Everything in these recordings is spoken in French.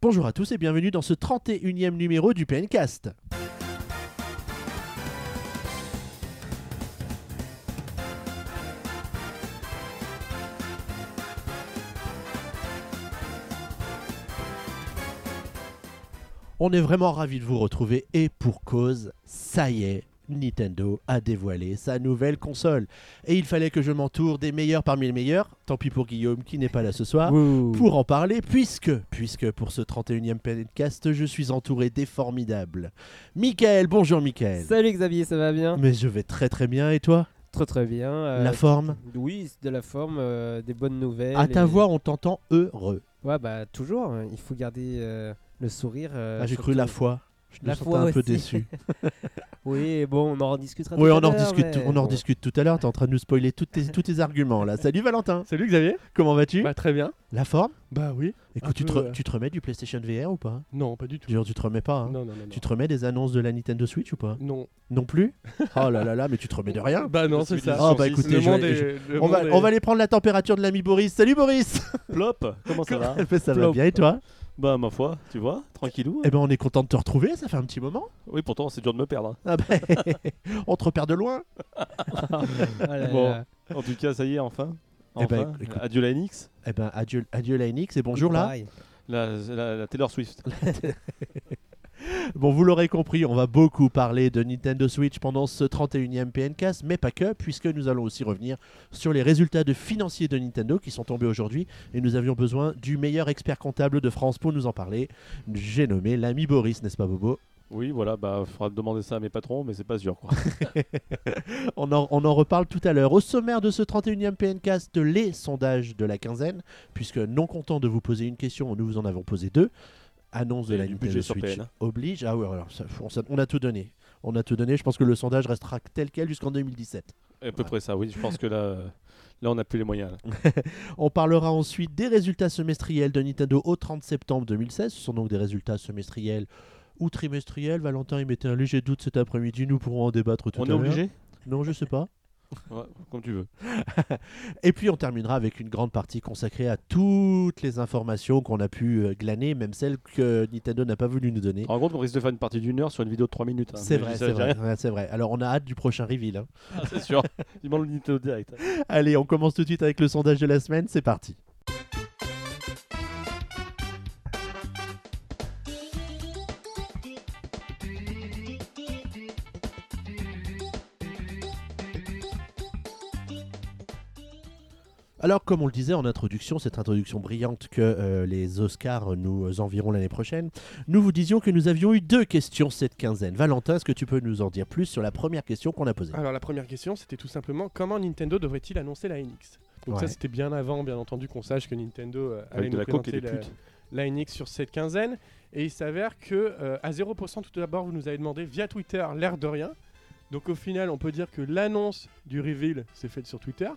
Bonjour à tous et bienvenue dans ce 31e numéro du PNcast. On est vraiment ravis de vous retrouver et pour cause, ça y est, Nintendo a dévoilé sa nouvelle console. Et il fallait que je m'entoure des meilleurs parmi les meilleurs, tant pis pour Guillaume qui n'est pas là ce soir, pour en parler, puisque, puisque pour ce 31e podcast, je suis entouré des formidables. Michael, bonjour Michael. Salut Xavier, ça va bien? Mais je vais très très bien, et toi? Très très bien. euh, La forme? Oui, c'est de la forme, euh, des bonnes nouvelles. À ta et- voix, on t'entend heureux. Ouais, bah toujours, hein, il faut garder euh, le sourire. Ah, J'ai cru la foi. Je me La sentais foi un peu déçu. Oui, bon, on en rediscutera oui, tout on à en l'heure, rediscute, mais on en rediscute tout à l'heure. T'es en train de nous spoiler tous tes, tous tes arguments là. Salut Valentin. Salut Xavier Comment vas-tu? Bah très bien. La forme? Bah oui. Écoute, tu peu, euh, tu te remets du PlayStation VR ou pas? Non, pas du tout. Genre, tu te remets pas. hein? Non, non, non. non. Tu te remets des annonces de la Nintendo Switch ou pas? Non. Non plus? Oh là là là, mais tu te remets de rien Bah non, c'est ça. Ah, bah, écoutez, je vais- le on va, on va aller prendre la température de l'ami Boris. Salut Boris Plop, comment ça va? Ça va bien et toi? Bah ma foi, tu vois, tranquillou. Eh ben on est content de te retrouver, ça fait un petit moment. Oui, pourtant c'est dur de me perdre. hein. Ah ben, on te repère de loin. Ah là Bon. là. En tout cas, ça y est, enfin. Eh ben, Enfin, écoute- adieu la NX, Eh ben adieu, adieu la NX et bonjour là. Pareil. la, la, la Taylor Swift. Bon, vous l'aurez compris, on va beaucoup parler de Nintendo Switch pendant ce 31e PNcast, mais pas que, puisque nous allons aussi revenir sur les résultats de financiers de Nintendo qui sont tombés aujourd'hui, et nous avions besoin du meilleur expert comptable de France pour nous en parler. J'ai nommé l'ami Boris, n'est-ce pas Bobo? Oui, voilà, bah faudra demander ça à mes patrons, mais c'est pas sûr quoi. on en, on en reparle tout à l'heure. Au sommaire de ce 31e PNcast, les sondages de la quinzaine, puisque non content de vous poser une question, nous vous en avons posé deux. Annonce de la Nintendo Switch hein. oblige. Ah ouais, alors, ça- on, ça- on a tout donné. On a tout donné. Je pense que le sondage restera tel quel jusqu'en 2017. à peu près ça, oui. Je pense que là, là on a plus les moyens. On parlera ensuite des résultats semestriels de Nintendo au 30 septembre 2016. Ce sont donc des résultats semestriels ou trimestriels. Valentin, il mettait un léger doute cet après-midi. Nous pourrons en débattre tout On à est l'heure. obligé? Non, je sais pas. Ouais, Comme tu veux. Et puis on terminera avec une grande partie consacrée à toutes les informations qu'on a pu euh, glaner, même celles que Nintendo n'a pas voulu nous donner. Rends compte qu'on risque de faire une partie d'une heure sur une vidéo de 3 minutes. hein. C'est vrai, c'est vrai, ouais. Alors on a hâte du prochain reveal. hein. rien. c'est sûr. Dis le Nintendo Direct. Allez, on commence tout de suite avec le sondage de la semaine. C'est parti. Alors, comme on le disait en introduction, cette introduction brillante que euh, les Oscars nous enverront l'année prochaine, nous vous disions que nous avions eu deux questions cette quinzaine. Valentin, est-ce que tu peux nous en dire plus sur la première question qu'on a posée? Alors la première question, c'était tout simplement comment Nintendo devrait-il annoncer la NX Donc Ouais. ça, c'était bien avant, bien entendu, qu'on sache que Nintendo euh, allait nous présenter la, la NX sur cette quinzaine. Et il s'avère que euh, à 0%, tout d'abord, vous nous avez demandé via Twitter l'air de rien. Donc au final, on peut dire que l'annonce du reveal s'est faite sur Twitter.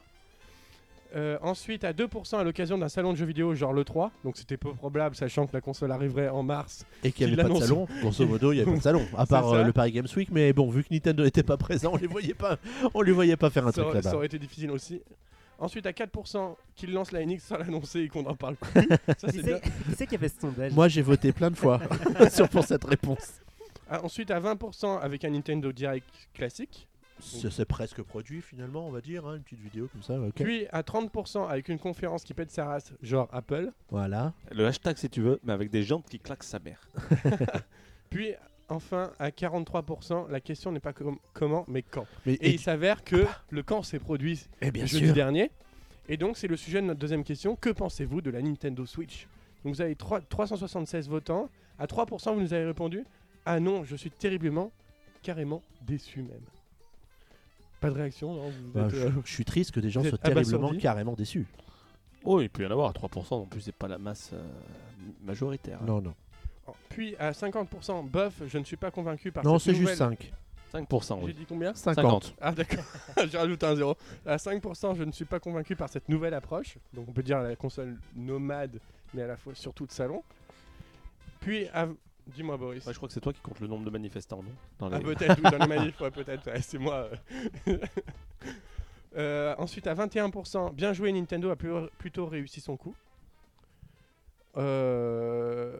Euh, ensuite, à 2% à l'occasion d'un salon de jeux vidéo, genre le 3. Donc c'était peu probable, sachant que la console arriverait en mars. Et qu'il n'y avait pas de salon. Grosso modo, il n'y avait pas de salon. À part euh, le Paris Games Week. Mais bon, vu que Nintendo n'était pas présent, on les voyait pas, on les voyait pas faire un ça, truc aurait, ça là-bas. aurait été difficile aussi. Ensuite, à 4% qu'il lance la NX sans l'annoncer et qu'on n'en parle plus. ça, Qui c'est bien. qui c'est qui a fait ce sondage Moi, j'ai voté plein de fois sur pour cette réponse. Ah, ensuite, à 20% avec un Nintendo Direct classique. C'est c'est presque produit finalement, on va dire, hein, une petite vidéo comme ça. ok. Puis à 30% avec une conférence qui pète sa race, genre Apple. Voilà. Le hashtag si tu veux, mais avec des jantes qui claquent sa mère. Puis enfin, à 43%, la question n'est pas com- comment, mais quand. Mais, Et, il s'avère que le quand s'est produit et bien jeudi sûr. dernier. Et donc, c'est le sujet de notre deuxième question. Que pensez-vous de la Nintendo Switch? Donc, vous avez trois- 376 votants. À 3%, vous nous avez répondu Ah non, je suis terriblement, carrément déçu même. Pas de réaction, non vous Bah, êtes, je, euh, je suis triste que des gens soient terriblement, abasourdi. carrément déçus. Oh, il peut y en avoir à 3%, en plus c'est pas la masse euh, majoritaire. hein. Non, non. Puis à 50%, bof, je ne suis pas convaincu par Non, cette c'est juste nouvelle- 5. 5%, J'ai oui. dit combien? 50. Ah d'accord, j'ai rajouté un zéro. À 5%, je ne suis pas convaincu par cette nouvelle approche. Donc on peut dire la console nomade, mais à la fois surtout de salon. Puis, à... dis-moi Boris. Ouais, je crois que c'est toi qui comptes le nombre de manifestants, non? Dans Ah les- peut-être, oui, dans les manifs, ouais, peut-être, ouais, c'est moi. euh. Euh, ensuite, à 21%, bien joué, Nintendo a plutôt réussi son coup. Euh,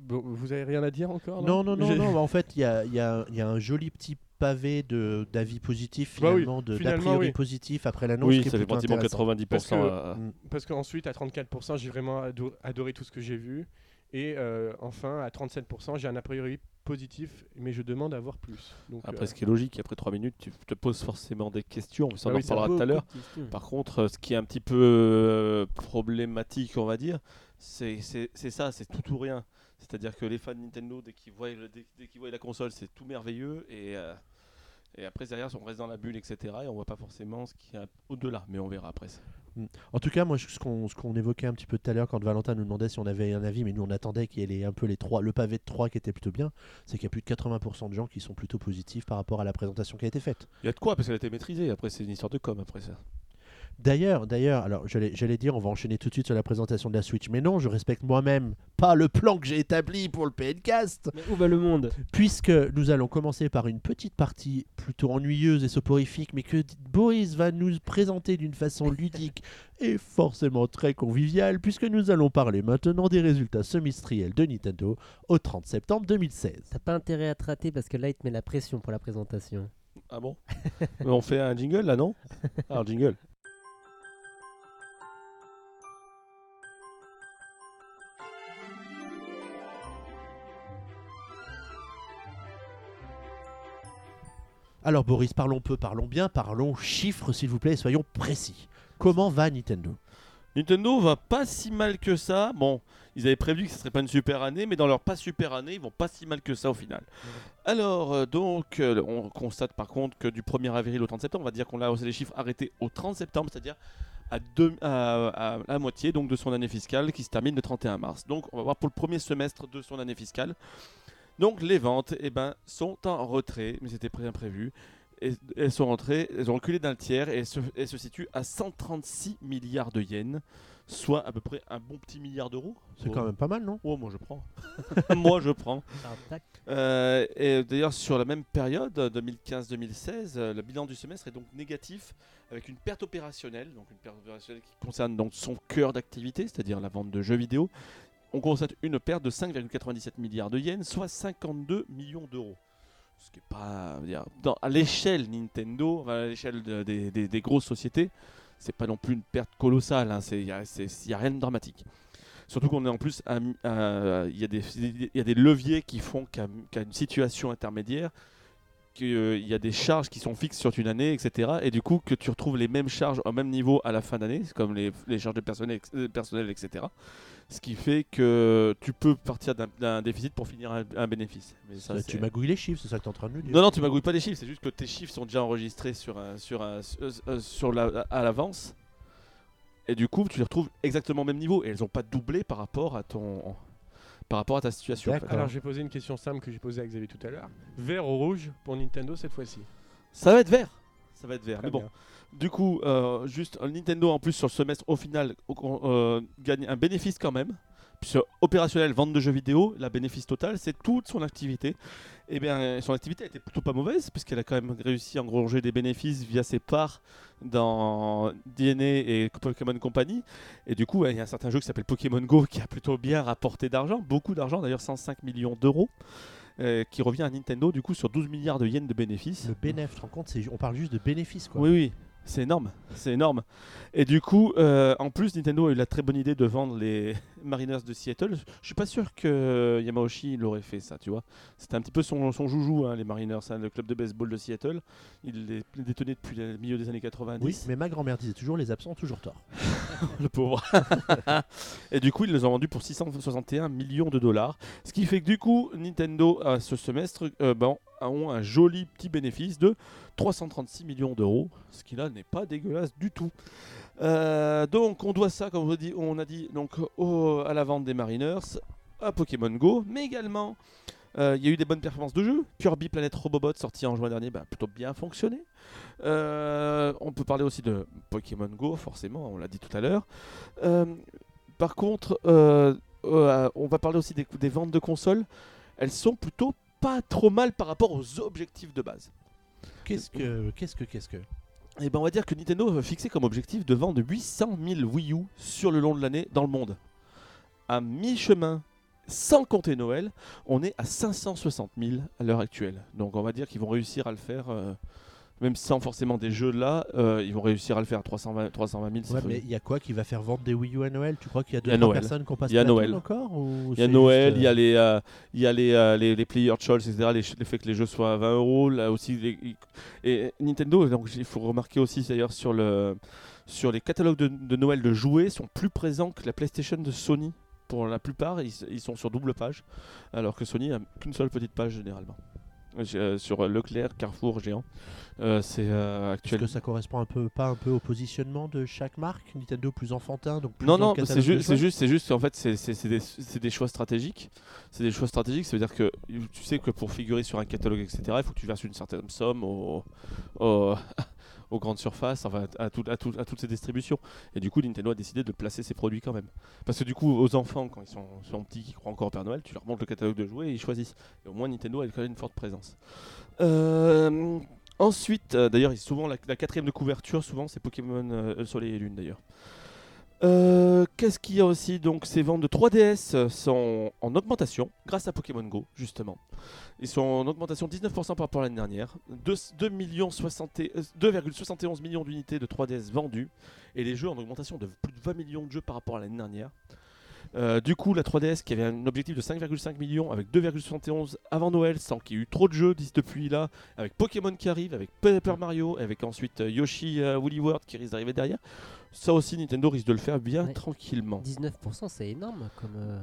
Bon, vous avez rien à dire encore Non, non, non, non. En fait, il y a, il y a- il y a un joli petit pavé de d'avis positifs Bah oui, finalement, de d'a finalement, priori oui. positifs après l'annonce. Oui, qui est ça fait pratiquement intéressant. 90%. Parce que- à- Mm. Parce qu'ensuite, à 34%, j'ai vraiment ado- adoré tout ce que j'ai vu. Et euh, enfin, à 37%, j'ai un a priori positif, mais je demande à voir plus. Donc, Après, euh, ce qui est logique, après 3 minutes, tu te poses forcément des questions. Ça, on Ah en oui, ça reparlera tout à l'heure. Par contre, ce qui est un petit peu euh, problématique, on va dire, c'est ça, c'est tout ou rien. C'est-à-dire que les fans de Nintendo, dès qu'ils voient, le- dès, dès qu'ils voient la console, c'est tout merveilleux. Et, et après, derrière, on reste dans la bulle, etc. Et on voit pas forcément ce qu'il y a au-delà. Mais on verra après ça. En tout cas, moi, ce qu'on qu'on évoquait un petit peu tout à l'heure quand Valentin nous demandait si on avait un avis, mais nous on attendait qu'il y ait un peu les trois, le pavé de 3 qui était plutôt bien, c'est qu'il y a plus de 80% de gens qui sont plutôt positifs par rapport à la présentation qui a été faite. Il y a de quoi, parce qu'elle a été maîtrisée. Après, c'est une histoire de com, après ça. D'ailleurs, d'ailleurs, alors j'allais dire, on va enchaîner tout de suite sur la présentation de la Switch, mais non, je respecte moi-même pas le plan que j'ai établi pour le PNcast, Mais où va le monde? Puisque nous allons commencer par une petite partie plutôt ennuyeuse et soporifique, mais que Boris va nous présenter d'une façon ludique et forcément très conviviale, puisque nous allons parler maintenant des résultats semestriels de Nintendo au 30 septembre 2016. T'as pas intérêt à te rater parce que là, il te met la pression pour la présentation. Ah bon? Mais On fait un jingle là, non? Ah, un jingle. Alors Boris, parlons peu, parlons bien, parlons chiffres s'il vous plaît, et soyons précis. Comment va Nintendo? Nintendo va pas si mal que ça. Bon, ils avaient prévu que ce serait pas une super année, mais dans leur pas super année, ils vont pas si mal que ça au final. Alors, euh, donc, euh, on constate par contre que du 1er avril au 30 septembre, on va dire qu'on a haussé les chiffres arrêtés au 30 septembre, c'est-à-dire à, la moitié de son année fiscale qui se termine le 31 mars. Donc, on va voir pour le premier semestre de son année fiscale. Donc, les ventes eh ben, sont en retrait, mais c'était bien prévu. Et- elles sont rentrées, elles ont reculé d'un tiers et elles se, elles se situent à 136 milliards de yens, soit à peu près un bon petit milliard d'euros. C'est Oh. quand même pas mal, non? Oh, moi je prends. moi je prends. Euh, et d'ailleurs, sur la même période, 2015-2016, euh, le bilan du semestre est donc négatif, avec une perte opérationnelle, donc une perte opérationnelle qui concerne donc son cœur d'activité, c'est-à-dire la vente de jeux vidéo. On constate une perte de 5,97 milliards de yens, soit 52 millions d'euros. Ce qui est pas, à l'échelle Nintendo, à l'échelle de- des, grosses sociétés, c'est pas non plus une perte colossale. hein, Il n'y a, rien de dramatique. Surtout qu'on est en plus, il y, a des- leviers qui font qu'à une situation intermédiaire, qu'il y a des charges qui sont fixes sur une année, etc. Et du coup, que tu retrouves les mêmes charges au même niveau à la fin d'année, comme les, charges de personnel, euh, personnel, etc. Ce qui fait que tu peux partir d'un- déficit pour finir un, un bénéfice. Mais ça, c'est- Tu magouilles les chiffres, c'est ça que tu es en train de nous dire non, non, tu magouilles pas les chiffres, c'est juste que tes chiffres sont déjà enregistrés sur, un, sur, un, euh, euh, sur la, à l'avance. Et du coup, tu les retrouves exactement au même niveau. Et elles n'ont pas doublé par rapport à ton. Par rapport à ta situation. en fait. Alors, j'ai posé une question simple que j'ai posée à Xavier tout à l'heure. Vert ou rouge pour Nintendo cette fois-ci? Ça va être vert. Ça va être vert. Très Mais bon, bien. du coup, euh, juste euh, Nintendo en plus sur le semestre, au final, au- euh, gagne un bénéfice quand même. Puisque opérationnel, vente de jeux vidéo, la bénéfice total, c'est toute son activité. Et bien, son activité était plutôt pas mauvaise, puisqu'elle a quand même réussi à engranger des bénéfices via ses parts dans DNA et Pokémon Company. Et du coup, il y a un certain jeu qui s'appelle Pokémon Go qui a plutôt bien rapporté d'argent, beaucoup d'argent, d'ailleurs 105 millions d'euros, euh, qui revient à Nintendo du coup sur 12 milliards de yens de bénéfices. Le bénéfice, tu te rends compte, on parle juste de bénéfices quoi. Oui, oui, c'est énorme, c'est énorme. Et du coup, euh, en plus, Nintendo a eu la très bonne idée de vendre les Mariners de Seattle. Je suis pas sûr que Yamauchi l'aurait fait ça, tu vois. C'était un petit peu son, son joujou, hein, les Mariners, hein, le club de baseball de Seattle. Il les détenait depuis le milieu des années 90. Oui, mais ma grand-mère disait toujours les absents ont toujours tort. le pauvre. et du coup, ils les ont vendus pour 661 millions de dollars. Ce qui fait que du coup, Nintendo, à ce semestre, euh, ben, ont un joli petit bénéfice de 336 millions d'euros. Ce qui là n'est pas dégueulasse du tout. Euh, donc, on doit ça, comme on a dit, on a dit donc, au- à la vente des Mariners, à Pokémon Go, mais également. euh, Il y a eu des bonnes performances de jeu. Kirby Planet Robobot, sorti en juin dernier, bah, plutôt bien fonctionné. Euh, on peut parler aussi de Pokémon Go, forcément, on l'a dit tout à l'heure. Par contre, on va parler aussi des, des ventes de consoles. Elles sont plutôt pas trop mal par rapport aux objectifs de base. Qu'est-ce que, qu'est-ce que, qu'est-ce que? Et ben on va dire que Nintendo a fixé comme objectif de vendre 800 000 Wii U sur le long de l'année dans le monde. À mi-chemin, sans compter Noël, on est à 560 000 à l'heure actuelle. Donc on va dire qu'ils vont réussir à le faire, euh, même sans forcément des jeux là, euh, ils vont réussir à le faire à 320, 320 000. c'est Ouais, fou. mais il y a quoi qui va faire vendre des Wii U à Noël? Tu crois qu'il y a deux personnes qui ont pas Il y a Splatoon Noël. encore Il y a Noël, il y a euh, les, euh, il y a les, euh, les, les player choice, etc. Les, le fait que les jeux soient à 20 euros, là aussi. les- et Nintendo, donc il faut remarquer aussi d'ailleurs sur le sur les catalogues de, de Noël de jouets sont plus présents que la PlayStation de Sony. Pour la plupart, ils, ils sont sur double page, alors que Sony a qu'une seule petite page généralement. Euh, sur Leclerc, Carrefour, Géant. Euh, c'est euh, Est-ce actuel. que ça correspond un peu pas un peu au positionnement de chaque marque? Nintendo plus enfantin donc plus Non, non, c'est juste, c'est juste, c'est juste, en fait, c'est des, des choix stratégiques. C'est des choix stratégiques, ça veut dire que tu sais que pour figurer sur un catalogue, etc., il faut que tu verses une certaine somme au, au- aux grandes surfaces, enfin, à, tout- à tout- à toutes ces distributions. Et du coup, Nintendo a décidé de placer ses produits quand même. Parce que du coup, aux enfants, quand ils sont, sont petits, qui croient encore au Père Noël, tu leur montres le catalogue de jouets et ils choisissent. Et au moins, Nintendo a quand même une forte présence. Euh, ensuite, euh, d'ailleurs, souvent la, la quatrième de couverture, souvent, c'est Pokémon euh, Soleil et Lune d'ailleurs. Euh, Qu'est-ce qu'il y a aussi Donc, ces ventes de 3DS sont en augmentation grâce à Pokémon Go, justement. Ils sont en augmentation 19% par rapport à l'année dernière. 2 2 millions 60 et- euh, 2,71 millions d'unités de 3DS vendues et les jeux en augmentation de plus de 20 millions de jeux par rapport à l'année dernière. Euh, du coup, la 3DS qui avait un objectif de 5,5 millions avec 2,71 avant Noël, sans qu'il y ait eu trop de jeux depuis là, avec Pokémon qui arrive, avec Paper Mario, avec ensuite Yoshi euh, Woolly World qui risque d'arriver derrière. Ça aussi, Nintendo risque de le faire bien Ouais. tranquillement. 19%, c'est énorme comme. euh,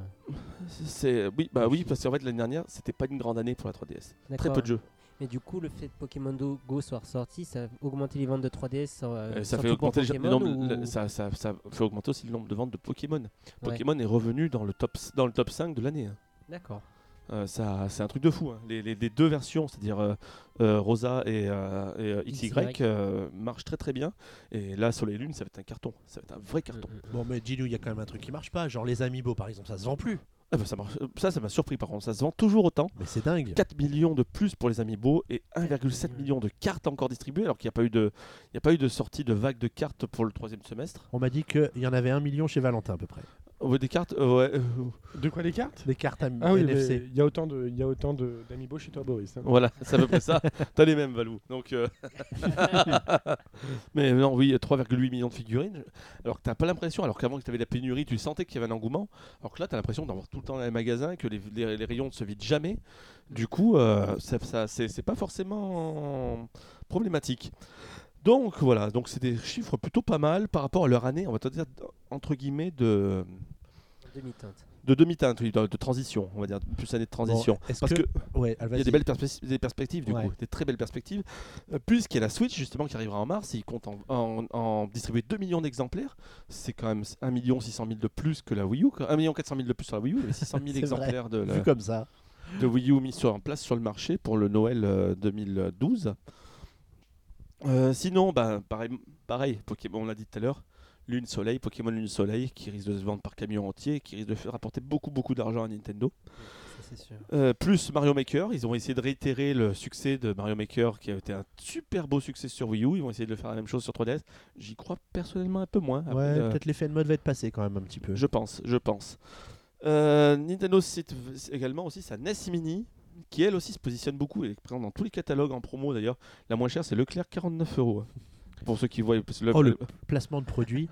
C'est oui, bah oui, parce qu'en fait l'année dernière, c'était pas une grande année pour la 3DS. Très peu de jeux. Mais du coup, le fait que Pokémon Go soit ressorti, ça a augmenté les ventes de 3DS. euh, Euh, ça fait augmenter le- nombre- ou- ça, ça- ça fait augmenter aussi le nombre de ventes de Pokémon. Ouais. Pokémon est revenu dans le top dans le top 5 de l'année. hein. D'accord. Euh, ça, c'est un truc de fou. hein. Les, les- les deux versions, c'est-à-dire euh, euh, Rosa et, et, XY, XY. marchent très très bien. Et là, Soleil et Lune, ça va être un carton. Ça va être un vrai carton. Mm, mm. Bon mais dis-nous, il y a quand même un truc qui marche pas, genre les amiibo par exemple, ça se vend plus. Ah bah, ça, marche- ça, ça m'a surpris par contre. Ça se vend toujours autant. Mais c'est dingue. 4 millions de plus pour les amiibo et 1,7 million de cartes encore distribuées alors qu'il n'y a pas eu de il y a pas eu de sortie de vague de cartes pour le troisième semestre. On m'a dit qu'il y en avait un million chez Valentin à peu près. Oh, des cartes euh, ouais, De quoi les cartes? Des cartes am- Ah oui, NFC. il y a autant de, il y a autant de d'amiibo chez toi, Boris. hein. voilà, c'est à peu près ça. T'as les mêmes Valou. Donc euh, Mais non, oui, 3,8 millions de figurines. Alors que t'as pas l'impression, alors qu'avant que t'avais la pénurie, tu sentais qu'il y avait un engouement. Alors que là, t'as l'impression d'avoir tout le temps dans les magasins, que les, les- les rayons ne se vident jamais. Du coup, euh, ça, ça- c'est pas forcément problématique. Donc voilà, donc c'est des chiffres plutôt pas mal par rapport à leur année, on va te dire entre guillemets de Demi-teinte. de demi-teinte, oui, de, de transition, on va dire plus année de transition. Bon, Parce que- que Ouais, il y a des belles perspe- des perspectives du Ouais. coup, des très belles perspectives. Euh, Puisqu'il y a la Switch justement qui arrivera en mars, ils comptent en, en- en distribuer 2 millions d'exemplaires. C'est quand même 1 million 600 000 de plus que la Wii U. 1 million 400 000 de plus sur la Wii U, mais 600 000 C'est vrai. exemplaires de, la- Vu comme ça. de Wii U mis sur, en place sur le marché pour le Noël euh, 2012. Euh, sinon, bah, pareil, pareil Pokémon, on l'a dit tout à l'heure, Lune Soleil, Pokémon Lune Soleil, qui risque de se vendre par camion entier, qui risque de faire rapporter beaucoup beaucoup d'argent à Nintendo. Ça, c'est sûr. Euh, plus Mario Maker, ils ont essayé de réitérer le succès de Mario Maker qui a été un super beau succès sur Wii U. Ils vont essayer de le faire la même chose sur 3DS. J'y crois personnellement un peu moins. Après, Ouais, euh, peut-être l'effet de mode va être passé quand même un petit peu. je pense, je pense. Euh, Nintendo cite également aussi sa NES Mini, qui elle aussi se positionne beaucoup. Elle est présente dans tous les catalogues en promo d'ailleurs. La moins chère, c'est Leclerc, 49 euros. Pour ceux qui voient, le- Oh, le Placement de produits.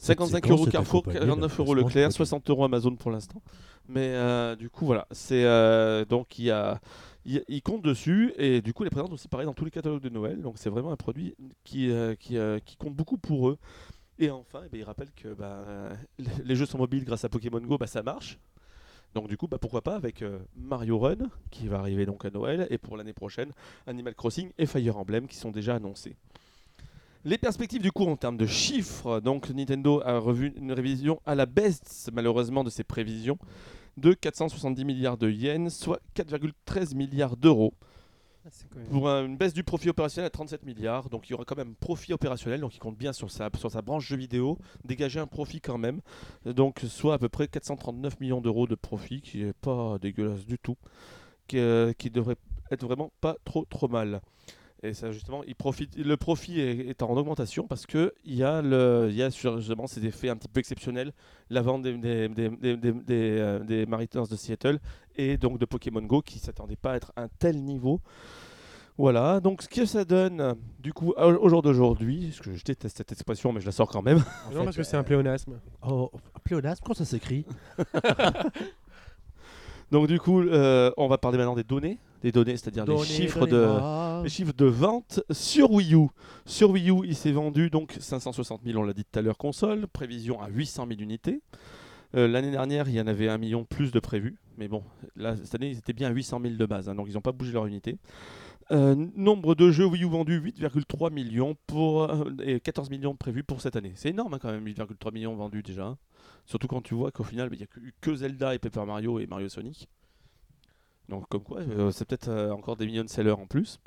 55 c'est con, euros Carrefour, compagnie, 49 là, euros Leclerc, produits. 60 euros Amazon pour l'instant. Mais euh, du coup, voilà. C'est euh, donc il y a. Il il compte dessus et du coup, est présente aussi pareil dans tous les catalogues de Noël. Donc, c'est vraiment un produit qui, euh, qui, euh, qui compte beaucoup pour eux. Et enfin, eh ben, il rappelle que bah, les- les jeux sont mobiles grâce à Pokémon Go, bah, ça marche. Donc, du coup, bah, pourquoi pas avec euh, Mario Run qui va arriver donc à Noël et pour l'année prochaine, Animal Crossing et Fire Emblem qui sont déjà annoncés. Les perspectives du coup en termes de chiffres, donc Nintendo a revu une révision à la baisse malheureusement de ses prévisions de 470 milliards de yens, soit 4,13 milliards d'euros, pour un- une baisse du profit opérationnel à 37 milliards. Donc il y aura quand même profit opérationnel, donc il compte bien sur sa, branche jeux vidéo, dégager un profit quand même. Donc soit à peu près 439 millions d'euros de profit, qui est pas dégueulasse du tout, qui, euh, qui devrait être vraiment pas trop trop mal. Et ça, justement, il profite, le profit est, est en augmentation parce que il y a, le, y a sur, justement ces effets un petit peu exceptionnels, la vente des, des, des, des, des, des, euh, des Mariners de Seattle et donc de Pokémon Go qui ne s'attendaient pas à être un tel niveau. Voilà, donc ce que ça donne, du coup, au au jour d'aujourd'hui, parce que je déteste cette expression, mais je la sors quand même. En Non, fait, parce que c'est un pléonasme. Oh, pléonasme, comment ça s'écrit? Donc du coup, euh, on va parler maintenant des données, des données, c'est-à-dire les chiffres de, donnez-moi. les chiffres de vente sur Wii U. Sur Wii U, il s'est vendu donc 560 000, on l'a dit tout à l'heure, console, prévision à 800 000 unités. Euh, L'année dernière, il y en avait un million plus de prévus, mais bon, là, cette année, ils étaient bien à 800 000 de base, hein, donc ils n'ont pas bougé leur unité. Euh, nombre de jeux Wii U vendus 8,3 millions pour, et 14 millions prévus pour cette année. C'est énorme hein, quand même, 8,3 millions vendus déjà. Surtout quand tu vois qu'au final, il n'y a que, que Zelda et Paper Mario et Mario Sonic. Donc comme quoi, euh, c'est peut-être euh, encore des millions de sellers en plus.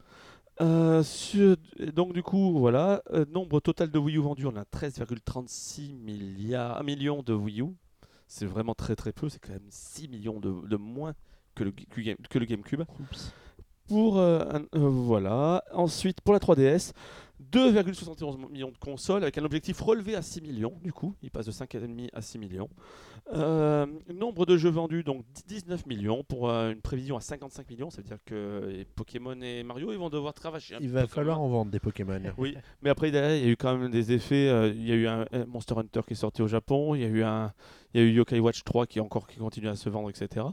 Euh, sur- donc du coup, voilà, nombre total de Wii U vendus, on a 13,36 milliards, millions de Wii U. C'est vraiment très très peu, c'est quand même 6 millions de, de moins que le, que GameCube. Oups. Pour voilà. Ensuite, pour la 3DS, 2,71 millions de consoles avec un objectif relevé à 6 millions. Du coup, il passe de 5,5 à 6 millions. Euh, nombre de jeux vendus, donc 19 millions pour euh, une prévision à 55 millions. Ça veut dire que Pokémon et Mario, ils vont devoir travailler. Il va falloir en vendre des Pokémon. Oui, mais après derrière, il y a eu quand même des effets. euh, il y a eu un, Monster Hunter qui est sorti au Japon. Il y a eu un, il y a eu Yokai Watch 3 qui encore qui continue à se vendre, etc.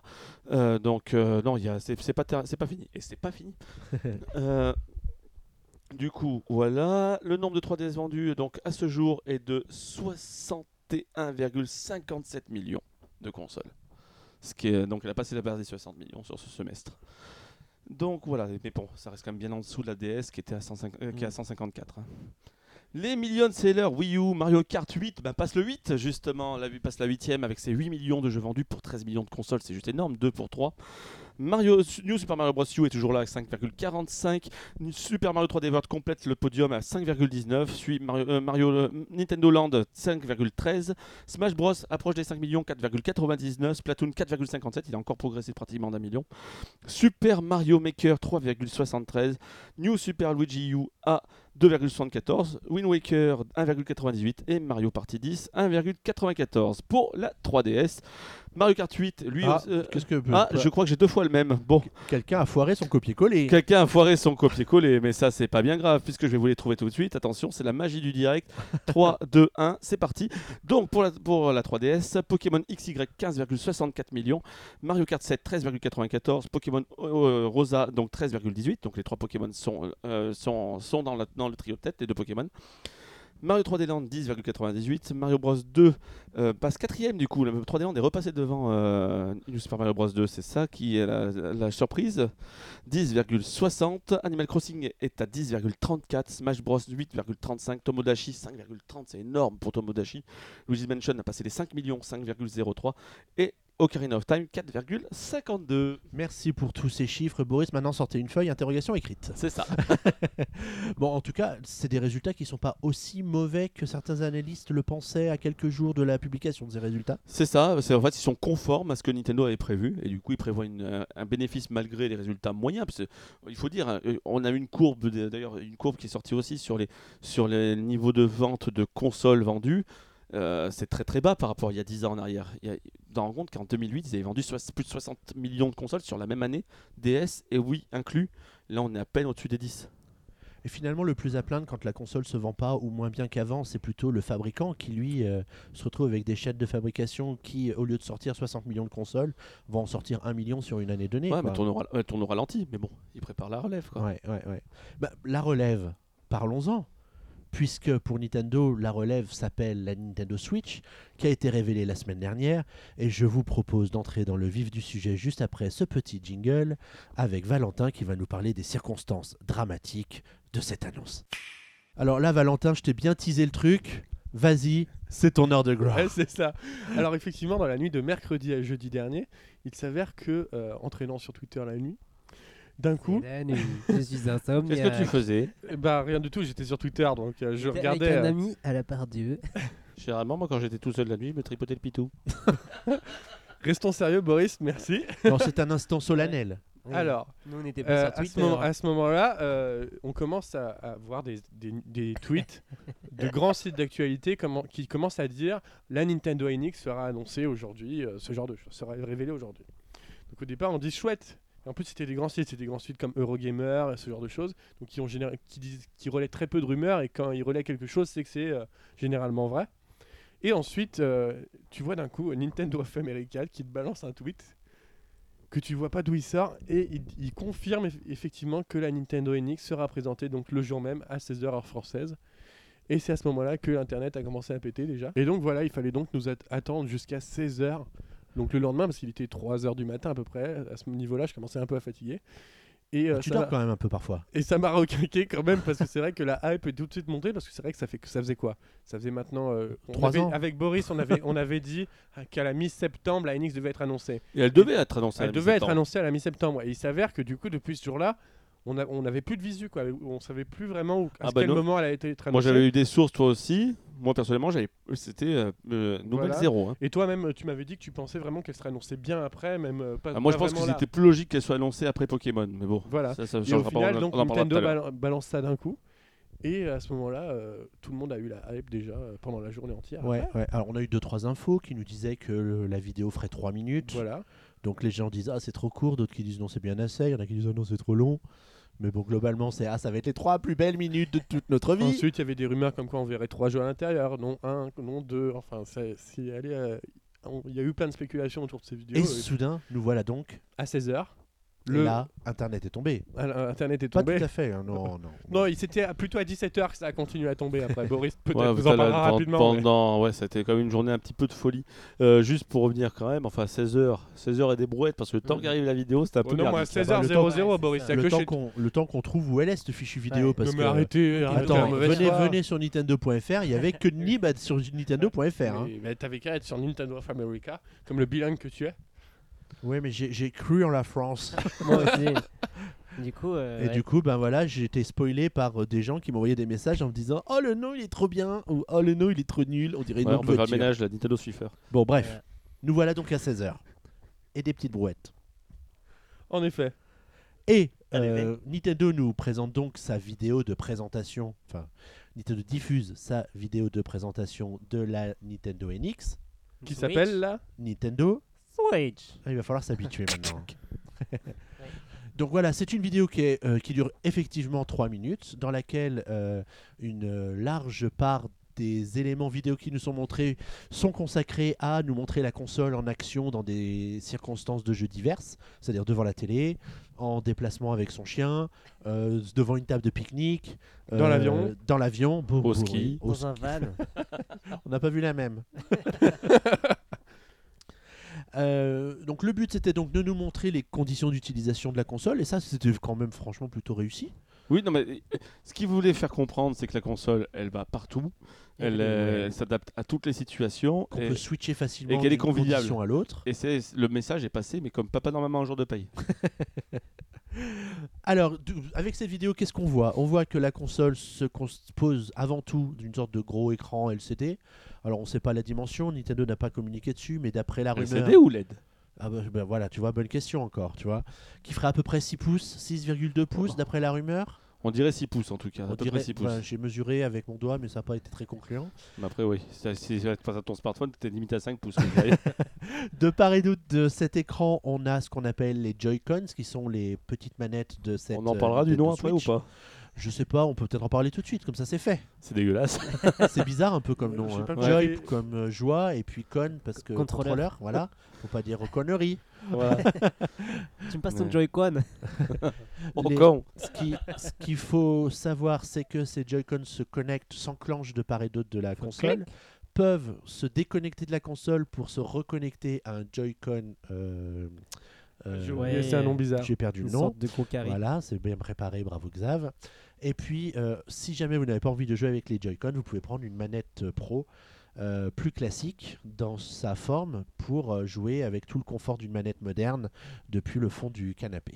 Donc non, il y a, c'est, c'est pas ter- c'est pas fini et c'est pas fini. Du coup, voilà, le nombre de 3DS vendus donc à ce jour est de 61,57 millions de consoles. Ce qui est donc elle a passé la barre des 60 millions sur ce semestre. Donc voilà, mais bon, ça reste quand même bien en dessous de la DS qui était à, 105 euh, qui est à 154. hein. Les millions de sellers Wii U, Mario Kart 8, bah, passe le 8 justement, la vue passe la 8 avec ses 8 millions de jeux vendus pour 13 millions de consoles, c'est juste énorme, 2 pour 3. Mario, New Super Mario Bros. U est toujours là à 5,45. Super Mario 3D World complète le podium à 5,19. Suit Mario, euh, euh, Nintendo Land 5,13. Smash Bros approche des 5 millions 4,99. Splatoon 4,57. Il a encore progressé pratiquement d'un million. Super Mario Maker 3,73. New Super Luigi U à 2,74. Wind Waker 1,98 et Mario Party 10 1,94 pour la 3DS. Mario Kart 8, lui, Ah, aussi- euh, qu'est-ce que ah, je crois que j'ai deux fois le même. Bon, quelqu'un a foiré son copier-coller. quelqu'un a foiré son copier-coller, mais ça, c'est pas bien grave, puisque je vais vous les trouver tout de suite. Attention, c'est la magie du direct. 3, 2, 1, c'est parti. Donc, pour la, pour la 3DS, Pokémon XY 15,64 millions, Mario Kart 7 13,94, Pokémon euh, Rosa donc 13,18. Donc, les trois Pokémon sont, euh, sont, sont dans, la- dans le trio de tête, les deux Pokémon. Mario 3D Land 10,98, Mario Bros 2 euh, passe quatrième du coup, le 3D Land est repassé devant euh, New Super Mario Bros 2, c'est ça qui est la, surprise. 10,60, Animal Crossing est à 10,34, Smash Bros 8,35, Tomodachi 5,30, c'est énorme pour Tomodachi. Luigi's Mansion a passé les 5 millions, 5,03 et Ocarina of Time 4,52. Merci pour tous ces chiffres, Boris. Maintenant, sortez une feuille interrogation écrite. C'est ça. Bon, en tout cas, c'est des résultats qui sont pas aussi mauvais que certains analystes le pensaient à quelques jours de la publication de ces résultats. C'est ça, en fait ils sont conformes à ce que Nintendo avait prévu et du coup ils prévoient une, euh, un bénéfice malgré les résultats moyens. Parce que, il faut dire, hein, euh, on a une courbe d'ailleurs une courbe qui est sortie aussi sur les sur les niveaux de vente de consoles vendues. Euh, c'est très très bas par rapport à il y a 10 ans en arrière. Il y a, dans compte qu'en 2008 ils avaient vendu plus de 60 millions de consoles sur la même année, DS et Wii inclus. Là on est à peine au-dessus des 10. Et finalement, le plus à plaindre quand la console se vend pas ou moins bien qu'avant, c'est plutôt le fabricant qui, lui, euh, se retrouve avec des chaînes de fabrication qui, au lieu de sortir 60 millions de consoles, vont en sortir 1 million sur une année donnée. Ouais, quoi. mais tourne au, ralenti, mais bon, ils préparent la relève quoi. Ouais, ouais, ouais. Bah, la relève, parlons-en. Puisque pour Nintendo, la relève s'appelle la Nintendo Switch, qui a été révélée la semaine dernière. Et je vous propose d'entrer dans le vif du sujet juste après ce petit jingle, avec Valentin qui va nous parler des circonstances dramatiques de cette annonce. Alors là, Valentin, je t'ai bien teasé le truc. Vas-y, c'est ton heure de gloire. C'est ça. Alors effectivement, dans la nuit de mercredi à jeudi dernier, il s'avère que, euh, entraînant sur Twitter la nuit, d'un coup, je suis insomniaque. Qu'est-ce que tu faisais eh ben, rien du tout, j'étais sur Twitter, donc euh, je regardais... Avec un euh, ami à la part Dieu. Généralement, moi quand j'étais tout seul la nuit, je me tripotais le pitou. Restons sérieux, Boris, merci. Non, c'est un instant solennel. Oui. Alors, Nous, on était pas Euh, sur à ce Twitter. moment- à ce moment-là, euh, on commence à, à voir des, des- des tweets de grands sites d'actualité comment- qui commencent à dire la Nintendo NX sera annoncée aujourd'hui, euh, ce genre de choses sera révélée aujourd'hui. Donc au départ, on dit chouette. Et en plus, c'était des grands sites, c'était des grands sites comme Eurogamer, ce genre de choses, donc qui ont relaient très peu de rumeurs et quand ils relaient quelque chose, c'est que c'est euh, généralement vrai. Et ensuite, euh, tu vois d'un coup Nintendo of America qui te balance un tweet que tu vois pas d'où il sort et il, confirme eff- effectivement que la Nintendo NX sera présentée donc le jour même à 16h heure française. Et c'est à ce moment-là que l'internet a commencé à péter déjà. Et donc voilà, il fallait donc nous at- attendre jusqu'à 16h. Donc le lendemain, parce qu'il était 3h du matin à peu près, à ce niveau-là, je commençais un peu à fatiguer. Et, euh, Tu ça dors m'a- quand même un peu parfois. et ça m'a requinqué quand même parce que c'est vrai que la hype est tout de suite montée parce que c'est vrai que ça fait que ça faisait quoi? Ça faisait maintenant euh, Trois avait- ans. avec Boris on avait on avait dit qu'à la mi-septembre la NX devait être annoncée. Et elle devait être annoncée. à Elle la devait être annoncée à la mi-septembre et il s'avère que du coup depuis ce jour-là on a- on n'avait plus de visu quoi, on savait plus vraiment où, à Ah bah quel non. moment elle a été Moi annoncée. j'avais eu des sources, toi aussi. Moi personnellement, j'avais, c'était euh, euh, nouvelle Voilà. zéro. hein. Et toi-même tu m'avais dit que tu pensais vraiment qu'elle serait annoncée bien après même euh, pas Ah, moi je pas pense que c'était plus logique qu'elle soit annoncée après Pokémon, mais bon. Voilà. Ça, ça Et au pas. final, on en- donc on Nintendo bal- balance ça d'un coup. Et à ce moment-là, euh, tout le monde a eu la hype déjà euh, pendant la journée entière. Ouais, ouais. Alors on a eu deux trois infos qui nous disaient que le- la vidéo ferait 3 minutes. Voilà. Donc les gens disent ah c'est trop court, d'autres qui disent non c'est bien assez, il y en a qui disent ah non c'est trop long. Mais bon globalement c'est ah ça va être les trois plus belles minutes de toute notre vie. Ensuite, il y avait des rumeurs comme quoi on verrait trois jeux à l'intérieur, non un, non deux. Enfin, ça- si elle est, euh, il y a eu plein de spéculations autour de ces vidéos. Et euh, soudain nous voilà donc. à 16h, Et le là internet est tombé. à- Internet est Pas tombé. tout à fait. hein, non non. Non, il c'était à- plutôt à 17h que ça a continué à tomber après. Boris peut-être Ouais, vous ça, en là, parlera pen- rapidement. mais- Pendant, ouais, c'était quand même une journée un petit peu de folie. Euh, juste pour revenir quand même, enfin 16h, 16h et des brouettes parce que le temps Mhm. qu'arrive la vidéo, c'était un Oh peu non, moi, à merdique, là. 16h00, Ouais, Boris, c'est il y a Le que temps chez qu'on le temps qu'on trouve où elle est cette fichue vidéo Ouais. parce Non, mais que arrêtez, arrêtez la Attends, mauvaise venez, foi. venez sur Nintendo.fr, il y avait que Nib sur Nintendo.fr. Hein. Mais- mais T'avais qu'à être sur Nintendo of America, comme le bilingue que tu es. Ouais, mais j'ai cru en la France. Moi aussi. Du coup, euh, Et ouais. du coup, ben voilà, j'ai été spoilé par euh, des gens qui m'envoyaient des messages en me disant Oh le nom il est trop bien ou Oh le nom il est trop nul. On dirait une Ouais, on de peut faire ménage, la Nintendo Swiffer. Bon, bref, Ouais. nous voilà donc à 16h. Et des petites brouettes. En effet. Et euh, Nintendo nous présente donc sa vidéo de présentation. Enfin, Nintendo diffuse sa vidéo de présentation de la Nintendo NX. Qui s'appelle là? Nintendo Switch. Ah, il va falloir s'habituer maintenant. Donc voilà, c'est une vidéo qui, est, euh, qui dure effectivement 3 minutes, dans laquelle euh, une large part des éléments vidéo qui nous sont montrés sont consacrés à nous montrer la console en action dans des circonstances de jeu diverses, c'est-à-dire devant la télé, en déplacement avec son chien, euh, devant une table de pique-nique, Dans euh, l'avion. dans l'avion, Au ski. au Dans un van. on n'a pas vu la même. Euh, donc le but c'était donc de nous montrer les conditions d'utilisation de la console et ça c'était quand même franchement plutôt réussi. Oui, non, mais euh, ce qu'il voulait faire comprendre, c'est que la console, elle va partout, elle, euh, elle s'adapte à toutes les situations, Qu'on et, peut switcher facilement et qu'elle est conviviale. à l'autre. et c'est le message est passé, mais comme papa dans maman un jour de paye. Alors avec cette vidéo qu'est-ce qu'on voit? On voit que la console se compose avant tout d'une sorte de gros écran LCD. Alors on sait pas la dimension, Nintendo n'a pas communiqué dessus, mais d'après la rumeur... LCD ou LED Ah bah, bah, voilà, tu vois, bonne question encore, tu vois. Qui ferait à peu près 6 pouces, 6,2 pouces d'après la rumeur? On dirait 6 pouces en tout cas, On à peu dirait- près 6 pouces. bah, J'ai mesuré avec mon doigt, mais ça n'a pas été très concluant. Mais après, oui, si passes à ton smartphone, tu es limité à 5 pouces. De part et d'autre de cet écran, on a ce qu'on appelle les Joy-Cons, qui sont les petites manettes de cette. On en euh, parlera du Nintendo nom après ou pas? Je sais pas, on peut peut-être en parler tout de suite, comme ça c'est fait. C'est dégueulasse. c'est bizarre un peu comme nom. hein. Joy comme euh, joie et puis con parce que Contrôleur. contrôleur, voilà. Faut pas dire connerie. voilà. Tu me passes ton Ouais. Joy-Con Les- con. Ce qui- ce qu'il faut savoir, c'est que ces Joy-Con se connectent, s'enclenchent de part et d'autre de la console, peuvent se déconnecter de la console pour se reconnecter à un Joy-Con. euh, euh, Ouais. c'est un nom bizarre. J'ai perdu Une le nom. sorte de. Voilà, c'est bien préparé, bravo Xav. Et puis, euh, si jamais vous n'avez pas envie de jouer avec les Joy-Con, vous pouvez prendre une manette euh, pro euh, plus classique dans sa forme pour euh, jouer avec tout le confort d'une manette moderne depuis le fond du canapé.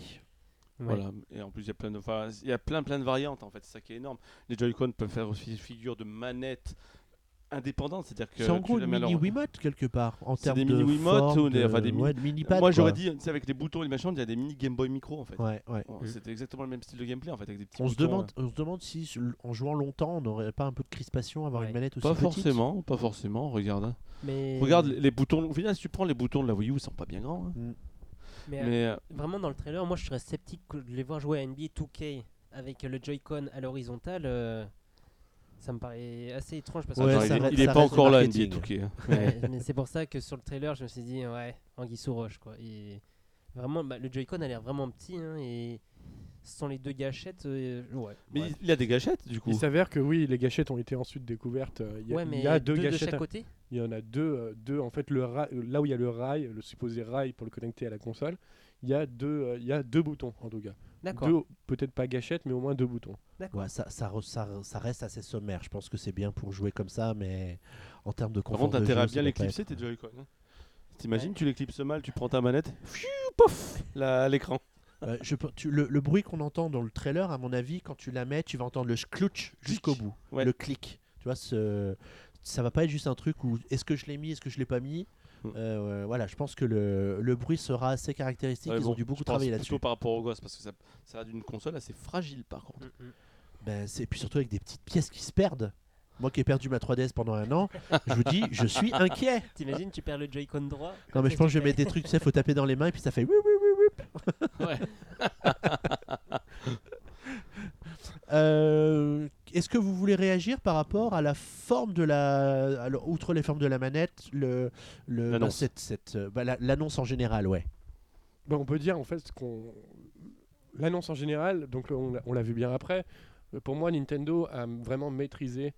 Ouais. Voilà. Et en plus, il y a plein de, il y a plein, plein de variantes en fait. C'est ça qui est énorme. Les Joy-Con peuvent faire aussi figure de manette indépendante, c'est-à-dire que C'est en gros une mini leur- Wiimote quelque part en C'est termes des de mini Wiimote forme, ou des- de- enfin, des mini- ouais, de mini-pads, Moi j'aurais dit, tu sais, avec des boutons et machin, il y a des mini Game Boy Micro en fait. Ouais, ouais. Mm. C'était exactement le même style de gameplay en fait, avec des petits On se demande, on se demande si en jouant longtemps, on n'aurait pas un peu de crispation à avoir Ouais. une manette aussi Pas petite? forcément, pas forcément, regarde. hein. Mais, Regarde les boutons, au final si tu prends les boutons de la Wii U, ils sont pas bien grands. hein. mais, euh, Mais euh, vraiment dans le trailer, moi je serais sceptique que de les voir jouer à NBA 2K avec le Joy-Con à l'horizontale. euh, ça me paraît assez étrange parce que Ouais, ça il, est- reste- il est ça pas encore là, 2K. hein. Ouais, mais c'est pour ça que sur le trailer, je me suis dit, ouais, Anguille sous roche, quoi. Et vraiment, bah, le Joy-Con a l'air vraiment petit, hein, et sans les deux gâchettes, euh, ouais. Mais ouais. il- y a des gâchettes du coup. Il s'avère que oui, les gâchettes ont été ensuite découvertes. euh, Il y a, Ouais, il mais y a deux, deux de gâchettes. chaque côté Il y en a deux, euh, deux. En fait, le ra- là où il y a le rail, le supposé rail pour le connecter à la console, il y a deux, il y a deux boutons en tout cas. D'accord. Deux, peut-être pas gâchettes, mais au moins deux boutons. D'accord. Ouais, ça, ça, re- ça, ça reste assez sommaire. Je pense que c'est bien pour jouer comme ça, mais en termes de Par confort contre, de t'as intérêt à jeu, ça bien l'éclipser tes Joy-Con. hein. T'imagines, tu l'éclipses mal, tu prends ta manette, fiu, pof, là, à l'écran. Euh, je peux- tu- le, le bruit qu'on entend dans le trailer, à mon avis, quand tu la mets, tu vas entendre le clouch jusqu'au bout, Ouais. le clic. Tu vois, ce, ça va pas être juste un truc où est-ce que je l'ai mis, est-ce que je l'ai pas mis? Mm. Euh, voilà, je pense que le, le bruit sera assez caractéristique. Ouais, Ils bon, ont dû beaucoup travailler là-dessus. par rapport aux gosses, parce que ça, ça a d'une console assez fragile par contre. Mm, mm. Ben, c'est puis surtout avec des petites pièces qui se perdent. Moi qui ai perdu ma 3DS pendant un an, je vous dis, je suis inquiet. T'imagines, tu perds le Joy-Con droit Non mais je pense que je vais mettre des trucs, tu sais, faut taper dans les mains et puis ça fait oui oui oui oui. Ouais. Euh, Est-ce que vous voulez réagir par rapport à la forme de la, alors, outre les formes de la manette, le, le bah, L'annonce. cette, cette, euh, bah, la- l'annonce en général, ouais. Bah, on peut dire en fait qu'on l'annonce en général, donc on, l'a- on l'a vu bien après. euh, Pour moi, Nintendo a vraiment maîtrisé,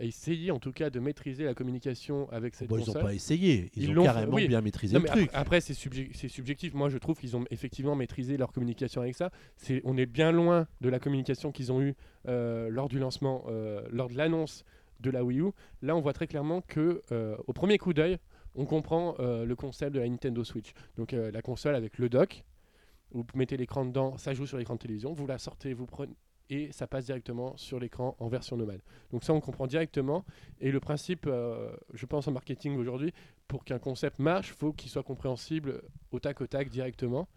essayé en tout cas de maîtriser la communication avec cette Bon, ils n'ont console. pas essayé, ils, Ils ont carrément oui. bien maîtrisé Non, le truc. Après, après, c'est subje- c'est subjectif. Moi, je trouve qu'ils ont effectivement maîtrisé leur communication avec ça. On est bien loin de la communication qu'ils ont eue euh, lors du lancement, euh, lors de l'annonce de la Wii U. Là, on voit très clairement que, euh, au premier coup d'œil, on comprend le concept de la Nintendo Switch. Donc, la console avec le dock, vous mettez l'écran dedans, ça joue sur l'écran de télévision, vous la sortez, vous prenez et ça passe directement sur l'écran en version normale. Donc ça, on comprend directement. Et le principe, euh, je pense en marketing aujourd'hui, pour qu'un concept marche, faut qu'il soit compréhensible au tac au tac directement.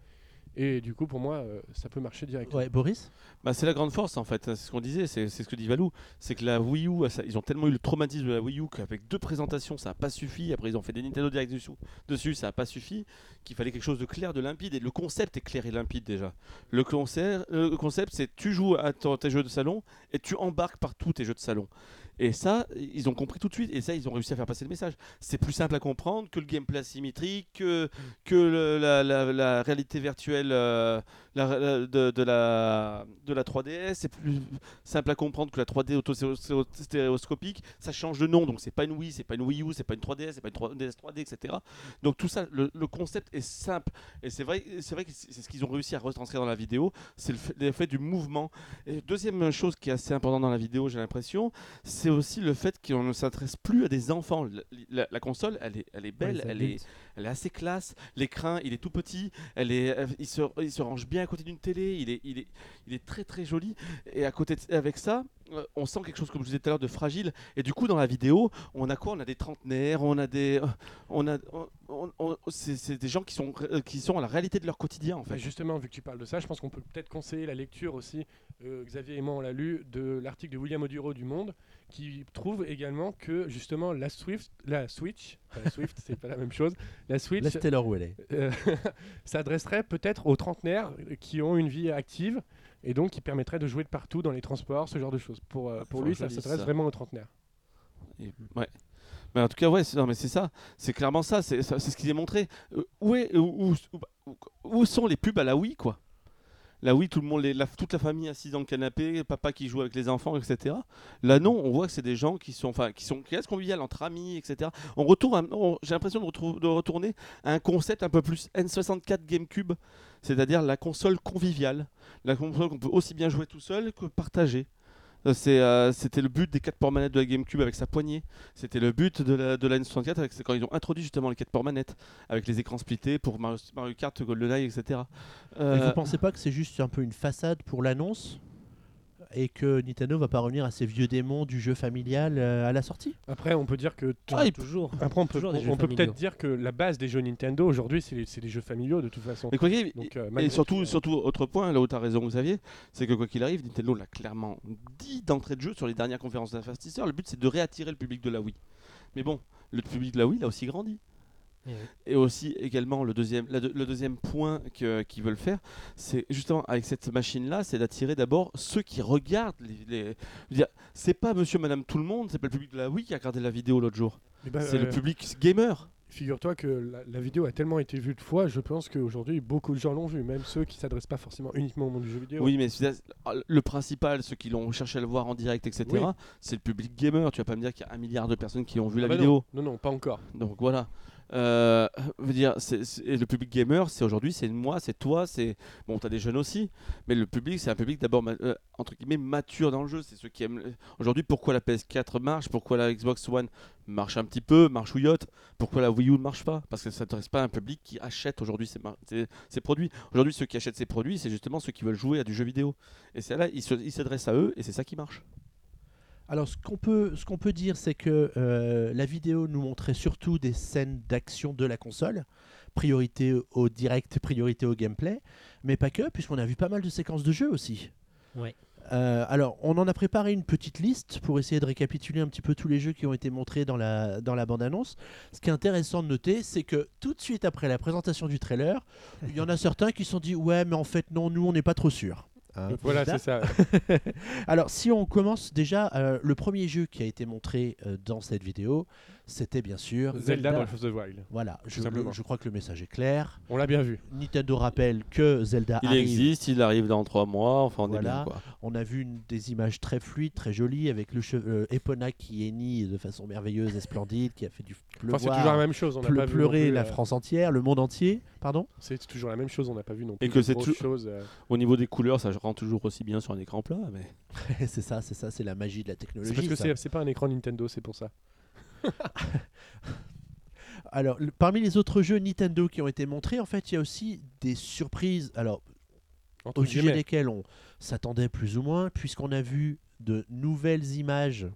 Et du coup, pour moi, euh, ça peut marcher directement. Ouais, Boris Bah, c'est la grande force en fait, c'est ce qu'on disait, c'est ce que dit Valou, c'est que la Wii U, ça- ils ont tellement eu le traumatisme de la Wii U qu'avec deux présentations ça n'a pas suffi, après ils ont fait des Nintendo Direct dessus, dessus ça n'a pas suffi, qu'il fallait quelque chose de clair, de limpide, et le concept est clair et limpide déjà. Le, concept, le concept c'est tu joues à ton- tes jeux de salon et tu embarques partout tes jeux de salon. Et ça, ils ont compris tout de suite, et ça, ils ont réussi à faire passer le message. C'est plus simple à comprendre que le gameplay asymétrique, que, que la réalité virtuelle euh, la- la- de, de la, de la 3DS. C'est plus simple à comprendre que la 3D auto-stéréoscopique. Ça change de nom, donc c'est pas une Wii, c'est pas une Wii U, c'est pas une 3DS, c'est pas une 3DS 3D, etc. Donc tout ça, le, le concept est simple. Et c'est vrai, c'est vrai que c'est ce qu'ils ont réussi à retranscrire dans la vidéo, c'est l'effet du mouvement. Et deuxième chose qui est assez importante dans la vidéo, j'ai l'impression, c'est aussi le fait qu'on ne s'intéresse plus à des enfants. La, la- la console, elle est, elle est belle, Ouais, elle est. elle est assez classe. L'écran, il est tout petit. Elle est, elle- il, se, il se range bien à côté d'une télé. Il est, il, est, très très joli. Et à côté de, avec ça, euh, on sent quelque chose, comme je disais tout à l'heure, de fragile. Et du coup, dans la vidéo, on a quoi? On a des trentenaires, on a des. euh, On a, on- on- on- c'est des gens qui sont, euh, qui sont à la réalité de leur quotidien, en Bah, fait. justement, vu que tu parles de ça, je pense qu'on peut peut-être conseiller la lecture aussi, euh, Xavier et moi on l'a lu, de l'article de William Oduro du Monde, qui trouve également que justement la Swift, la Switch, la Swift, c'est pas la même chose, la Switch Laisse leur où elle est. euh, s'adresserait peut-être aux trentenaires qui ont une vie active et donc qui permettrait de jouer de partout dans les transports, ce genre de choses. Pour, euh, pour lui, ça s'adresse vraiment aux trentenaires. Et- ouais. Mais en tout cas, ouais, c'est, non, mais c'est ça. C'est clairement ça. C'est, ce qu'ils est montré. Euh, où, est, où, où- sont les pubs à la Wii, quoi? La Wii, tout le monde, les- la- toute la famille assise dans le canapé, papa qui joue avec les enfants, etc. Là, non, on voit que c'est des gens qui sont, enfin, qui sont, qui restent conviviales entre amis, etc. On retourne, j'ai l'impression de, de retourner à un concept un peu plus N64 GameCube, c'est-à-dire la console conviviale, la console qu'on peut aussi bien jouer tout seul que partager. Euh, euh, c'était le but des 4 ports manettes de la GameCube avec sa poignée. C'était le but de la, de la N64 avec, quand ils ont introduit justement les 4 ports manettes avec les écrans splittés pour Mario, Mario Kart, GoldenEye, etc. Et Euh, Vous pensez pas que c'est juste un peu une façade pour l'annonce? Et que Nintendo va pas revenir à ses vieux démons du jeu familial euh, à la sortie. Après, on peut dire que. Ah, toujours. Après, on peut, on peut peut-être dire que la base des jeux Nintendo aujourd'hui, c'est les, c'est les jeux familiaux de toute façon. Mais quoi qu'il arrive, Donc, euh, et surtout, tout, euh, surtout, autre point, là où tu as raison, Xavier, c'est que quoi qu'il arrive, Nintendo l'a clairement dit d'entrée de jeu sur les dernières conférences d'investisseurs. Le but, c'est de réattirer le public de la Wii. Mais bon, le public de la Wii, il a aussi grandi. Eh. Et aussi, également, le deuxième, la le deuxième point que- qu'ils veulent faire, c'est justement avec cette machine-là, c'est d'attirer d'abord ceux qui regardent les. les- c'est pas monsieur, madame, tout le monde, c'est pas le public de la Wii qui a regardé la vidéo l'autre jour. eh ben, c'est le euh, public gamer. Figure-toi que la, la vidéo a tellement été vue de fois, je pense qu'aujourd'hui beaucoup de gens l'ont vue, même ceux qui s'adressent pas forcément uniquement au monde du jeu vidéo. Oui, mais le principal, ceux qui l'ont cherché à le voir en direct, etc., Oui. c'est le public gamer. Tu vas pas me dire qu'il y a un milliard de personnes qui ont vu Ah la bah vidéo. Non, non, pas encore. Donc voilà. Euh, dire, le public gamer, c'est aujourd'hui, c'est moi, c'est toi, c'est bon, t'as des jeunes aussi, mais le public, c'est un public d'abord euh, entre guillemets mature dans le jeu. C'est ceux qui aiment. Aujourd'hui, pourquoi la PS4 marche, pourquoi la Xbox One marche un petit peu, marche ouillotte, pourquoi la Wii U ne marche pas Parce que ça s'intéresse pas à un public qui achète aujourd'hui ces, produits. Aujourd'hui, ceux qui achètent ces produits, c'est justement ceux qui veulent jouer à du jeu vidéo. Et c'est là, ils s'adressent à eux, et c'est ça qui marche. Alors, ce qu'on peut, ce qu'on peut dire, c'est que euh, la vidéo nous montrait surtout des scènes d'action de la console, priorité au direct, priorité au gameplay, mais pas que, puisqu'on a vu pas mal de séquences de jeu aussi. Ouais. Euh, alors, on en a préparé une petite liste pour essayer de récapituler un petit peu tous les jeux qui ont été montrés dans la, dans la bande-annonce. Ce qui est intéressant de noter, c'est que tout de suite après la présentation du trailer, il y en a certains qui se sont dit Ouais, mais en fait, non, nous, on n'est pas trop sûrs. Hein, voilà, c'est ça. Alors, si on commence déjà, euh, le premier jeu qui a été montré euh, dans cette vidéo, c'était bien sûr Zelda Breath of the Wild. Voilà, je, simplement. le- je crois que le message est clair. On l'a bien vu. Nintendo rappelle que Zelda Il arrive. existe, il arrive dans trois mois, enfin on est bien quoi. On a vu une- des images très fluides, très jolies, avec le cheveu Epona qui hennit de façon merveilleuse et splendide, qui a fait du pleuvoir, Enfin, c'est toujours la même chose. On n'a pleu- pas pleurer la euh, France entière, le monde entier, pardon C'est toujours la même chose. On n'a pas vu non plus. Et que c'est choses, euh, Au niveau des couleurs, ça rend toujours aussi bien sur un écran plat, mais C'est ça, c'est ça, c'est la magie de la technologie. C'est parce que ça. c'est c'est pas un écran Nintendo, c'est pour ça. Alors, le- parmi les autres jeux Nintendo qui ont été montrés, en fait, il y a aussi des surprises. Alors, Entre au sujet guillemets. desquelles on s'attendait plus ou moins, puisqu'on a vu de nouvelles images.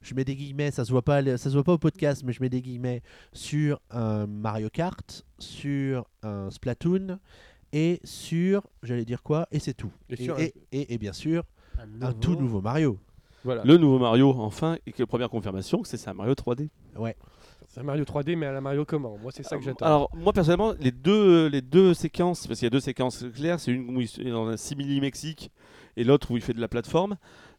Je mets des guillemets, ça se voit pas, ça se voit pas au podcast, mais je mets des guillemets sur un Mario Kart, sur un Splatoon et sur, j'allais dire quoi, et c'est tout. Et Et, sur un- et- et- et bien sûr, Un, un tout nouveau Mario. Voilà. le nouveau Mario, enfin, et que première confirmation, que c'est un Mario 3D. C'est un Mario 3D, mais à la Mario comment? Moi, c'est ça que j'attends. Alors, moi personnellement, les deux, les deux séquences, parce qu'il y a deux séquences claires, c'est une où il est dans un simili Mexique et l'autre où il fait de la plateforme.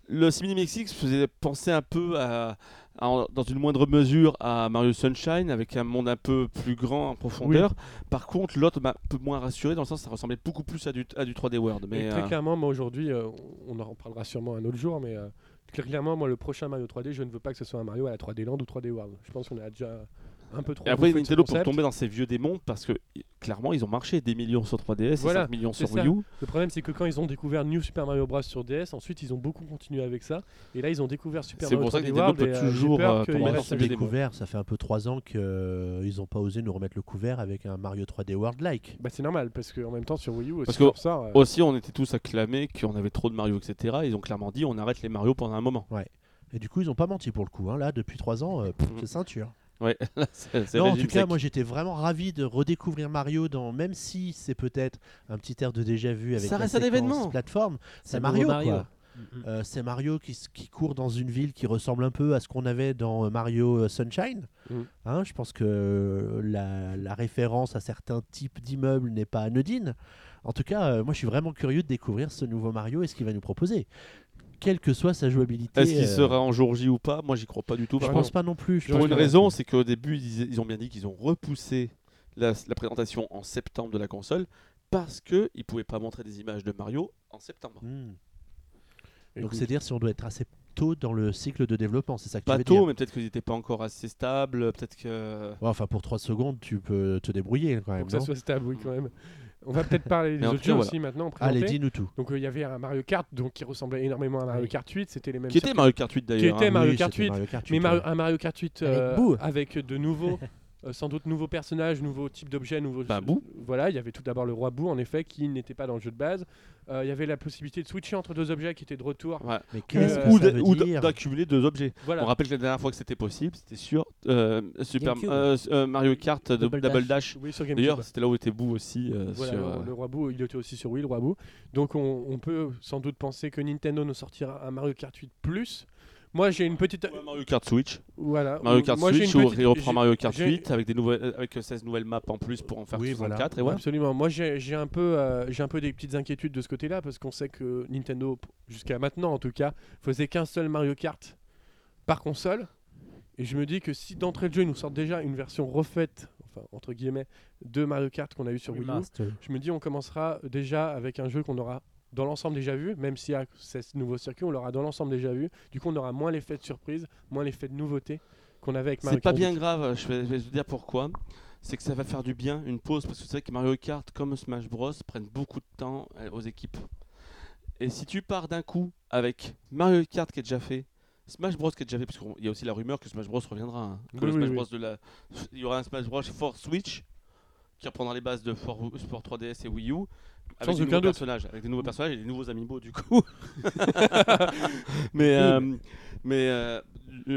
Le simili Mexique faisait penser un peu à, à- dans une moindre mesure à Mario Sunshine avec un monde un peu plus grand en profondeur. Par contre, l'autre m'a un peu moins rassuré dans le sens que ça ressemblait beaucoup plus à du, à du 3D World. Mais très euh, clairement, moi aujourd'hui, euh, on en parlera sûrement un autre jour, mais euh, clairement, moi le prochain Mario 3D, je ne veux pas que ce soit un Mario à la 3D Land ou 3D World. Je pense qu'on a déjà un peu trop. Et après, Nintendo pour tomber dans ces vieux démons parce que clairement ils ont marché des millions sur 3DS, et Voilà, 5 millions c'est sur ça. Wii U. Le problème, c'est que quand ils ont découvert New Super Mario Bros sur DS, ensuite ils ont beaucoup continué avec ça, et là ils ont découvert Super C'est Mario pour ça que 3D Nintendo peut et, euh, toujours, euh, Ouais, c'est découvert, ça fait un peu trois ans qu'ils n'ont pas osé nous remettre le couvert avec un Mario 3D World-like. Bah, c'est normal, parce qu'en même temps sur Wii U, aussi Parce que- euh, Aussi, on était tous acclamés qu'on avait trop de Mario, etc. Ils ont clairement dit on arrête les Mario pendant un moment. Et du coup, ils n'ont pas menti pour le coup. hein. Là, depuis trois ans, euh, pff, Mhm. c'est ceinture. Ouais, c'est c'est Non, en tout cas, sec. moi j'étais vraiment ravi de redécouvrir Mario, dans, même si c'est peut-être un petit air de déjà vu avec Ça la reste un événement. plateforme. C'est Mario, quoi. Mm, mm. Euh, c'est Mario qui, court dans une ville qui ressemble un peu à ce qu'on avait dans euh, Mario euh, Sunshine. Mhm. Hein, je pense que la, la référence à certains types d'immeubles n'est pas anodine. En tout cas, euh, moi je suis vraiment curieux de découvrir ce nouveau Mario et ce qu'il va nous proposer. Quelle que soit sa jouabilité. Est-ce qu'il euh, sera en jour J ou pas? Moi, j'y crois pas du tout. Je pense pas non plus. je Pour une que- raison, c'est qu'au début, ils, ont bien dit qu'ils ont repoussé la, la présentation en septembre de la console parce qu'ils ne pouvaient pas montrer des images de Mario en septembre. Hmm. Donc c'est dire si on doit être assez tôt dans le cycle de développement, c'est ça que tu Pas veux tôt, dire mais peut-être qu'ils n'étaient pas encore assez stables. Peut-être que. Ouais, Enfin, pour 3 secondes, tu peux te débrouiller quand même. pour que ça soit stable, oui, quand même. On va peut-être parler des autres jeux voilà. aussi maintenant. Allez, dis-nous tout. Donc euh, il y avait un Mario Kart donc, qui ressemblait énormément à Mario Oui. Kart 8, c'était les mêmes Qui était. Mario Kart 8 d'ailleurs. était hein. Mario Oui, Kart c'était 8, Mario Kart Mais 8, Mario- ouais. un Mario Kart 8 Avec euh, avec de nouveaux euh, sans doute nouveaux personnages, nouveaux types d'objets, nouveaux. Bah, Boo. Voilà, il y avait tout d'abord le roi Boo, en effet, qui n'était pas dans le jeu de base. Euh, Il y avait la possibilité de switcher entre deux objets qui étaient de retour. Ouais. Mais Euh, qu'est-ce que Ou ça de- veut ou d- dire d'accumuler deux objets. Voilà. On rappelle que la dernière fois que c'était possible, c'était sur euh, Super GameCube. euh, euh, Mario Kart Double, Double Double Dash. Dash. Oui, sur GameCube. D'ailleurs, c'était là où était Boo aussi. euh, Voilà, sur, le- euh, le roi Boo, il était aussi sur Wii, le roi Boo. Donc on, on peut sans doute penser que Nintendo nous sortira un Mario Kart 8 Plus. Moi j'ai une petite. ouais, Mario Kart Switch. Voilà. Mario Kart moi, j'ai Switch, où petite- il reprend Mario Kart j'ai- 8 avec, des nouvelles, euh, avec 16 nouvelles maps en plus pour en faire Oui, 64. Et Ouais. Absolument. Moi, j'ai un peu, euh, j'ai un peu des petites inquiétudes de ce côté-là parce qu'on sait que Nintendo, jusqu'à maintenant en tout cas, faisait qu'un seul Mario Kart par console. Et je me dis que si d'entrée de jeu ils nous sortent déjà une version refaite, enfin entre guillemets, de Mario Kart qu'on a eu sur Wii U, je me dis on commencera déjà avec un jeu qu'on aura dans l'ensemble déjà vu, même si à ce nouveau circuit on l'aura dans l'ensemble déjà vu. Du coup, on aura moins l'effet de surprise, moins l'effet de nouveauté qu'on avait avec Mario C'est pas Kart. bien grave, je vais, je vais te dire pourquoi. C'est que ça va faire du bien, une pause, parce que c'est vrai que Mario Kart, comme Smash Bros, prennent beaucoup de temps euh, aux équipes. Et si tu pars d'un coup avec Mario Kart qui est déjà fait, Smash Bros qui est déjà fait, parce qu'il y a aussi la rumeur que Smash Bros reviendra. hein. Oui, oui, Smash oui. Bros de la... Il y aura un Smash Bros for Switch qui reprendra les bases de Sport 3DS et Wii U. Avec des nouveaux personnages, avec des nouveaux personnages et des nouveaux amiibo du coup. mais euh, mais euh,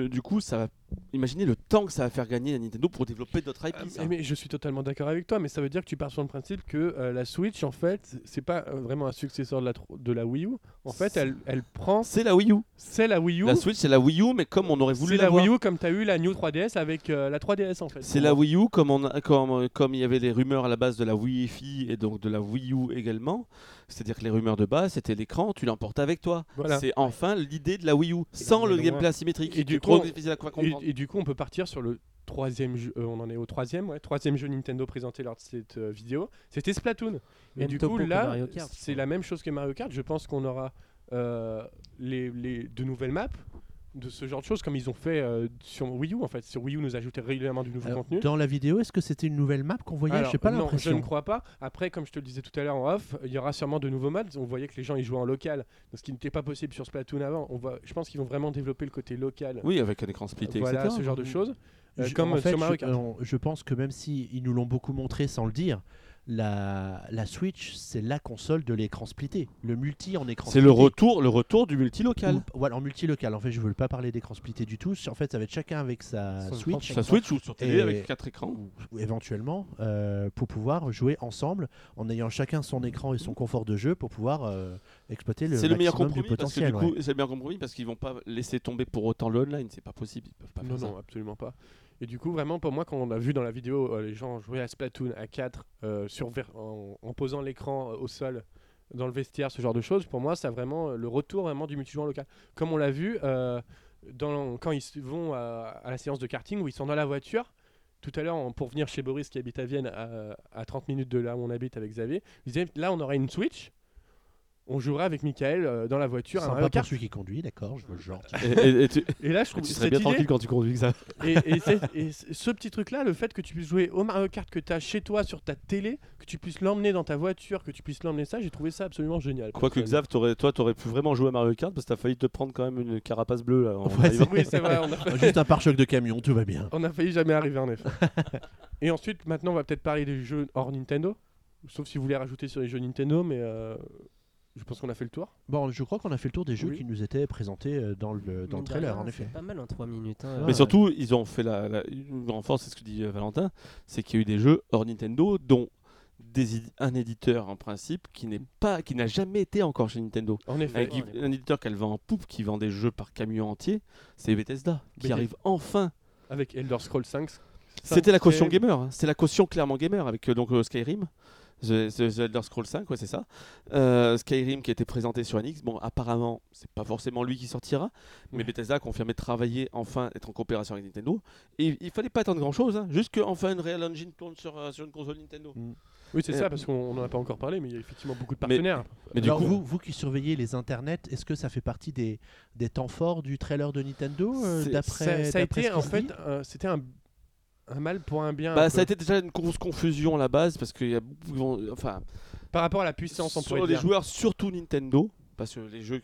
du coup, ça va. Imaginez le temps que ça va faire gagner à Nintendo pour développer d'autres IP. Ça. mais, je suis totalement d'accord avec toi, mais ça veut dire que tu pars sur le principe que euh, la Switch, en fait, c'est pas euh, vraiment un successeur de la, tro- de la Wii U. En fait, elle, elle prend. C'est la Wii U. C'est la Wii U. La Switch, c'est la Wii U, mais comme on aurait voulu C'est la. Wii U comme tu as eu la New 3DS avec euh, la 3DS, en fait. C'est la. Wii U comme, on a- comme, comme il y avait les rumeurs à la base de la Wii Fi et donc de la Wii U également. C'est-à-dire que les rumeurs de base, c'était l'écran, tu l'emportes avec toi. Voilà. C'est enfin l'idée de la Wii U, sans le gameplay asymétrique. Et du trop coup, difficile à Et, comprendre. Et du coup, on peut partir sur le troisième jeu. euh, on en est au troisième, ouais, troisième jeu Nintendo présenté lors de cette euh, vidéo. C'était Splatoon. Et du coup, là, c'est la même chose que Mario Kart. Je pense qu'on aura euh, les, les de nouvelles maps, de ce genre de choses, comme ils ont fait euh, sur Wii U. En fait, sur Wii U, nous ajoutait régulièrement du nouveau Alors, contenu. Dans la vidéo, est-ce que c'était une nouvelle map qu'on voyait? Alors, pas non, je ne crois pas. Après, comme je te le disais tout à l'heure en off, il y aura sûrement de nouveaux modes. On voyait que les gens y jouaient en local, ce qui n'était pas possible sur Splatoon avant. On voit, je pense qu'ils vont vraiment développer le côté local. Oui, avec un écran splitté, voilà, etc. ce genre de choses. Euh, Je- comme en fait, sur Mario je, Kart. je pense que même si ils nous l'ont beaucoup montré sans le dire, la, la Switch, c'est la console de l'écran splitté. Le multi en écran C'est le retour, le retour du multilocal. Ou- voilà, en multilocal. En fait, je veux pas parler d'écran splitté du tout. En fait, ça va être chacun avec sa Son Switch. Ça Switch ou sur télé avec quatre écrans. ou- ou éventuellement euh, pour pouvoir jouer ensemble en ayant chacun son écran et son confort de jeu pour pouvoir euh, exploiter le meilleur maximum du compromis potentiel. ouais. c'est le meilleur compromis parce qu'ils vont pas laisser tomber pour autant le online, c'est pas possible, ils peuvent pas Non, faire non, ça. absolument pas. Et du coup, vraiment, pour moi, quand on a vu dans la vidéo euh, les gens jouer à Splatoon à 4 euh, sur en, posant l'écran euh, au sol dans le vestiaire, ce genre de choses, pour moi, c'est vraiment le retour vraiment du multijoueur local. Comme on l'a vu quand ils vont à, la séance de karting où ils sont dans la voiture. Tout à l'heure, pour venir chez Boris qui habite à Vienne, à, à 30 minutes de là où on habite avec Xavier, ils disaient là, on aurait une Switch. On jouera avec Michael euh, dans la voiture à Sympa Mario pour Kart. celui qui conduit, d'accord, je vois le genre. Et, et- et tu, Et là, je trouve tu serais bien idée, tranquille quand tu conduis que ça. et, ce petit truc-là, le fait que tu puisses jouer au Mario Kart que tu as chez toi sur ta télé, que tu puisses l'emmener dans ta voiture, que tu puisses l'emmener ça, j'ai trouvé ça absolument génial. Quoique. Xav, toi, t'aurais pu vraiment jouer à Mario Kart parce que t'as failli te prendre quand même une carapace bleue. Là, en Ouais, arrivant. Oui, c'est vrai, on a, failli, Juste un pare-choc de camion, tout va bien. on a failli jamais arriver en effet. et ensuite, maintenant, on va peut-être parler des jeux hors Nintendo. Sauf si vous voulez rajouter sur les jeux Nintendo, mais euh, je pense qu'on a fait le tour. Bon, je crois qu'on a fait le tour des jeux Oui. qui nous étaient présentés euh, dans le, dans le de trailer, rien, en effet. Pas mal en 3 minutes. hein. Ouais. Mais surtout, ils ont fait la, la- une grande force, c'est ce que dit euh, Valentin, c'est qu'il y a eu des jeux hors Nintendo, dont des un éditeur en principe qui n'est pas, qui n'a jamais été encore chez Nintendo. En Un, effet. qui- un éditeur qu'elle vend en poupe, qui vend des jeux par camion entier, c'est Bethesda, qui Bethesda. arrive enfin. Avec Elder Scrolls 5. C'était la caution gamer, hein. c'est la caution clairement gamer avec euh, donc euh, Skyrim. The, The- The Elder Scrolls 5, ouais, c'est ça. Euh, Skyrim qui a été présenté sur NX. Bon, apparemment, c'est pas forcément lui qui sortira, mais Ouais. Bethesda a confirmé travailler enfin, être en coopération avec Nintendo. Et il fallait pas attendre grand chose, juste qu'enfin une Real Engine tourne sur, euh, sur une console Nintendo. Oui, c'est Euh, ça, parce qu'on n'en a pas encore parlé, mais il y a effectivement beaucoup de partenaires. Mais du Alors coup, vous, vous qui surveillez les internets, est-ce que ça fait partie des, des temps forts du trailer de Nintendo euh, C'est- d'après ça, ça a été ce en fait, c'était un, un mal pour un bien. un bah, peu. ça a été déjà une grosse confusion à la base parce qu'il y a beaucoup- enfin, Par rapport à la puissance, on sur pourrait les dire. joueurs, surtout Nintendo, Parce que les jeux,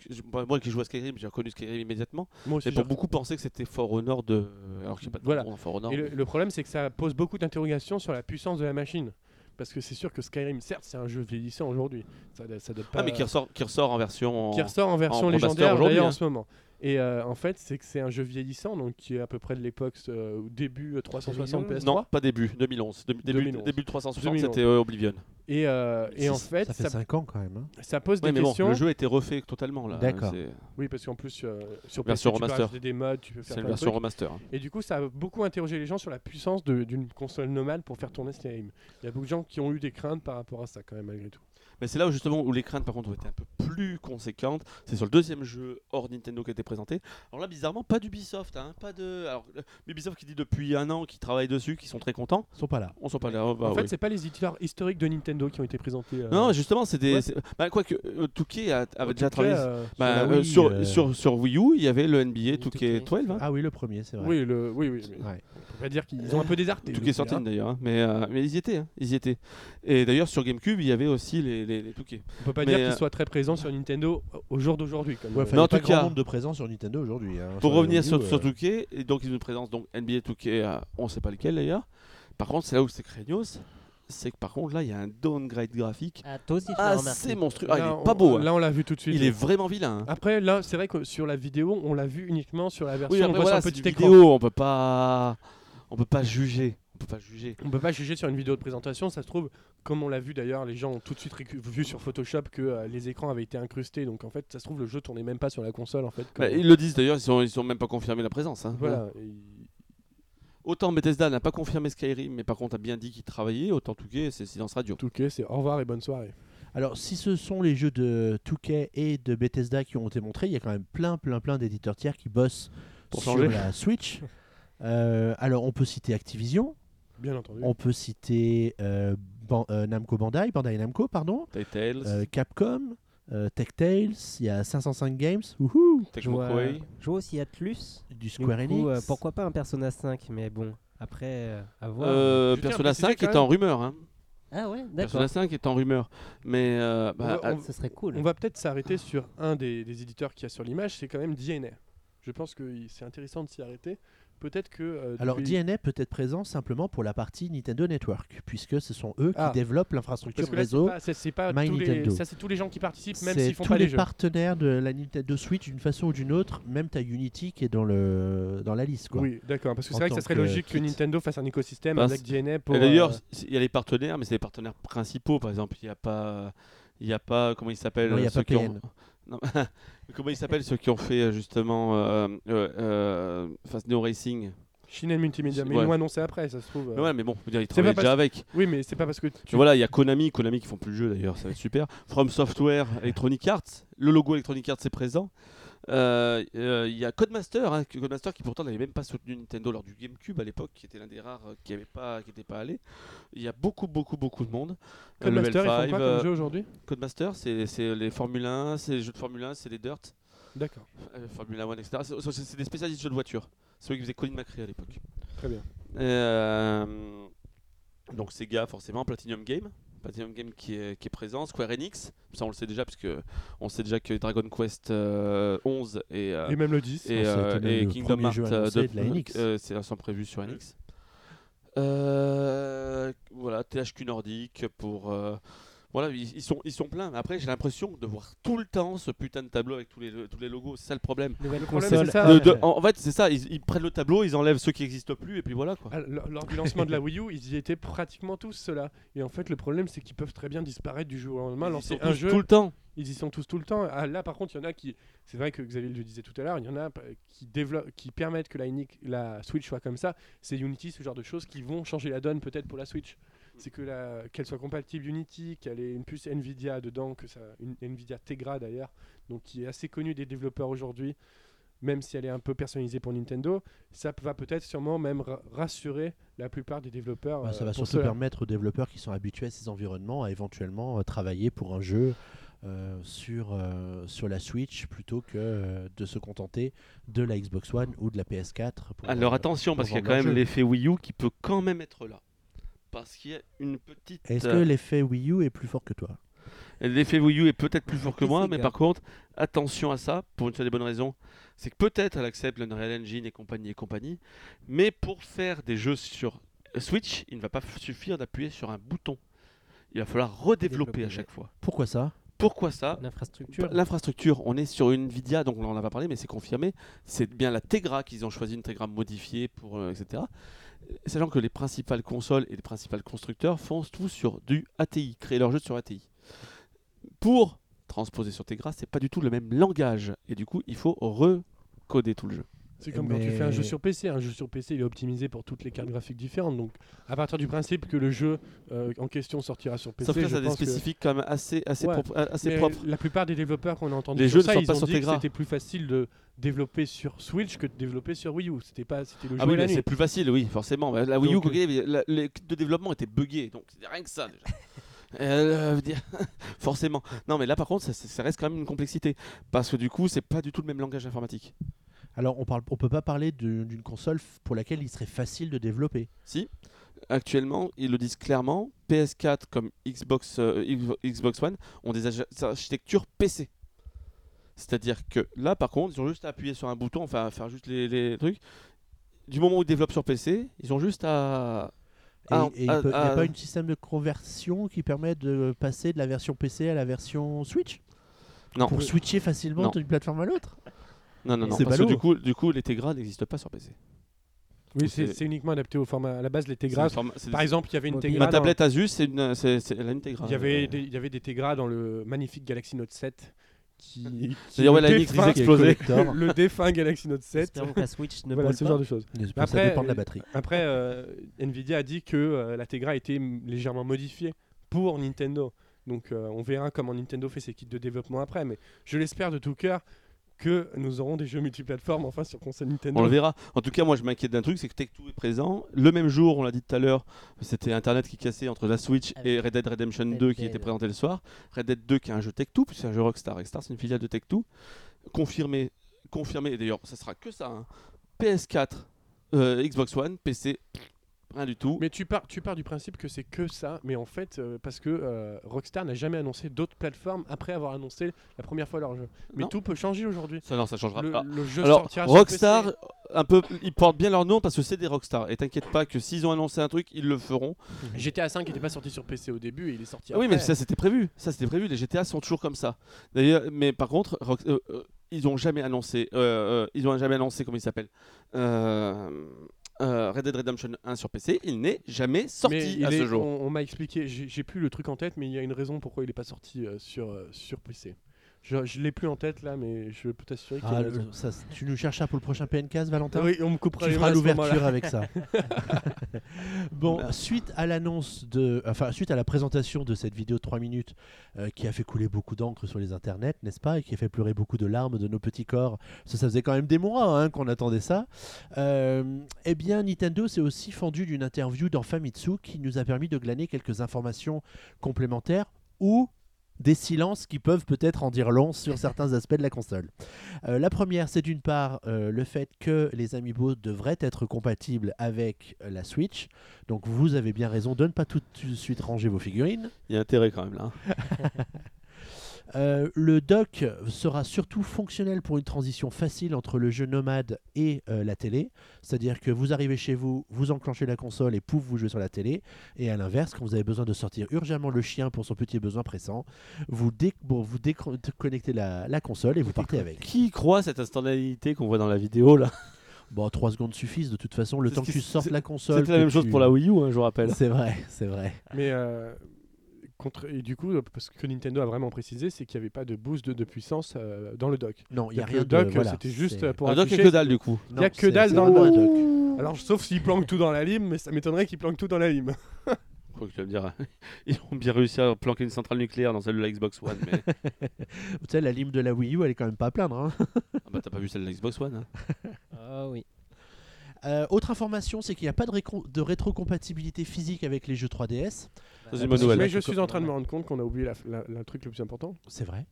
moi qui joue à Skyrim, j'ai reconnu Skyrim immédiatement. Moi aussi, pour beaucoup pensaient que c'était For Honor de. Alors qu'il n'y a pas de Voilà. nom dans For Honor. Et le, le problème, c'est que ça pose beaucoup d'interrogations sur la puissance de la machine. Parce que c'est sûr que Skyrim, certes, c'est un jeu vieillissant aujourd'hui. Ça, ça date pas. Ah, mais qui ressort, qui ressort en version. qui ressort en version en remaster légendaire aujourd'hui, d'ailleurs hein. en ce moment. Et euh, en fait, c'est que c'est un jeu vieillissant, donc qui est à peu près de l'époque euh, début euh, 360 PS3. Non, pas début, 2011. Début, début, 2011. début de 360, 2011. c'était euh, Oblivion. Et, euh, et en fait, ça fait ça, 5 ans quand même. hein. ça pose Ouais, des mais bon, questions. le jeu a été refait totalement là. D'accord. Oui, parce qu'en plus, euh, sur Version PC, tu peux des mods, tu peux faire c'est une de version remaster. hein. Et du coup, ça a beaucoup interrogé les gens sur la puissance de- d'une console nomade pour faire tourner Skyrim. Il y a beaucoup de gens qui ont eu des craintes par rapport à ça, quand même, malgré tout. Mais c'est là où justement où les craintes par contre ont été un peu plus conséquentes. C'est sur le deuxième jeu hors Nintendo qui a été présenté. Alors là bizarrement pas d'Ubisoft, hein, pas de. Alors Ubisoft qui dit depuis un an qu'ils travaillent dessus, qu'ils sont très contents. Ils sont pas là. On s'en pas là. bah en fait, oui. c'est pas les éditeurs historiques de Nintendo qui ont été présentés. euh, Non justement c'est des. Ouais. Bah, quoique euh, Touquet a- avait déjà travaillé. euh, Bah, euh, Wii, sur, euh, sur, sur Wii U, il y avait le NBA Wii 2K 12. Hein. Ah oui, le premier, c'est vrai. oui, le, oui, oui. mais Ouais. On va dire qu'ils ont un peu désarté. Touquet sorti hein. d'ailleurs, hein. mais, euh, mais ils y étaient, hein, ils y étaient. Et d'ailleurs sur GameCube, il y avait aussi les, les, les Touquet. On peut pas Mais, dire euh, qu'ils soient très présents sur Nintendo au jour d'aujourd'hui. comme, Ouais, euh, Mais il y en tout cas- nombre de présents sur Nintendo aujourd'hui. hein, Pour revenir sur, U, sur euh, Touquet, et donc ils nous présentent donc NBA Touquet, on sait pas lequel d'ailleurs. Par contre, c'est là où c'est craignos, c'est que par contre là il y a un downgrade graphique Ah, toi aussi, assez monstrueux. Ah, là, il est on- pas beau, hein. Là, on l'a vu tout de suite. il est vraiment vilain. hein. Après, là, c'est vrai que sur la vidéo, on l'a vu uniquement sur la version Oui, on après voit voilà, sur un petit écran. vidéo, on peut pas, on peut pas juger, on peut pas juger. On peut pas juger sur une vidéo de présentation, ça se trouve, comme on l'a vu d'ailleurs, les gens ont tout de suite vu sur Photoshop que euh, les écrans avaient été incrustés, donc en fait, ça se trouve, le jeu tournait même pas sur la console en fait. comme- Bah, ils le disent d'ailleurs, ils sont, ils sont même pas confirmé la présence. hein. Voilà. et- Autant Bethesda n'a pas confirmé Skyrim, mais par contre a bien dit qu'il travaillait, autant Touquet c'est silence radio. Tout cas, c'est au revoir et bonne soirée. Alors, si ce sont les jeux de 2K et de Bethesda qui ont été montrés, il y a quand même plein, plein, plein d'éditeurs tiers qui bossent Pour sur changer. la Switch. Euh, alors, on peut citer Activision, Bien entendu. on peut citer euh, Ban- euh, Namco Bandai, Bandai Namco, pardon, Tales, euh, Capcom, euh, Telltale, il y a 505 Games, wouhou, Je vois, je vois aussi Atlus. du Du Square coup, Enix. euh, pourquoi pas un Persona 5 Mais bon, après, euh, à voir. Euh, Persona préciser 5 quand est en rumeur. Hein. Ah ouais, d'accord. Persona 5 est en rumeur. Mais euh, bah, On va- ah, on- Ce serait cool. On va peut-être s'arrêter sur un des, des éditeurs qu'il y a sur l'image, c'est quand même DNA. Je pense que c'est intéressant de s'y arrêter. Peut-être que. euh, Alors, DNA peut être présent simplement pour la partie Nintendo Network, puisque ce sont eux Ah. qui développent l'infrastructure c'est réseau. pas, c'est- pas My tous les, Nintendo. ça, c'est tous les gens qui participent, même C'est s'ils font tous pas les, les jeux. partenaires de la Nintendo Switch d'une façon ou d'une autre, même ta Unity qui est dans, le, dans la liste. Quoi. Oui, d'accord. Parce que c'est vrai que ça serait que logique que. Nintendo fasse un écosystème avec DNA pour. d'ailleurs, euh, il y a les partenaires, mais c'est les partenaires principaux. Par exemple, il n'y a pas, il y a pas, comment ils s'appellent Non, il y a ceux pas qui ont- PN. Non, comment ils s'appellent ceux qui ont fait euh, justement, euh, euh, enfin, Neo Racing? Shinel Multimedia, mais Ouais. ils l'ont annoncé après, ça se trouve. euh. Ouais, mais bon, dire, ils C'est travaillent déjà avec. Oui, mais c'est pas parce que tu. Tu voilà, il y a Konami, Konami qui font plus le jeu d'ailleurs, ça va être super. From Software, Electronic Arts, le logo Electronic Arts est présent. Euh, euh, Il y a Codemaster, hein, Codemaster qui pourtant n'avait même pas soutenu Nintendo lors du GameCube à l'époque, qui était l'un des rares euh, qui n'était pas, qui était pas allé. Il y a beaucoup, beaucoup, beaucoup de monde. Euh, Codemaster, ils font quoi 5, comme euh, jeu aujourd'hui? Codemaster, c'est c'est les Formule 1, c'est les jeux de Formule 1, c'est les Dirt, D'accord, euh, Formula 1, etc. C'est- des spécialistes de jeux de voiture. C'est eux qui faisaient Colin McRae à l'époque. très bien. Euh, donc Sega forcément, Platinum Game, Platinum Game qui est, qui est présent, Square Enix, ça on le sait déjà parce que on sait déjà que Dragon Quest euh, 11 et, euh, Et même le 10. et, euh, même et le Kingdom Hearts euh, annoncé de- de la NX. euh, c'est sont prévus sur. Euh, voilà THQ Nordic pour euh, voilà ils, ils sont ils sont pleins. Mais Après j'ai l'impression de voir tout le temps ce putain de tableau avec tous les tous les logos. C'est ça le problème. Nouvelle Le problème, console. c'est ça. De- de- en, en fait c'est ça. Ils, ils prennent le tableau, ils enlèvent ceux qui n'existent plus et puis voilà quoi. Ah, lors du lancement de la Wii U, ils y étaient pratiquement tous ceux-là. Et en fait, le problème, c'est qu'ils peuvent très bien disparaître du jour au lendemain, Ils y lancer sont un tous jeu. tout le temps. Ils y sont tous tout le temps. Ah, là, par contre, il y en a qui. C'est vrai que Xavier le disait tout à l'heure, il y en a qui, développent, qui permettent que la Switch soit comme ça. C'est Unity, ce genre de choses qui vont changer la donne peut-être pour la Switch. C'est que la- qu'elle soit compatible Unity, qu'elle ait une puce Nvidia dedans, que ça, une Nvidia Tegra d'ailleurs, donc qui est assez connue des développeurs aujourd'hui, même si elle est un peu personnalisée pour Nintendo, ça va peut-être sûrement même ra- rassurer la plupart des développeurs. Bah, ça euh, va pour surtout cela. permettre aux développeurs qui sont habitués à ces environnements à éventuellement euh, travailler pour un jeu euh, sur, euh, sur la Switch plutôt que euh, de se contenter de la Xbox One ou de la PS4. pour, Alors euh, attention, parce qu'il y a quand même l'effet Wii U qui peut quand même être là. Parce qu'il y a une petite. Est-ce que euh, l'effet Wii U est plus fort que toi? L'effet Wii U est peut-être plus fort que moi, mais par contre, attention à ça, pour une seule des bonnes raisons. C'est que peut-être elle accepte l'Unreal Engine et compagnie et compagnie, mais pour faire des jeux sur Switch, il ne va pas suffire d'appuyer sur un bouton. Il va falloir redévelopper Développer, à chaque fois. Pourquoi ça? Pourquoi ça? L'infrastructure. L'infrastructure, on est sur une Nvidia, donc on en a pas parlé, mais c'est confirmé. C'est bien la Tegra qu'ils ont choisi une Tegra modifiée pour euh, etc. Sachant que les principales consoles et les principaux constructeurs font tout sur du ATI, créer leurs jeux sur ATI. Pour transposer sur Tegra, c'est pas du tout le même langage et du coup, il faut recoder tout le jeu. C'est comme quand tu fais un jeu sur PC. Un jeu sur PC, il est optimisé pour toutes les cartes graphiques différentes. Donc, à partir du principe que le jeu euh, en question sortira sur PC, Sauf que ça a des que- spécifiques quand même assez assez Ouais, propres, euh, assez propres. La plupart des développeurs qu'on a entendus Les sur jeux ne ça, sont ils pas ont dit que c'était plus facile de développer sur Switch que de développer sur Wii U. C'était pas, c'était le jeu Ah oui, nuit. c'est plus facile, oui, forcément. Mais La Wii U, Donc, la- les de développement étaient buggés, donc c'est rien que ça déjà. Euh, forcément. Non, mais là par contre, ça, ça reste quand même une complexité. Parce que du coup, c'est pas du tout le même langage informatique. Alors, on parle, on peut pas parler d'une console pour laquelle il serait facile de développer. Si, actuellement, ils le disent clairement, PS4 comme Xbox, euh, Xbox- One ont des architectures PC. C'est-à-dire que là, par contre, ils ont juste à appuyer sur un bouton, enfin à faire juste les, les trucs. Du moment où ils développent sur PC, ils ont juste à. Et Ah, et il ah, n'y a pas un système de conversion qui permet de passer de la version PC à la version Switch? Non. Pour switcher facilement d'une plateforme à l'autre? Non, non, non. C'est Parce que du coup, du coup, les Tegra n'existent pas sur PC. Oui, c'est uniquement adapté au format. À la base, les Tegra. Par exemple, il y avait une. Tegra. ma dans- tablette Asus, c'est une, a une Tegra. Il y avait des, il y avait des Tegra dans le magnifique Galaxy Note 7 qui. C'est-à-dire, ouais, la défunt- explosé. le défunt Galaxy Note 7. Espérons que la Switch ne Voilà, ce pas. genre de choses. ça Après, dépend de la euh, batterie. Après, euh, Nvidia a dit que euh, la Tegra était m- légèrement modifiée pour Nintendo. Donc euh, on verra comment Nintendo fait ses kits de développement après. Mais je l'espère de tout cœur que nous aurons des jeux multiplateformes enfin sur console Nintendo. On le verra. En tout cas, moi, je m'inquiète d'un truc, c'est que Tech2 est présent. Le même jour, on l'a dit tout à l'heure, c'était Internet qui cassait entre la Switch et Red Dead Redemption Red 2 qui Dead. était présenté le soir. Red Dead 2 qui est un jeu Tech2, puis c'est un jeu Rockstar. Rockstar, c'est une filiale de Tech2. Confirmé, confirmé. Et d'ailleurs, ça sera que ça. hein. PS4, euh, Xbox One, PC, rien du tout. Mais tu pars, tu pars du principe que c'est que ça, mais en fait, euh, parce que euh, Rockstar n'a jamais annoncé d'autres plateformes après avoir annoncé la première fois leur jeu. Mais Non. tout peut changer aujourd'hui. Ça, non, ça changera Le, pas. le jeu Alors, sortira sur Rockstar, PC. un peu, ils portent bien leur nom parce que c'est des Rockstar. Et t'inquiète pas que s'ils ont annoncé un truc, ils le feront. GTA 5 n'était pas sorti sur PC au début et il est sorti Ah oui, après. mais ça c'était prévu. Ça c'était prévu. Les GTA sont toujours comme ça. D'ailleurs, mais par contre, Rock- euh, euh, ils ont jamais annoncé. euh, euh, ils ont jamais annoncé comment il s'appelle. Euh, Red Dead Redemption 1 sur PC. Il n'est jamais Mais sorti à est- ce jour. On, on m'a expliqué, j'ai j'ai plus le truc en tête, mais il y a une raison pourquoi il n'est pas sorti euh, sur, euh, sur PC. Je, je l'ai plus en tête là, mais je peux t'assurer Ah, ça, tu nous cherches ça pour le prochain PNCast, Valentin Oui, on me coupera Tu feras l'ouverture avec ça. bon, Voilà. suite à l'annonce de, enfin suite à la présentation de cette vidéo de 3 minutes euh, qui a fait couler beaucoup d'encre sur les internets, n'est-ce pas, et qui a fait pleurer beaucoup de larmes de nos petits corps, que ça faisait quand même des mois hein, qu'on attendait ça. euh, eh bien, Nintendo s'est aussi fendu d'une interview dans Famitsu qui nous a permis de glaner quelques informations complémentaires ou des silences qui peuvent peut-être en dire long sur certains aspects de la console. Euh, la première, c'est d'une part euh, le fait que les Amiibo devraient être compatibles avec euh, la Switch. Donc vous avez bien raison de ne pas tout de suite ranger vos figurines. Il y a intérêt quand même là. Euh, le dock sera surtout fonctionnel pour une transition facile entre le jeu nomade et euh, la télé. C'est-à-dire que vous arrivez chez vous, vous enclenchez la console et pouf, vous jouez sur la télé. Et à l'inverse, quand vous avez besoin de sortir urgemment le chien pour son petit besoin pressant, vous, dé- bon, vous déconnectez la, la console et vous partez avec. Qui croit cette instantanéité qu'on voit dans la vidéo là? Bon, 3 secondes suffisent de toute façon, le temps que tu sortes la console. C'était la même chose tu- pour la Wii U, hein, je vous rappelle. C'est vrai, c'est vrai. Mais euh, contre, et du coup, parce que Nintendo a vraiment précisé, c'est qu'il n'y avait pas de boost de, de puissance euh, dans le dock. Non, il y a rien le dock, de. voilà, c'était juste euh, pour Le dock est afficher- que dalle du coup. Il y a que dalle dans le dock. Alors, sauf s'ils planquent tout dans la lime, mais ça m'étonnerait qu'ils planquent tout dans la lime. Quoi que tu vas me dire, ils ont bien réussi à planquer une centrale nucléaire dans celle de la Xbox One, mais Tu sais, la lime de la Wii U, elle est quand même pas à plaindre. hein. ah bah t'as pas vu celle de la Xbox One. hein. Ah oui. Euh, autre information, c'est qu'il n'y a pas de, de rétrocompatibilité physique avec les jeux 3DS. c'est une bonne nouvelle. Mais je suis en train de me rendre compte qu'on a oublié la- la- la truc le plus important. C'est vrai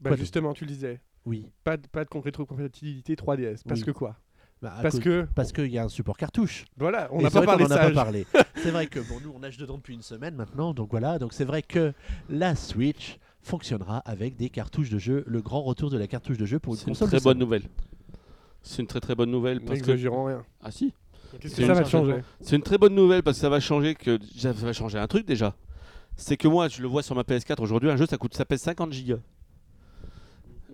Bah justement, tu le disais, Oui. pas de, pas de rétrocompatibilité 3DS. Parce Oui. que quoi? Bah, Parce cause- que, parce qu'il y a un support cartouche. voilà, on n'a pas parlé en a ça. pas parlé. c'est vrai que bon, nous on a juste de donner depuis une semaine maintenant, donc voilà. Donc c'est vrai que la Switch fonctionnera avec des cartouches de jeu, le grand retour de la cartouche de jeu pour une C'est une console. très bonne nouvelle. C'est une très très bonne nouvelle parce que rien. ah si, Qu'est-ce C'est que ça une va changer c'est une très bonne nouvelle parce que ça va changer que ça va changer un truc déjà. C'est que moi je le vois sur ma PS4 aujourd'hui, un jeu ça coûte ça pèse 50 gigas.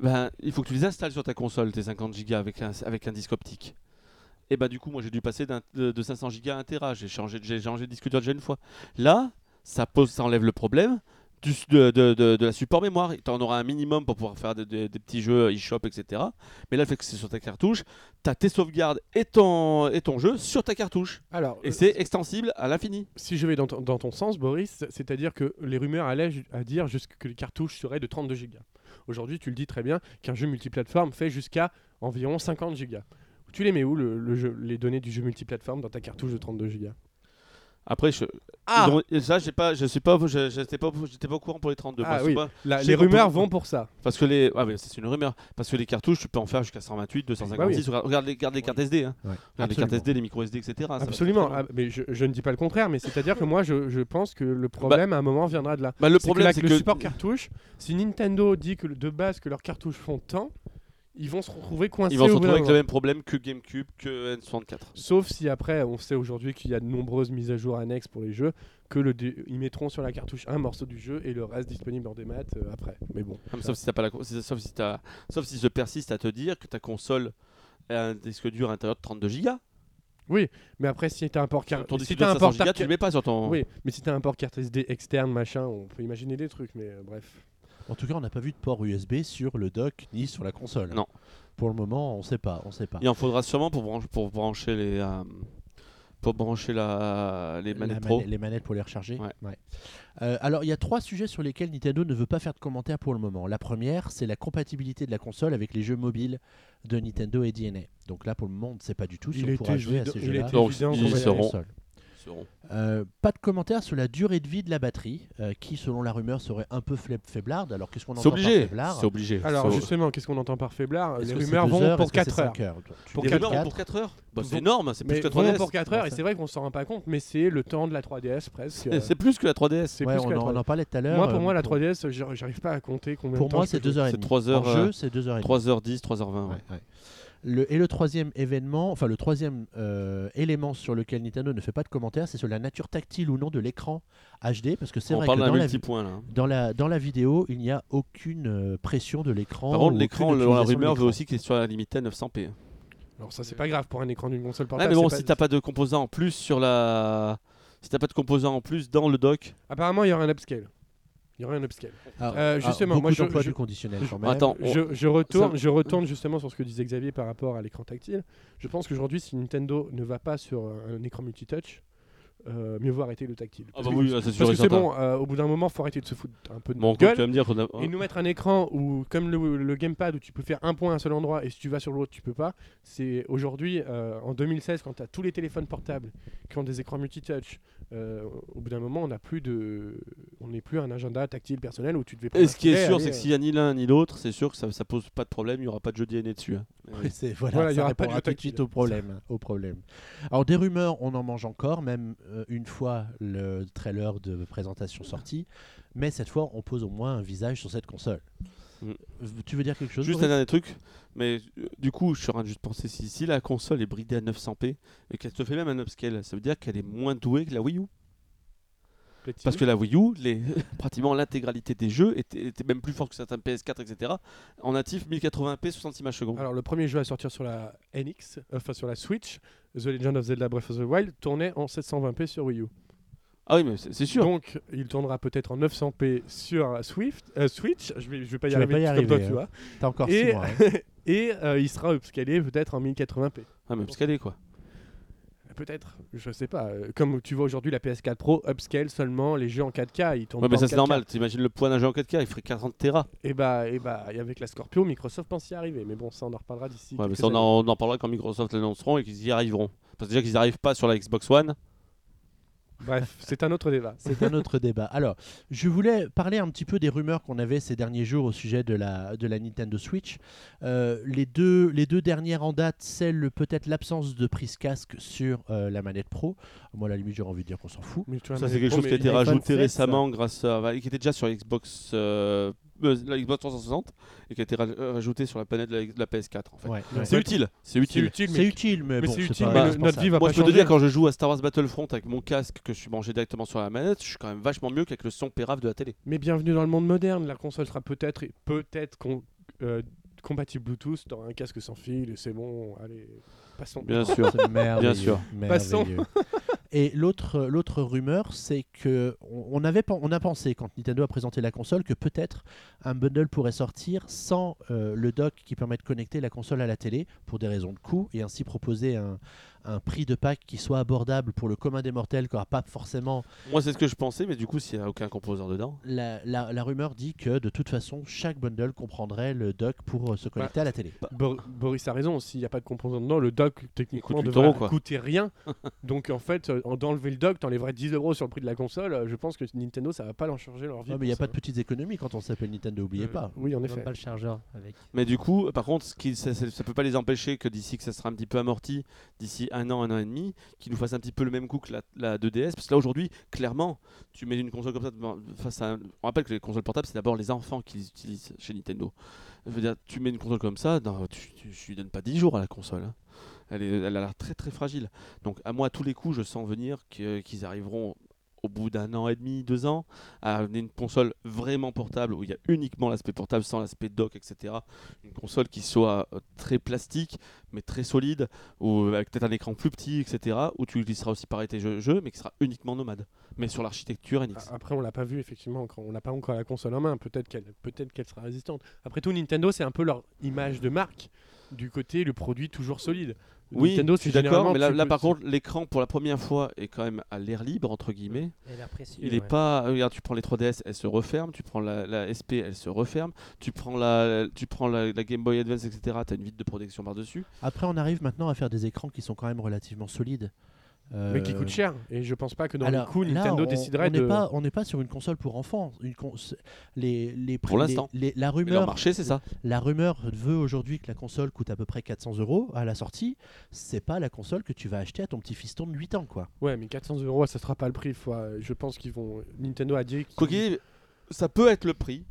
Ben, il faut que tu les installes sur ta console tes 50 gigas avec un avec un disque optique. Et bah du coup moi j'ai dû passer d'un- de, de 500 gigas à 1 Tera, j'ai changé j'ai changé de disque dur déjà une fois. Là, ça pose ça enlève le problème du, de, de, de- de la support mémoire. Tu en auras un minimum pour pouvoir faire des, petits jeux eShop, etc. Mais là, le fait que c'est sur ta cartouche, tu as tes sauvegardes et ton, et ton jeu sur ta cartouche. Alors, Et euh, c'est extensible à l'infini. si je vais dans ton, dans ton sens, Boris, c'est-à-dire que les rumeurs allaient à dire que les cartouches seraient de 32 Go. Aujourd'hui, tu le dis très bien qu'un jeu multiplateforme fait jusqu'à environ 50 Go. Tu les mets où le, le jeu, les données du jeu multiplateforme dans ta cartouche de 32 Go Après, je, Ah ça, j'ai pas, je sais pas, j'étais pas, j'étais pas au courant pour les 32. Ah oui. pas- La- Les rumeurs vont pour ça. parce que les, ah, c'est une rumeur. Parce que les cartouches, tu peux en faire jusqu'à 128, 256. Regarde, regarde les, regarde les cartes SD. Hein. Ouais, Regarde les cartes SD, les micro SD, etc. Absolument. Ah, mais je, je ne dis pas le contraire, mais c'est-à-dire que moi, je, je pense que le problème à un moment viendra de là. Bah, le C'est que problème, c'est le que support cartouche, si Nintendo dit que le- de base que leurs cartouches font tant, ils vont se retrouver coincés. ils vont se retrouver avec le même problème que GameCube, que N64. Sauf si après, on sait aujourd'hui qu'il y a de nombreuses mises à jour annexes pour les jeux, que le dé- ils mettront sur la cartouche un morceau du jeu et le reste disponible en démat euh, après. Mais bon. Ah, mais sauf si pas la, sauf si t'as, sauf si je persiste à te dire que ta console a un disque dur à l'intérieur de 32 Go. Mais après, si t'as un port carte, si disque t'as dur un de port 500 Go, carte, tu le mets pas sur ton. oui, mais si t'as un port carte SD externe, machin, on peut imaginer des trucs. Mais euh, bref. En tout cas, on n'a pas vu de port USB sur le dock ni sur la console. Non. Pour le moment, on sait pas, on sait pas. Il en faudra sûrement pour brancher, pour brancher les, euh, pour brancher la, les La manettes mane- pro. les manettes pour les recharger. Ouais. Euh, alors, il y a trois sujets sur lesquels Nintendo ne veut pas faire de commentaires pour le moment. La première, c'est la compatibilité de la console avec les jeux mobiles de Nintendo et DNA. Donc là, pour le moment, on ne sait pas du tout si Il on pourra jouer à ces jeux-là. ils seront-. Seront. Euh, pas de commentaires sur la durée de vie de la batterie, euh, qui, selon la rumeur, serait un peu faiblarde. Alors, qu'est-ce qu'on entend C'est par obligé. faiblard C'est obligé. Alors justement, qu'est-ce qu'on entend par faiblard Les rumeurs vont heures, pour est-ce que c'est 4 heures. heures Pour dis Les quatre rumeurs quatre. vont pour 4 heures Bah, C'est énorme, c'est plus que la vraiment 3DS. pour 4 heures, et c'est vrai qu'on s'en rend pas compte, mais c'est le temps de la 3DS presque. C'est- C'est plus que la 3DS. C'est Ouais, plus on, que la en, on 3DS. en parlait tout à l'heure. Moi, pour euh, moi, la 3DS, j'ar- j'arrive pas à compter combien Pour de temps moi, je c'est peux jouer. 2h30. C'est 3 heures, En jeu, euh, c'est 2h30. 3h10, 3h20. Le, et le troisième événement, enfin le troisième euh, élément sur lequel Nintendo ne fait pas de commentaires, c'est sur la nature tactile ou non de l'écran HD, parce que c'est On vrai parle que dans la, multipoint là. dans, la, dans la vidéo, il n'y a aucune euh, pression de l'écran. Par contre, l'écran, la rumeur veut aussi qu'il soit limité à 900p. Alors ça, c'est pas grave pour un écran d'une console portable. mais bon, si pas- t'as pas de composants en plus sur la. Si t'as pas de composants en plus dans le dock. Apparemment, il y aura un upscale. Il y aura un upscale. Alors, Euh, alors, justement, beaucoup moi, je- je- du conditionnel quand même. Attends, on- Je, je retourne, ça- je retourne justement sur ce que disait Xavier par rapport à l'écran tactile. Je pense qu'aujourd'hui, si Nintendo ne va pas sur un écran multitouch, euh, mieux vaut arrêter le tactile. Ah Parce bah que- oui, c'est sûr Parce et que c'est certain. bon, euh, au bout d'un moment, faut arrêter de se foutre un peu de Bon, gueule. tu vas me dire a. Et nous mettre un écran où, comme le, le gamepad, où tu peux faire un point à un seul endroit et si tu vas sur l'autre, tu peux pas. C'est aujourd'hui, euh, en 2016, quand tu as tous les téléphones portables qui ont des écrans multitouch, euh, au bout d'un moment, on n'a plus de, on n'est plus un agenda tactile personnel où tu devais. Et ce qui est sûr, aller, c'est que euh, s'il y a ni l'un ni l'autre, c'est sûr que ça, ça pose pas de problème, il y aura pas de jeu DNA dessus. hein. Oui, c'est- voilà, Voilà, il y ça aura pas de jeu tactile. suite au problème, au problème. Alors des rumeurs, on en mange encore, même euh, une fois le trailer de présentation sorti, mais cette fois on pose au moins un visage sur cette console. Mm. Euh, Tu veux dire quelque chose Juste un dernier truc, mais euh, du coup, je suis en train de juste penser si, si la console est bridée à 900p et qu'elle te fait même un upscale, ça veut dire qu'elle est moins douée que la Wii U? Parce que la Wii U, les, pratiquement l'intégralité des jeux était, était même plus forte que certains PS4, etc. En natif 1080p 60 images secondes. Alors, le premier jeu à sortir sur la NX, euh, enfin sur la Switch, The Legend of Zelda Breath of the Wild, tournait en 720p sur Wii U. Ah oui, mais c'est sûr. Donc, il tournera peut-être en 900p sur Swift, euh, Switch. Je vais, je vais pas y Tu arriver, pas y comme toi, arriver, tu hein. vois. T'as encore Et- 6 mois. hein. Et euh, il sera upscalé peut-être en 1080p. Ah, mais upscalé quoi. Peut-être, je sais pas. euh, Comme tu vois aujourd'hui la PS4 Pro, upscale seulement les jeux en 4K. Ils tournent Ouais, mais ça c'est 4K. normal. T'imagines le poids d'un jeu en 4K, il ferait 40 Tera. Et bah, et bah, et avec la Scorpio, Microsoft pense y arriver. Mais bon, ça on en reparlera d'ici. Ouais, mais ça, on, en, on en parlera quand Microsoft l'annonceront et qu'ils y arriveront. Parce que déjà qu'ils n'y arrivent pas sur la Xbox One. Bref, c'est un autre débat. C'est un autre débat. Alors, je voulais parler un petit peu des rumeurs qu'on avait ces derniers jours au sujet de la, de la Nintendo Switch. Euh, les, deux, les deux dernières en date, celle peut-être l'absence de prise casque sur euh, la manette Pro. Moi, à la limite, j'aurais envie de dire qu'on s'en fout. Mais tu vois, Ça, c'est quelque chose qui a été rajouté 7, récemment grâce à. qui était déjà sur Xbox, euh, euh, la Xbox 360 et qui a été euh, rajouté sur la planète de la, de la PS4 en fait. Ouais. Ouais. C'est utile, c'est C'est utile. utile, C'est mais, utile, mais, mais bon, c'est utile, pas mais notre vie va Moi, pas je peux te dire, quand je joue à Star Wars Battlefront avec mon casque que je suis branché directement sur la manette, je suis quand même vachement mieux qu'avec le son pérave de la télé. Mais bienvenue dans le monde moderne. La console sera peut-être peut-être euh, compatible Bluetooth. T'auras un casque sans fil et c'est bon. Allez, passons. Bien sûr. C'est merveilleux, sûr. Passons. Et l'autre, l'autre rumeur, c'est que on avait, on a pensé quand Nintendo a présenté la console que peut-être un bundle pourrait sortir sans euh, le dock qui permet de connecter la console à la télé pour des raisons de coût et ainsi proposer un, un prix de pack qui soit abordable pour le commun des mortels, qui n'aura pas forcément. Moi, c'est ce que je pensais, mais du coup, s'il n'y a aucun composeur dedans. La, la- la rumeur dit que de toute façon, chaque bundle comprendrait le dock pour euh, se connecter à la télé. Bor- Boris a raison, s'il n'y a pas de composant dedans, le dock techniquement coûte 8 devrait coûter rien. Donc en fait, euh, d'enlever le dock, t'enlèverais 10 euros sur le prix de la console. euh, Je pense que Nintendo, ça va pas leur changer leur vie. Ouais, mais il n'y a pas de petites économies quand on s'appelle Nintendo, oubliez Euh, pas. Oui, en effet. pas le chargeur avec. Mais du coup, par contre, ce qui, ça, ça, ça peut pas les empêcher que d'ici que ça sera un petit peu amorti, d'ici un an, un an et demi, qu'ils nous fassent un petit peu le même coup que la, la 2DS. Parce que là, aujourd'hui, clairement, tu mets une console comme ça face à. On rappelle que les consoles portables, c'est d'abord les enfants qui les utilisent chez Nintendo. Je veux dire, tu mets une console comme ça, tu, tu, lui donne pas 10 jours à la console. hein. Elle, est- elle a l'air très très fragile. Donc, à moi, à tous les coups, je sens venir qu'ils arriveront au bout d'un an et demi, deux ans, à une console vraiment portable où il y a uniquement l'aspect portable sans l'aspect dock, etc. Une console qui soit euh, très plastique mais très solide, ou avec peut-être un écran plus petit, etc. Où tu utiliseras aussi pareil tes jeux, mais qui sera uniquement nomade, mais sur l'architecture NX. Après, on l'a pas vu effectivement, on n'a pas encore la console en main. Peut-être qu'elle, peut-être qu'elle sera résistante. Après tout, Nintendo, c'est un peu leur image de marque du côté le produit toujours solide. Oui, Nintendo, je suis d'accord, mais là, par contre, l'écran pour la première fois est quand même à l'air libre, entre guillemets. Précieux. Il est ouais. pas. Regarde, tu prends les 3DS, elle se referme. Tu prends la, la SP, elle se referme. Tu prends la, tu prends la, la Game Boy Advance, etc. Tu as une vitre de protection par-dessus. Après, on arrive maintenant à faire des écrans qui sont quand même relativement solides. Mais qui Euh, coûte cher. Et je pense pas que dans Alors, le coup, là, Nintendo on- déciderait on de. pas, on n'est pas sur une console pour enfants. Une con- c'est- les, les prix- Pour l'instant. la leur rumeur, marché, c'est ça. la rumeur veut aujourd'hui que la console coûte à peu près 400 euros à la sortie. C'est pas la console que tu vas acheter à ton petit fiston de 8 ans, quoi. Ouais, mais 400 euros, ça sera pas le prix. Faut, euh, je pense qu'ils vont. Nintendo a dit. Quoi arrive, ça peut être le prix,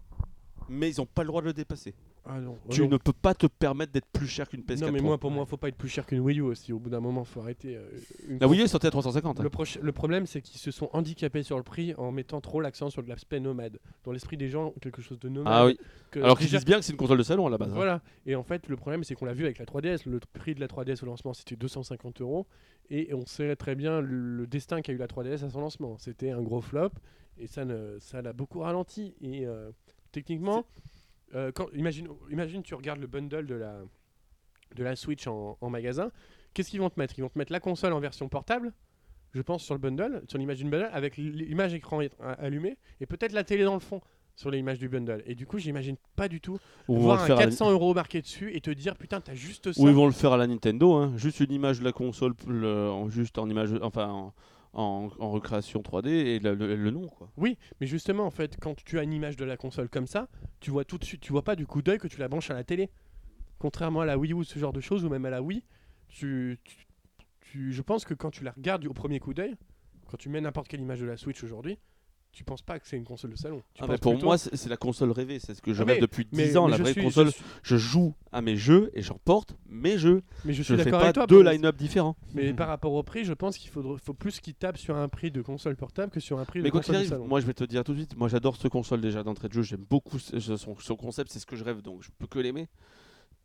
mais ils n'ont pas le droit de le dépasser. Ah non. Tu non. ne peux pas te permettre d'être plus cher qu'une PS4 Non, mais moi, pour moi, faut pas être plus cher qu'une Wii U aussi. Au bout d'un moment, faut arrêter. euh, une La Wii U est sortie à 350. hein. Le, le problème, c'est qu'ils se sont handicapés sur le prix en mettant trop l'accent sur l'aspect nomade. Dans l'esprit des gens, quelque chose de nomade. Ah oui. que Alors qu'ils disent bien que c'est une console de salon à la base. hein. Voilà. Et en fait, le problème, c'est qu'on l'a vu avec la 3DS. Le prix de la 3DS au lancement, c'était 250 euros. Et on sait très bien le, le destin qu'a eu la 3DS à son lancement. C'était un gros flop. Et ça ne- ça l'a beaucoup ralenti. Et euh, techniquement, euh, quand, imagine, imagine, tu regardes le bundle de la, de la Switch en, en magasin. Qu'est-ce qu'ils vont te mettre? Ils vont te mettre la console en version portable. Je pense sur le bundle, sur l'image d'une bundle, avec l'image écran é- allumée et peut-être la télé dans le fond sur l'image du bundle. Et du coup, j'imagine pas du tout Ou voir un faire à la- 400 euros marqué dessus et te dire putain t'as juste ça Ou ils vont le faire à la Nintendo, hein. juste une image de la console, le- en, juste en image, enfin en, en- recréation 3D et le, nom quoi. oui mais justement en fait quand tu as une image de la console comme ça tu vois tout de suite tu vois pas du coup d'œil que tu la branches à la télé contrairement à la Wii U ce genre de choses ou même à la Wii je pense que quand tu la regardes au premier coup d'œil quand tu mets n'importe quelle image de la Switch aujourd'hui tu penses pas que c'est une console de salon tu Ah, mais pour plutôt- moi c'est la console rêvée, c'est ce que je Ah, rêve mais- depuis 10 mais- ans, mais la vraie suis- je console. suis- Je joue à mes jeux et j'en porte mes jeux. mais je ne fais d'accord pas toi deux line-up différents. mais par rapport au prix je pense qu'il faut plus qu'ils tapent sur un prix de console portable que sur un prix Mais de quoi qu'il console de arrive, salon moi je vais te dire tout de suite, moi j'adore ce console déjà d'entrée de jeu, j'aime beaucoup son concept, c'est ce que je rêve donc je peux que l'aimer.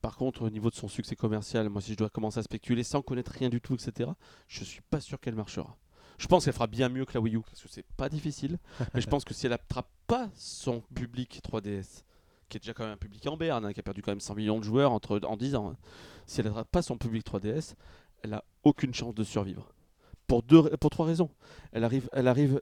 Par contre, au niveau de son succès commercial, moi si je dois commencer à spéculer sans connaître rien du tout, etc., je suis pas sûr qu'elle marchera. Je pense qu'elle fera bien mieux que la Wii U, parce que c'est pas difficile, mais je pense que si elle attrape pas son public 3DS, qui est déjà quand même un public en berne, hein, qui a perdu quand même 100 millions de joueurs entre, en 10 ans, hein, si elle attrape pas son public 3DS, elle a aucune chance de survivre. Pour, deux, pour trois raisons. Elle arrive, elle arrive,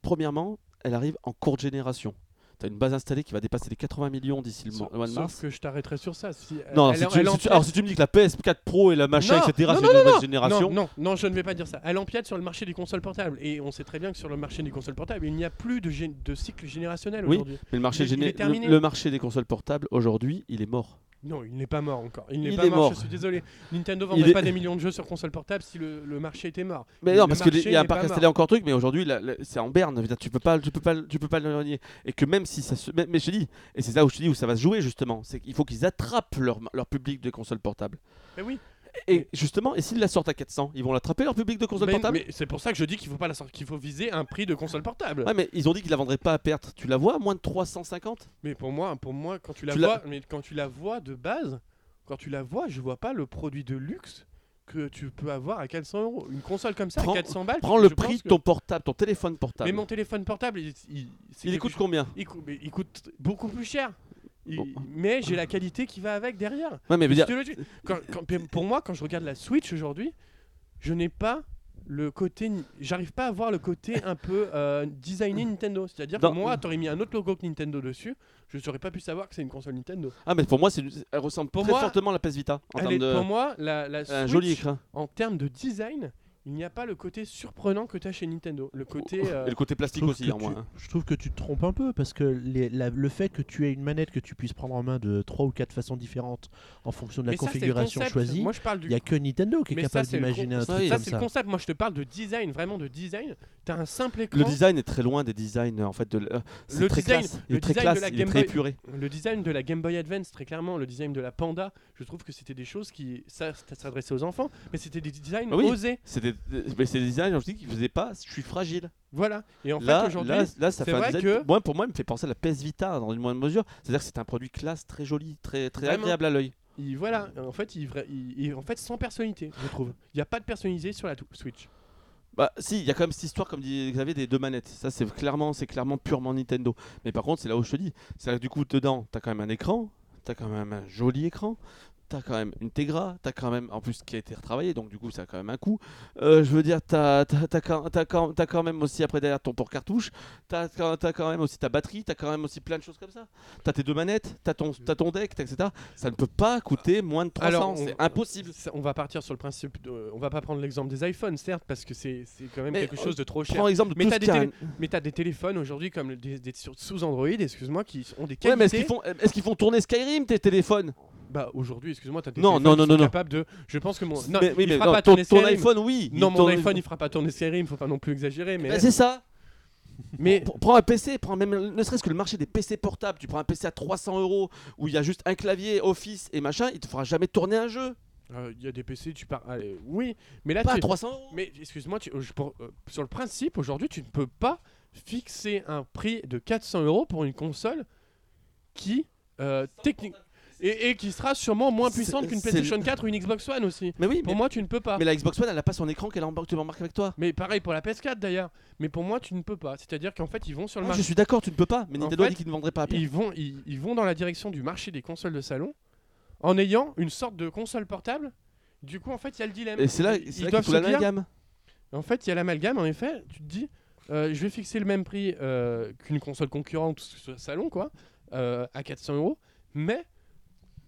premièrement, elle arrive en courte génération. Tu as une base installée qui va dépasser les 80 millions d'ici le Sauf, mois de sauf mars. que je t'arrêterai sur ça. Si, Non, elle- si elle- tu, elle si tu- empiète- alors si tu me dis que la PS4 Pro et la machin, Non, etc., c'est une nouvelle génération. Non, non, non, je ne vais pas dire ça. Elle empiète sur le marché des consoles portables. Et on sait très bien que sur le marché des consoles portables, il n'y a plus de, de cycle générationnel Oui. aujourd'hui. Mais le marché, Il le marché des consoles portables, aujourd'hui, il est mort. Non, il n'est pas mort encore. Il n'est pas est mort, mort. je suis désolé. Nintendo vendrait est- pas des millions de jeux sur console portable si le, le marché était mort. Mais Le non, parce qu'il y a un parc installé encore truc, mais aujourd'hui, c'est en berne. Tu peux pas, tu peux pas, tu peux pas le nier. Et que même si ça se, mais, mais je te dis, et c'est là où je te dis où ça va se jouer justement, c'est qu'il faut qu'ils attrapent leur, leur public de consoles portables. Mais oui. Et justement, et s'ils la sortent à 400, ils vont l'attraper leur public de consoles Mais, portables. mais c'est pour ça que je dis qu'il faut pas la sortir, qu'il faut viser un prix de console portable. Ouais, mais ils ont dit qu'ils la vendraient pas à perte. Tu la vois à moins de 350 Mais pour moi, pour moi, quand tu la Tu vois, mais quand tu la vois de base, quand tu la vois, je vois pas le produit de luxe que tu peux avoir à 400 euros. Une console comme ça, Prends- à 400 balles. Prends le prix de que- ton portable, ton téléphone portable. Mais mon téléphone portable, il, coûte combien? Il coûte beaucoup plus cher. Bon. Mais j'ai la qualité qui va avec derrière. Ouais, mais dire, quand- quand- pour moi, quand je regarde la Switch aujourd'hui, je n'ai pas le côté, j'arrive pas à voir le côté un peu euh, designé Nintendo. C'est-à-dire que moi, t'aurais mis un autre logo que Nintendo dessus, je n'aurais pas pu savoir que c'est une console Nintendo. ah mais pour moi, elle ressemble Pour très moi, fortement à la PS Vita en Elle termes est- de Pour moi, la, la un Switch, joli écran. en termes de design, il n'y a pas le côté surprenant que tu as chez Nintendo. Le côté. euh, Et le côté plastique aussi, en tu, moins. hein. je trouve que tu te trompes un peu parce que les- la- le fait que tu aies une manette que tu puisses prendre en main de trois ou quatre façons différentes en fonction de la mais configuration choisie, Moi, je parle du il n'y a que Nintendo qui est Mais capable d'imaginer un truc. Ça, c'est ça. le concept. Moi, je te parle de design, vraiment de design. Tu as un simple écran. Le design est très loin des designs en fait de euh, Le très design- classe. Il le est très design de la il est Game très Boy- épuré. Le design de la Game Boy Advance, très clairement, le design de la Panda, je trouve que c'était des choses qui ça, ça s'adressait aux enfants, mais c'était des designs Ah oui. osés. Mais c'est des designs, je dis qu'ils faisaient pas. Je suis fragile. Voilà. Et en là, fait, aujourd'hui, là, là, ça fait vrai que- Moi, pour moi, il me fait penser à la PS Vita dans une moindre mesure. C'est-à-dire que c'est un produit classe, très joli, très, très Vraiment. agréable à l'œil. il, voilà, en fait, il, il- il- en fait, sans personnalité, je trouve. Il n'y a pas de personnalisé sur la Switch. Bah, si, il y a quand même cette histoire, comme dit Xavier, des deux manettes. Ça, c'est clairement, c'est clairement purement Nintendo. Mais par contre, c'est là où je te dis. C'est du coup, dedans, t'as quand même un écran, t'as quand même un joli écran. T'as quand même une Tegra, t'as quand même, en plus qui a été retravaillé, donc du coup ça a quand même un coût. Euh, je veux dire, t'as quand, même aussi après derrière ton port cartouche, t'as quand- même aussi ta batterie, t'as quand même aussi plein de choses comme ça. T'as tes deux manettes, t'as ton, t'as ton deck, etc. Ça ne peut pas coûter moins de 300, Alors, on- c'est impossible. On va partir sur le principe. De, on va pas prendre l'exemple des iPhones, certes, parce que c'est quand même Mais, quelque chose de trop cher. Prends l'exemple de Mais t'as des télé- un- téléphones aujourd'hui comme des, sous Android, excuse-moi, qui ont des Ouais, qualités. mais est-ce qu'ils font, est-ce qu'ils font tourner Skyrim tes téléphones? Bah aujourd'hui, excuse-moi, tu as des Non, non, non, non, de. Je pense que mon. Non, mais, oui, il mais fera non, pas ton, tourner ton Skyrim. iPhone, oui. Non, mon tourne- iPhone, il fera pas tourner Skyrim, faut pas non plus exagérer, mais. Bah, c'est ça. mais Prends un PC, prends même ne serait-ce que le marché des PC portables. Tu prends un PC à 300 euros où il y a juste un clavier, Office et machin, il te fera jamais tourner un jeu. euh, il y a des PC, tu pars. oui, mais là, Pas à tu. 300 euros. Mais excuse-moi, tu- euh, sur le principe, aujourd'hui, tu ne peux pas fixer un prix de 400 euros pour une console qui, euh, technique, et, et qui sera sûrement moins puissante qu'une PlayStation 4 ou une Xbox One aussi. Mais oui, Pour mais, moi, tu ne peux pas. mais la Xbox One, elle a pas son écran qu'elle embarque, tu l'embarques avec toi. Mais pareil pour la PS4 d'ailleurs. Mais pour moi, tu ne peux pas. C'est-à-dire qu'en fait, ils vont sur le Ah, marché. je suis d'accord, tu ne peux pas. Mais En Nintendo a dit qu'ils ne vendraient pas à. Ils vont, ils, ils vont dans la direction du marché des consoles de salon en ayant une sorte de console portable. Du coup, en fait, il y a le dilemme. Et c'est là, Ils- là doivent se l'amalgame. En fait, il y a l'amalgame, en effet. Tu te dis, euh, je vais fixer le même prix euh, qu'une console concurrente sur salon, quoi, euh, à 400 euros. Mais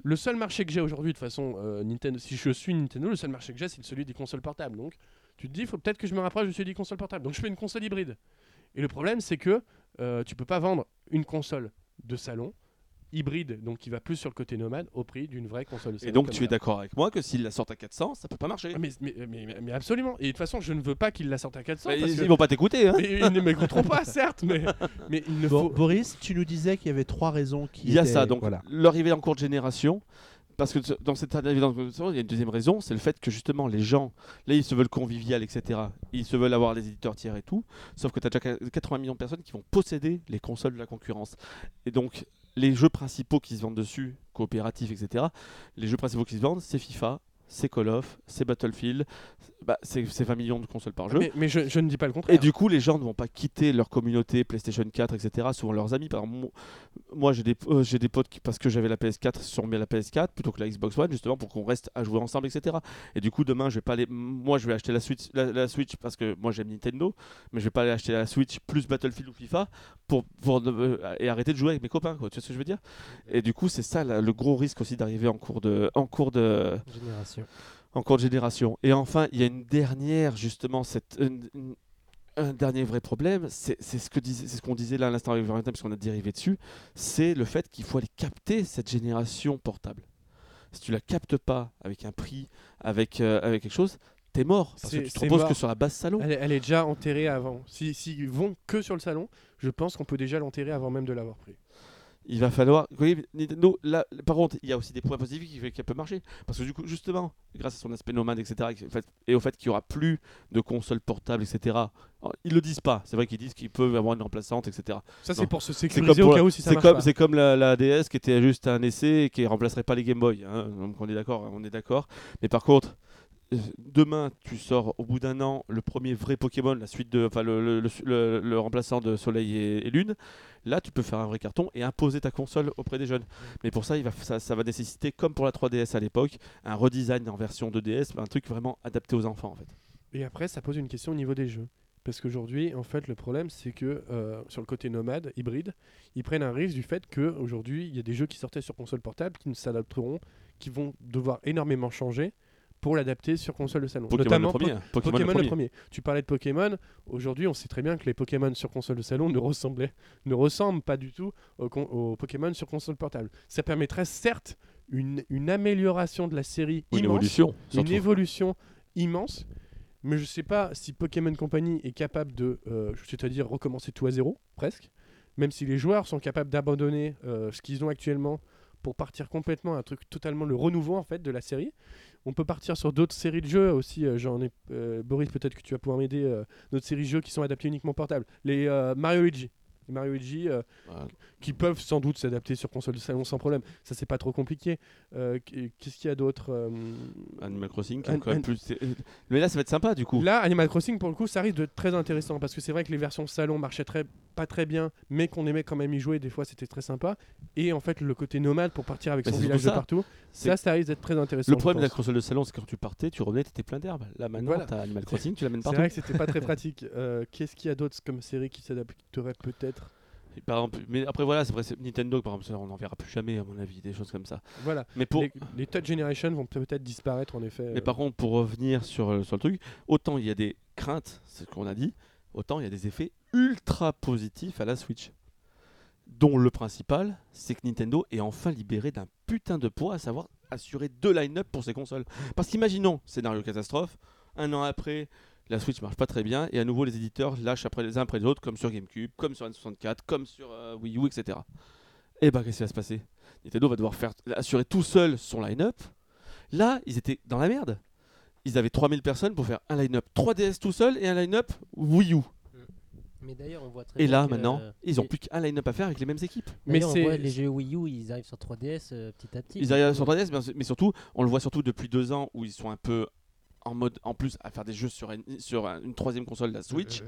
le seul marché que j'ai aujourd'hui, de façon, euh, Nintendo, si je suis Nintendo, le seul marché que j'ai, c'est celui des consoles portables. Donc, tu te dis, il faut peut-être que je me rapproche de celui des consoles portables. Donc, je fais une console hybride. Et le problème, c'est que euh, tu peux pas vendre une console de salon hybride, donc qui va plus sur le côté nomade, au prix d'une vraie console. Et donc tu es d'accord avec moi que s'ils la sortent à 400, ça peut pas marcher. Ah, mais, mais, mais- mais absolument. Et de toute façon, je ne veux pas qu'ils la sortent à 400. Bah, parce ils, que- ils vont pas t'écouter. Hein. ils ne m'écouteront pas, certes, mais, mais il ne Bon, faut. Boris, tu nous disais qu'il y avait trois raisons qui Il y a étaient- ça, donc voilà. l'arrivée en cours de génération. Parce que dans cette arrivée en cours de génération, il y a une deuxième raison, c'est le fait que justement les gens, là ils se veulent convivial, etc. Ils se veulent avoir des éditeurs tiers et tout. Sauf que tu as déjà 80 millions de personnes qui vont posséder les consoles de la concurrence. Et donc les jeux principaux qui se vendent dessus, coopératifs, etc. Les jeux principaux qui se vendent, c'est FIFA, c'est Call of, c'est Battlefield, bah, c'est c'est 20 millions de consoles par jeu. Mais, mais je, je ne dis pas le contraire. Et du coup, les gens ne vont pas quitter leur communauté PlayStation 4, etc. Souvent leurs amis. Par exemple, mo- moi, j'ai des, euh, j'ai des potes qui, parce que j'avais la PS4, se sont remis à la PS4 plutôt que la Xbox One, justement pour qu'on reste à jouer ensemble, etc. Et du coup, demain, je vais pas aller. Moi, je vais acheter la Switch, la, la Switch parce que moi, j'aime Nintendo, mais je vais pas aller acheter la Switch plus Battlefield ou FIFA pour, pour euh, et arrêter de jouer avec mes copains. Quoi. Tu vois ce que je veux dire? Et du coup, c'est ça là, le gros risque aussi d'arriver en cours de, en cours de, Génération. En cours de génération. Et enfin, il y a une dernière, justement, cette, une- une- un dernier vrai problème, c'est ce c'est ce qu'on disait là à l'instant avec Valentin, puisqu'on a dérivé dessus, c'est le fait qu'il faut aller capter cette génération portable. Si tu la captes pas avec un prix, avec, euh, avec quelque chose, t'es mort. Parce que tu te c'est reposes mort. que sur la base salon. Elle, est- elle est déjà enterrée avant. S'ils si, s'ils vont que sur le salon, je pense qu'on peut déjà l'enterrer avant même de l'avoir pris. Il va falloir. Nintendo, là, par contre, il y a aussi des points positifs qui qu'elle peut marcher. Parce que du coup, justement, grâce à son aspect nomade, etc., et au fait qu'il n'y aura plus de consoles portables, etc., ils le disent pas. C'est vrai qu'ils disent qu'ils peuvent avoir une remplaçante, etc. Ça, c'est pour se sécuriser comme, au cas où si ça c'est marche comme, c'est comme la, la DS qui était juste un essai et qui remplacerait pas les Game Boy. hein. Donc on est d'accord, on est d'accord. Mais par contre, demain, tu sors au bout d'un an le premier vrai Pokémon, la suite de, enfin le, le- le- le- le remplaçant de Soleil et, et Lune. Là, tu peux faire un vrai carton et imposer ta console auprès des jeunes. Mais pour ça, il va, ça, ça va nécessiter, comme pour la 3DS à l'époque, un redesign en version 2DS, un truc vraiment adapté aux enfants en fait. Et après, ça pose une question au niveau des jeux. Parce qu'aujourd'hui, en fait, le problème, c'est que euh, sur le côté nomade, hybride, ils prennent un risque du fait qu'aujourd'hui, il y a des jeux qui sortaient sur console portable qui ne s'adapteront, qui vont devoir énormément changer pour l'adapter sur console de salon. Pokémon Notamment le premier. Pokémon, Pokémon, le le premier. Tu parlais de Pokémon. Aujourd'hui, on sait très bien que les Pokémon sur console de salon ne ressemblaient, ne ressemblent pas du tout aux, Pokémon sur console portable. Ça permettrait certes une, une amélioration de la série Une immense, évolution. une évolution immense. Mais je sais pas si Pokémon Company est capable de, euh, c'est-à-dire recommencer tout à zéro, presque. Même si les joueurs sont capables d'abandonner euh, ce qu'ils ont actuellement pour partir complètement un truc totalement le renouveau en fait de la série. On peut partir sur d'autres séries de jeux aussi. euh, J'en ai euh, Boris, peut-être que tu vas pouvoir m'aider. euh, d'autres séries de jeux qui sont adaptés uniquement portable. Les Mario Luigi. Les Mario Luigi euh, qui peuvent sans doute s'adapter sur console de salon sans problème. Ça c'est pas trop compliqué. Euh, Qu'est-ce qu'il y a d'autre euh, Animal Crossing, qui An- quand même plus. c'est- Mais là, ça va être sympa du coup. Là, Animal Crossing, pour le coup, ça risque d'être très intéressant parce que c'est vrai que les versions salon marchaient très, pas très bien, mais qu'on aimait quand même y jouer. Des fois, c'était très sympa. Et en fait, le côté nomade pour partir avec Mais son c'est village de partout, C'est- ça, ça risque d'être très intéressant. Le problème de la console de salon, c'est que quand tu partais, tu revenais, t'étais plein d'herbe. Là maintenant, Voilà. t'as Animal Crossing, tu l'amènes C'est partout. vrai que c'était pas très pratique. Euh, Qu'est-ce qu'il y a d'autre comme série qui s'adapterait peut-être Et par exemple, mais après voilà, c'est vrai, c'est Nintendo par exemple, on n'en verra plus jamais à mon avis, des choses comme ça. Voilà. Mais pour, Les, les Touch Generation vont peut-être disparaître en effet. mais euh. par contre, pour revenir sur, euh, sur le truc, autant il y a des craintes, c'est ce qu'on a dit, autant il y a des effets ultra positifs à la Switch. Dont le principal, c'est que Nintendo est enfin libéré d'un putain de poids, à savoir assurer deux line-up pour ses consoles. Parce qu'imaginons, scénario catastrophe, un an après, la Switch marche pas très bien, et à nouveau les éditeurs lâchent après les uns après les autres, comme sur GameCube, comme sur N64, comme sur euh, Wii U, etc. Et bah qu'est-ce qui va se passer? Nintendo va devoir faire assurer tout seul son line-up. Là, ils étaient dans la merde. Ils avaient 3000 personnes pour faire un line-up 3DS tout seul et un line-up Wii U. Mais d'ailleurs, on voit très Et bien là, que, maintenant, euh, ils ont plus qu'un line-up à faire avec les mêmes équipes. Mais on voit les jeux Wii U, ils arrivent sur 3DS euh, petit à petit. Ils arrivent sur 3DS, mais- mais surtout, on le voit surtout depuis deux ans où ils sont un peu en mode, en plus, à faire des jeux sur une, sur un- une troisième console, la Switch.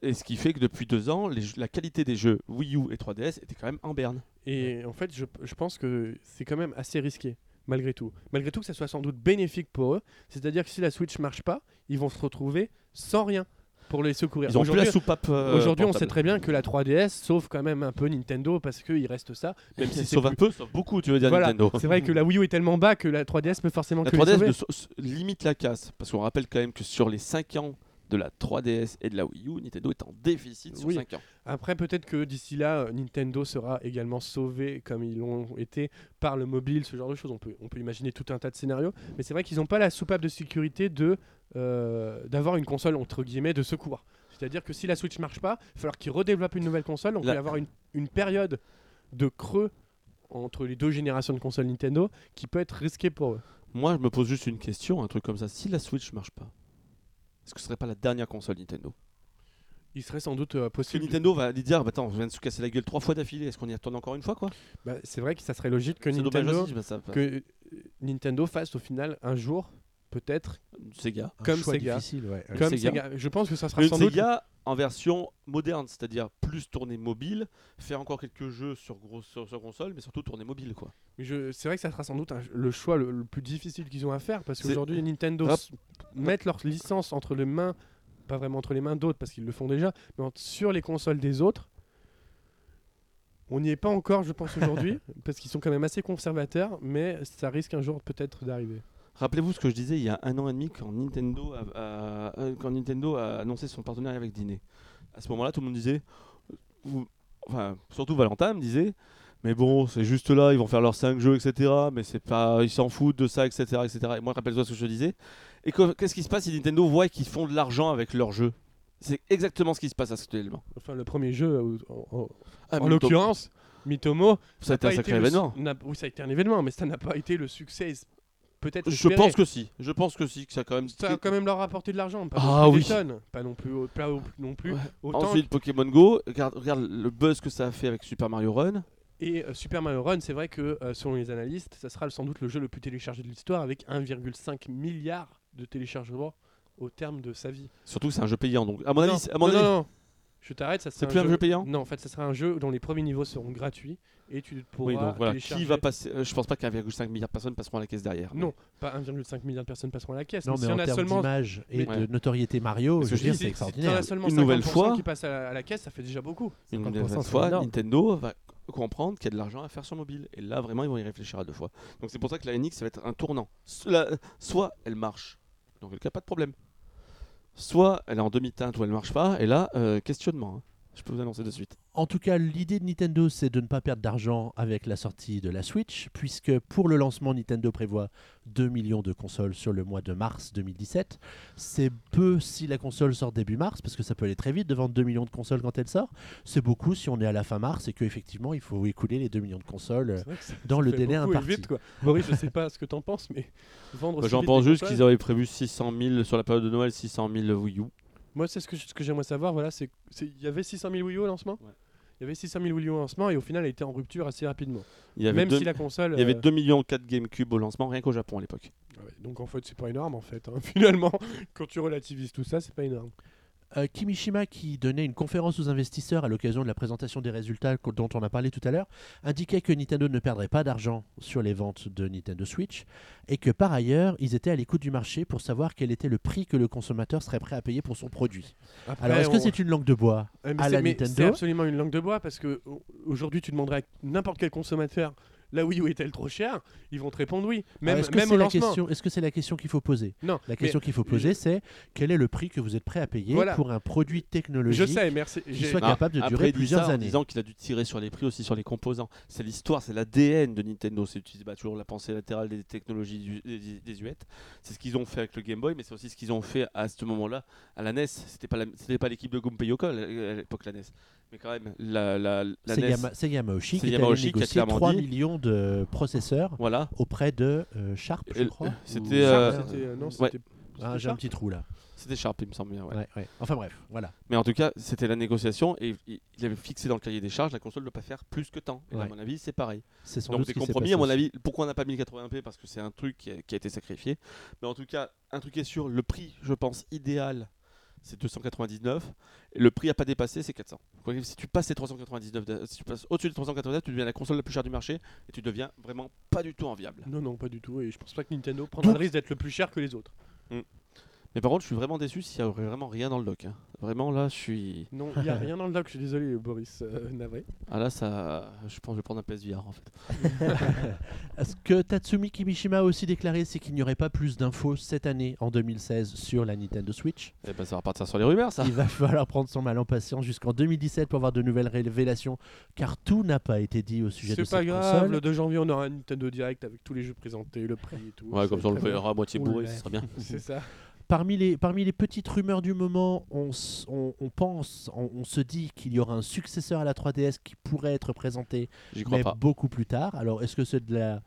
Et ce qui fait que depuis deux ans, les la qualité des jeux Wii U et 3DS était quand même en berne. Et en fait, je, je pense que c'est quand même assez risqué, malgré tout. Malgré tout, que ça soit sans doute bénéfique pour eux. C'est-à-dire que si la Switch marche pas, ils vont se retrouver sans rien pour les secourir. Ils ont plus Aujourd'hui- la soupape. euh, Aujourd'hui, on sait très bien que la 3DS sauve quand même un peu Nintendo parce qu'il reste ça. Même si c'est sauf un plus- peu, sauf beaucoup, tu veux dire Voilà, Nintendo. C'est vrai que la Wii U est tellement bas que la 3DS peut forcément La que les 3DS sauver. de so- s- limite la casse, parce qu'on rappelle quand même que sur les 5 ans de la 3DS et de la Wii U, Nintendo est en déficit sur Oui. 5 ans. Après, peut-être que d'ici là, euh, Nintendo sera également sauvé comme ils l'ont été par le mobile, ce genre de choses. On peut, on peut imaginer tout un tas de scénarios. Mais c'est vrai qu'ils n'ont pas la soupape de sécurité de euh, d'avoir une console entre guillemets de secours. C'est-à-dire que si la Switch marche pas, il va falloir qu'ils redéveloppent une nouvelle console. Donc La- y avoir une, une période de creux entre les deux générations de consoles Nintendo qui peut être risquée pour eux. Moi, je me pose juste une question, un truc comme ça. Si la Switch marche pas, est-ce que ce serait pas la dernière console Nintendo? Il serait sans doute euh, Parce que possible. Nintendo va lui dire bah, Attends, on vient de se casser la gueule trois fois d'affilée, est-ce qu'on y retourne encore une fois quoi? Bah, c'est vrai que ça serait logique que C'est dommage Nintendo aussi, ça- que euh, Nintendo fasse au final un jour, peut-être, Sega. Un Comme choix Sega. difficile, ouais. comme Sega. Sega. Je pense que ça sera sans doute. Sega en version moderne, c'est-à-dire plus tournée mobile, faire encore quelques jeux sur, gros, sur, sur console, mais surtout tournée mobile. quoi. Mais je- C'est vrai que ça sera sans doute un- le choix le, le plus difficile qu'ils ont à faire parce qu'aujourd'hui Nintendo s- mettent leur licence entre les mains, pas vraiment entre les mains d'autres parce qu'ils le font déjà, mais sur les consoles des autres. On n'y est pas encore, je pense, aujourd'hui, parce qu'ils sont quand même assez conservateurs, mais ça risque un jour peut-être d'arriver. Rappelez-vous ce que je disais il y a un an et demi quand Nintendo a, a- euh, quand Nintendo a annoncé son partenariat avec Disney. À ce moment-là, tout le monde disait, ou- enfin, surtout Valentin me disait, mais bon, c'est juste là, ils vont faire leurs 5 jeux, etc. Mais c'est pas, ils s'en foutent de ça, etc., etc. Et moi, rappelle-toi ce que je disais. Et que- qu'est-ce qui se passe si Nintendo voit qu'ils font de l'argent avec leurs jeux? C'est exactement ce qui se passe actuellement. Enfin, le premier jeu, euh, en, Ah, en l'occurrence, Mitomo, ça a été un sacré événement. Oui, ça a été un événement, mais ça n'a pas été le succès. Peut-être. Je pense que si. Je pense que si, que ça a quand même. Ça a quand même leur rapporté de l'argent, pas Ah oui. tonnes, pas non plus, pas non plus Ouais. Ensuite, Pokémon Go, regarde, regarde le buzz que ça a fait avec Super Mario Run. Et euh, Super Mario Run, c'est vrai que euh, selon les analystes, ça sera sans doute le jeu le plus téléchargé de l'histoire avec 1,5 milliard de téléchargements au terme de sa vie. Surtout que c'est un jeu payant. Donc, à mon non, avis, à mon non, avis- non, non. Je t'arrête, ça c'est sera plus un jeu payant Non, en fait, ça sera un jeu dont les premiers niveaux seront gratuits et tu pourras Oui, donc voilà. télécharger. Qui va passer euh, Je pense pas qu'un,5 milliard de personnes passeront à la caisse derrière. Non, pas 1,5 milliard de personnes passeront à la caisse. Non, mais mais si en on a termes seulement d'image et Mais- de notoriété Mario, Parce je veux dire, c'est si- si extraordinaire. as seulement Une nouvelle 50% fois- qui passent à la, à la caisse, ça fait déjà beaucoup. Une 50%, nouvelle fois. Nintendo va comprendre qu'il y a de l'argent à faire sur mobile. Et là, vraiment, ils vont y réfléchir à deux fois. Donc, c'est pour ça que la NX, ça va être un tournant. Soit elle marche, donc il n'y a pas de problème. Soit elle est en demi-teinte ou elle marche pas. Et là, euh, questionnement. hein. Je peux vous annoncer de suite. En tout cas, l'idée de Nintendo, c'est de ne pas perdre d'argent avec la sortie de la Switch, puisque pour le lancement, Nintendo prévoit 2 millions de consoles sur le mois de mars 2017. C'est peu si la console sort début mars, parce que ça peut aller très vite de vendre 2 millions de consoles quand elle sort. C'est beaucoup si on est à la fin mars et qu'effectivement, il faut écouler les 2 millions de consoles. ça- Dans ça le délai imparti. vite, quoi. Boris, je sais pas ce que t'en penses, mais vendre. Bah, J'en pense juste consoles- qu'ils avaient prévu 600 000 sur la période de Noël, 600 000 Wii U. Moi, c'est ce que, ce que j'aimerais savoir. Voilà, c'est c'est- il y avait 600 000 Wii U au lancement? Ouais. Il y avait 600 000 Wii U au lancement et au final, elle était en rupture assez rapidement. Il y avait Même 2 si la console. il y avait euh, 2 millions 4 GameCube au lancement, rien qu'au Japon à l'époque. ouais, donc en fait, c'est pas énorme en fait. hein. Finalement, quand tu relativises tout ça, c'est pas énorme. Euh, Kimishima, qui donnait une conférence aux investisseurs à l'occasion de la présentation des résultats dont on a parlé tout à l'heure, indiquait que Nintendo ne perdrait pas d'argent sur les ventes de Nintendo Switch et que par ailleurs, ils étaient à l'écoute du marché pour savoir quel était le prix que le consommateur serait prêt à payer pour son produit. Après, Alors, est-ce que c'est une langue de bois Ouais, mais à la Nintendo C'est absolument une langue de bois parce que au- aujourd'hui, tu demanderais à n'importe quel consommateur la Wii U est-elle trop chère Ils vont te répondre oui. Même, Est-ce que même c'est au la lancement. question Est-ce que c'est la question qu'il faut poser? Non, La mais question qu'il faut poser, c'est quel est le prix que vous êtes prêt à payer Voilà. pour un produit je technologique sais, merci. qui j'ai- soit capable de après, durer il dit plusieurs ça en années disant qu'il a dû tirer sur les prix aussi sur les composants. C'est l'histoire, c'est l'ADN de Nintendo. C'est utiliser bah, toujours la pensée latérale des technologies du- des, des huettes. C'est ce qu'ils ont fait avec le Game Boy, mais c'est aussi ce qu'ils ont fait à ce moment-là à la NES. C'était pas la- c'était pas l'équipe de Gunpei Yokoi à l'époque la NES, mais quand même la, la, la C'est NES. Yama- c'est Yamauchi C'est qui Yamauchi a clairement 3 dit- millions de processeurs Voilà. auprès de euh, Sharp, je crois. c'était, euh, Sharp, c'était- euh, non, ouais. c'était- Ah, J'ai un petit trou là. C'était Sharp, il me semble bien. ouais. Ouais, ouais. Enfin bref, voilà. Mais en tout cas, c'était la négociation et il avait fixé dans le cahier des charges la console ne doit pas faire plus que tant. Et là, à mon avis, c'est pareil. C'est sans Donc doute des compromis, à mon avis. Pourquoi on n'a pas mis le 80p Parce que c'est un truc qui a, qui a été sacrifié. Mais en tout cas, un truc est sûr, le prix, je pense, idéal, c'est 299. Et le prix à pas dépasser, c'est 400. Quoi que- Si tu passes les 399, de- si tu passes au-dessus des 399, tu deviens la console la plus chère du marché et tu deviens vraiment pas du tout enviable. Non, non, pas du tout. Et je pense pas que Nintendo prendra le risque d'être le plus cher que les autres. Mais par contre, je suis vraiment déçu s'il y aurait vraiment rien dans le dock. hein. Vraiment là, je suis. Non, il y a rien dans le doc. Je suis désolé, Boris. euh, navré. Ah là, ça. Je pense que je vais prendre un PSVR en fait. Ce que Tatsumi Kimishima a aussi déclaré, c'est qu'il n'y aurait pas plus d'infos cette année, en 2016, sur la Nintendo Switch? Et ben, ça va repartir sur les rumeurs, ça. Il va falloir prendre son mal en patience jusqu'en 2017 pour avoir de nouvelles révélations, car tout n'a pas été dit au sujet de C'est pas cette grave. console. Le 2 janvier, on aura un Nintendo Direct avec tous les jeux présentés, le prix et tout. Ouais, comme ça on le verra à moitié bourré, ce serait bien. C'est ça. Parmi les, parmi les petites rumeurs du moment, on, s- on, on pense, on, on se dit qu'il y aura un successeur à la 3DS qui pourrait être présenté, mais pas. beaucoup plus tard. Alors, est-ce que c'est de la.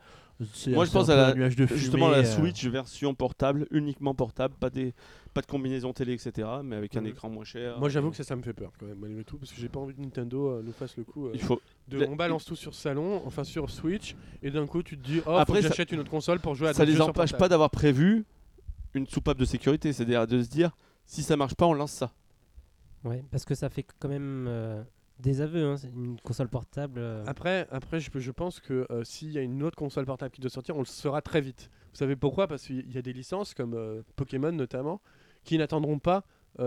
Moi, je pense à la- un nuage de fumée, Justement, la euh, Switch version portable, uniquement portable, pas, des, pas de combinaison télé, etc. Mais avec un écran moins cher. Moi, j'avoue que ça, ça me fait peur quand même, malgré tout, parce que j'ai pas envie que Nintendo euh, nous fasse le coup. euh, Il faut. de, on balance tout sur salon, enfin sur Switch, et d'un coup, tu te dis, oh, Après, ça- j'achète une autre console pour jouer à ça les empêche pas d'avoir prévu une soupape de sécurité, c'est-à-dire de se dire si ça marche pas, on lance ça. Ouais, parce que ça fait quand même euh, des aveux. Hein. Une console portable. euh, Après, après je, je pense que euh, s'il y a une autre console portable qui doit sortir, on le saura très vite. Vous savez pourquoi? Parce qu'il y a des licences comme euh, Pokémon notamment qui n'attendront pas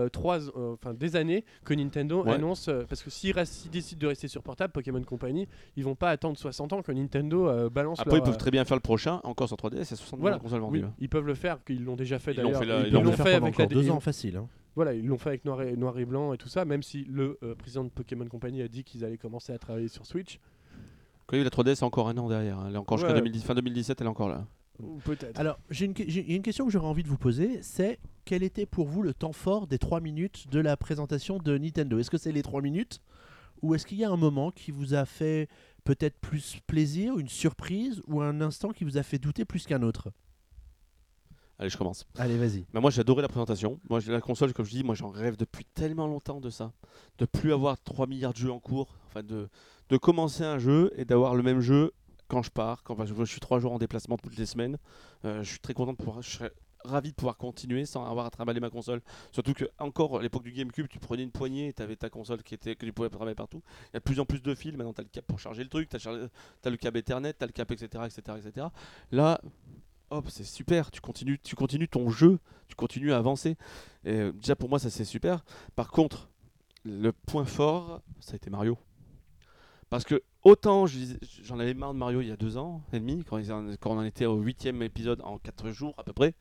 trois, euh, enfin des années que Nintendo Ouais. annonce. euh, parce que s'ils décident de rester sur portable, Pokémon Company, ils vont pas attendre 60 ans que Nintendo euh, balance. Après, leur, ils peuvent euh, très bien faire le prochain, encore sur 3DS, il y a 60 Voilà. consoles oui, vendues. hein. ils peuvent le faire, qu'ils l'ont déjà fait Ils l'ont d'ailleurs. Ils l'ont fait avec la deux ils- ans facile. hein. Voilà, ils l'ont fait avec noir et, noir et blanc et tout ça, même si le euh, président de Pokémon Company a dit qu'ils allaient commencer à travailler sur Switch. Voyez, la 3DS a encore un an derrière. hein. Elle est encore jusqu'à Ouais. 2010 fin 2017, elle est encore là. Peut-être. Alors, j'ai une, que- j'ai- il y a une question que j'aurais envie de vous poser, c'est quel était pour vous le temps fort des 3 minutes de la présentation de Nintendo? Est-ce que c'est les 3 minutes? Ou est-ce qu'il y a un moment qui vous a fait peut-être plus plaisir, une surprise, ou un instant qui vous a fait douter plus qu'un autre? Allez, je commence. Allez, vas-y. Bah, moi j'ai adoré la présentation. Moi j'ai la console, comme je dis, moi j'en rêve depuis tellement longtemps de ça. De plus avoir 3 milliards de jeux en cours. Enfin de, de commencer un jeu et d'avoir le même jeu quand je pars. Quand enfin, je, je suis 3 jours en déplacement toutes les semaines. Euh, je suis très content de pouvoir. Je serais ravi de pouvoir continuer sans avoir à trimballer ma console. Surtout que encore à l'époque du GameCube, tu prenais une poignée et tu avais ta console qui était, que tu pouvais travailler partout. Il y a de plus en plus de fils. Maintenant tu as le câble pour charger le truc, tu as, le câble Ethernet, tu as le câble, etc., etc., etc. Là, hop, c'est super. Tu continues, tu continues ton jeu tu continues à avancer. Et euh, déjà pour moi ça c'est super. Par contre, le point fort, ça a été Mario. Parce que autant j'en avais marre de Mario il y a deux ans et demi, quand on en était au huitième épisode en quatre jours à peu près,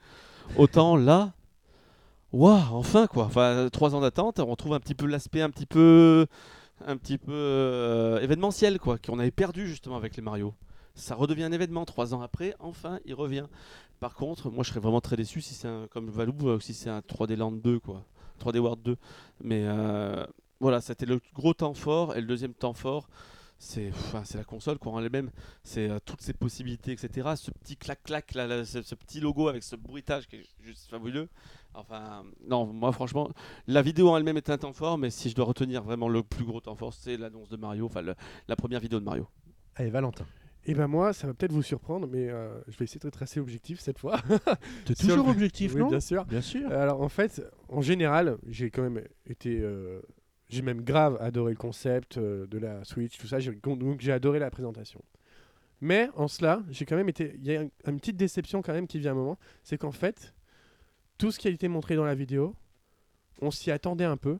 autant là, waouh, enfin quoi. Enfin, trois ans d'attente, on retrouve un petit peu l'aspect un petit peu, un petit peu euh, événementiel quoi, qu'on avait perdu justement avec les Mario. Ça redevient un événement trois ans après, enfin il revient. Par contre, moi je serais vraiment très déçu si c'est un, comme Valou, euh, si c'est un 3D Land 2 quoi, 3D World 2. Mais euh, voilà, c'était le gros temps fort et le deuxième temps fort, c'est enfin, c'est la console quoi, en elle-même, c'est euh, toutes ces possibilités, etc. Ce petit clac-clac, là, là, ce, ce petit logo avec ce bruitage qui est juste fabuleux. Enfin, non, moi franchement, la vidéo en elle-même est un temps fort, mais si je dois retenir vraiment le plus gros temps fort, c'est l'annonce de Mario, enfin la première vidéo de Mario. Allez, Valentin. Et ben moi, ça va peut-être vous surprendre, mais euh, je vais essayer d'être assez objectif cette fois. T'es toujours objectif, oui, non? bien sûr. Bien sûr. Alors en fait, en général, j'ai quand même été, euh, j'ai même grave adoré le concept euh, de la Switch, tout ça. Donc j'ai adoré la présentation. Mais en cela, j'ai quand même été, il y a un- une petite déception quand même qui vient à un moment, c'est qu'en fait, tout ce qui a été montré dans la vidéo, on s'y attendait un peu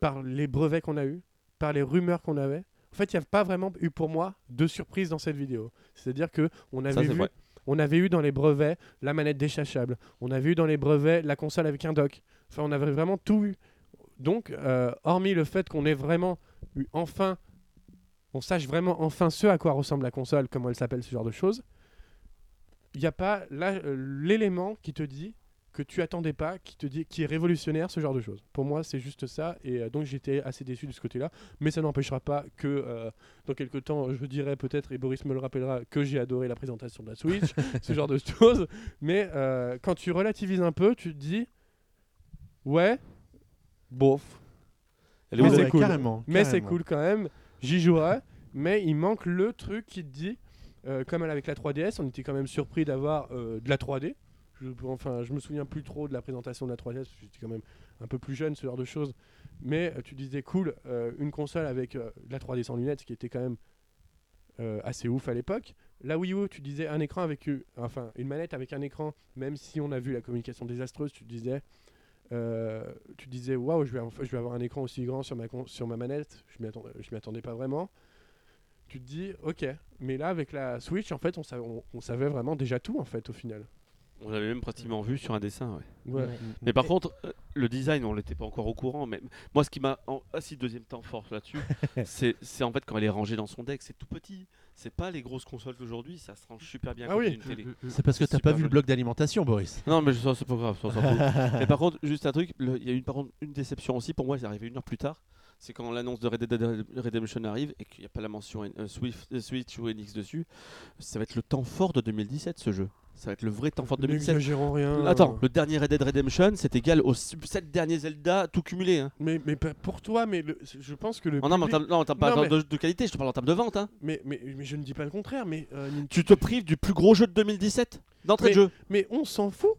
par les brevets qu'on a eu, par les rumeurs qu'on avait. En fait, il n'y a pas vraiment eu pour moi de surprise dans cette vidéo. C'est-à-dire que on avait vu on avait eu dans les brevets la manette détachable. On avait eu dans les brevets la console avec un dock. Enfin, on avait vraiment tout eu. Donc, euh, hormis le fait qu'on ait vraiment eu enfin, on sache vraiment enfin ce à quoi ressemble la console, comment elle s'appelle, ce genre de choses, il n'y a pas euh, l'élément qui te dit que tu attendais pas, qui te dit qui est révolutionnaire, ce genre de choses. Pour moi, c'est juste ça, et euh, donc j'étais assez déçu de ce côté-là. Mais ça n'empêchera pas que euh, dans quelques temps, je dirais peut-être, et Boris me le rappellera, que j'ai adoré la présentation de la Switch, ce genre de choses. Mais euh, quand tu relativises un peu, tu te dis, ouais, bof, Elle est Mais où, c'est cool. Carrément. mais c'est cool quand même, j'y jouerai, mais il manque le truc qui te dit, euh, comme avec la 3DS, on était quand même surpris d'avoir euh, de la 3D. Je, enfin, je me souviens plus trop de la présentation de la 3DS, parce que j'étais quand même un peu plus jeune, ce genre de choses. Mais euh, tu disais, cool, euh, une console avec euh, de la 3D sans lunettes, ce qui était quand même euh, assez ouf à l'époque. La Wii U, tu disais un écran avec, enfin, une manette avec un écran, même si on a vu la communication désastreuse, tu disais, euh, tu disais, waouh, je vais, avoir un écran aussi grand sur ma, manette. Je je m'y attendais pas vraiment. Tu te dis, ok, mais là avec la Switch, en fait, on- on savait vraiment déjà tout en fait au final. On l'avait même pratiquement vu sur un dessin, ouais. Ouais. Ouais. Mais par contre, euh, le design, on n'était pas encore au courant. Mais moi, ce qui m'a. en- Ah, si, deuxième temps fort là-dessus, c'est en fait quand elle est rangée dans son deck, c'est tout petit. C'est pas les grosses consoles d'aujourd'hui, ça se range super bien Ah oui. d'une télé. C'est parce que t'as pas vu le bloc d'alimentation, Boris. Non, mais ça, c'est pas grave, mais par contre, juste un truc, il y a une, par contre, une déception aussi, pour moi, c'est arrivé une heure plus tard. C'est quand l'annonce de Red Dead Redemption arrive et qu'il n'y a pas la mention euh, Swift- euh, Switch ou Enix dessus. Ça va être le temps fort de 2017, ce jeu. Ça va être le vrai temps fort de 2017. N'exagérons rien. Attends, le dernier Red Dead Redemption, c'est égal aux 7 derniers Zelda, tout cumulé. Hein. Mais, mais pour toi, mais le- je pense que le. Oh non, mais en termes- non, en termes de, de qualité, je te parle en termes de vente. Hein. mais, mais, mais je ne dis pas le contraire, mais, euh, Tu te prives du plus gros jeu de 2017 d'entrée de jeu. mais on s'en fout,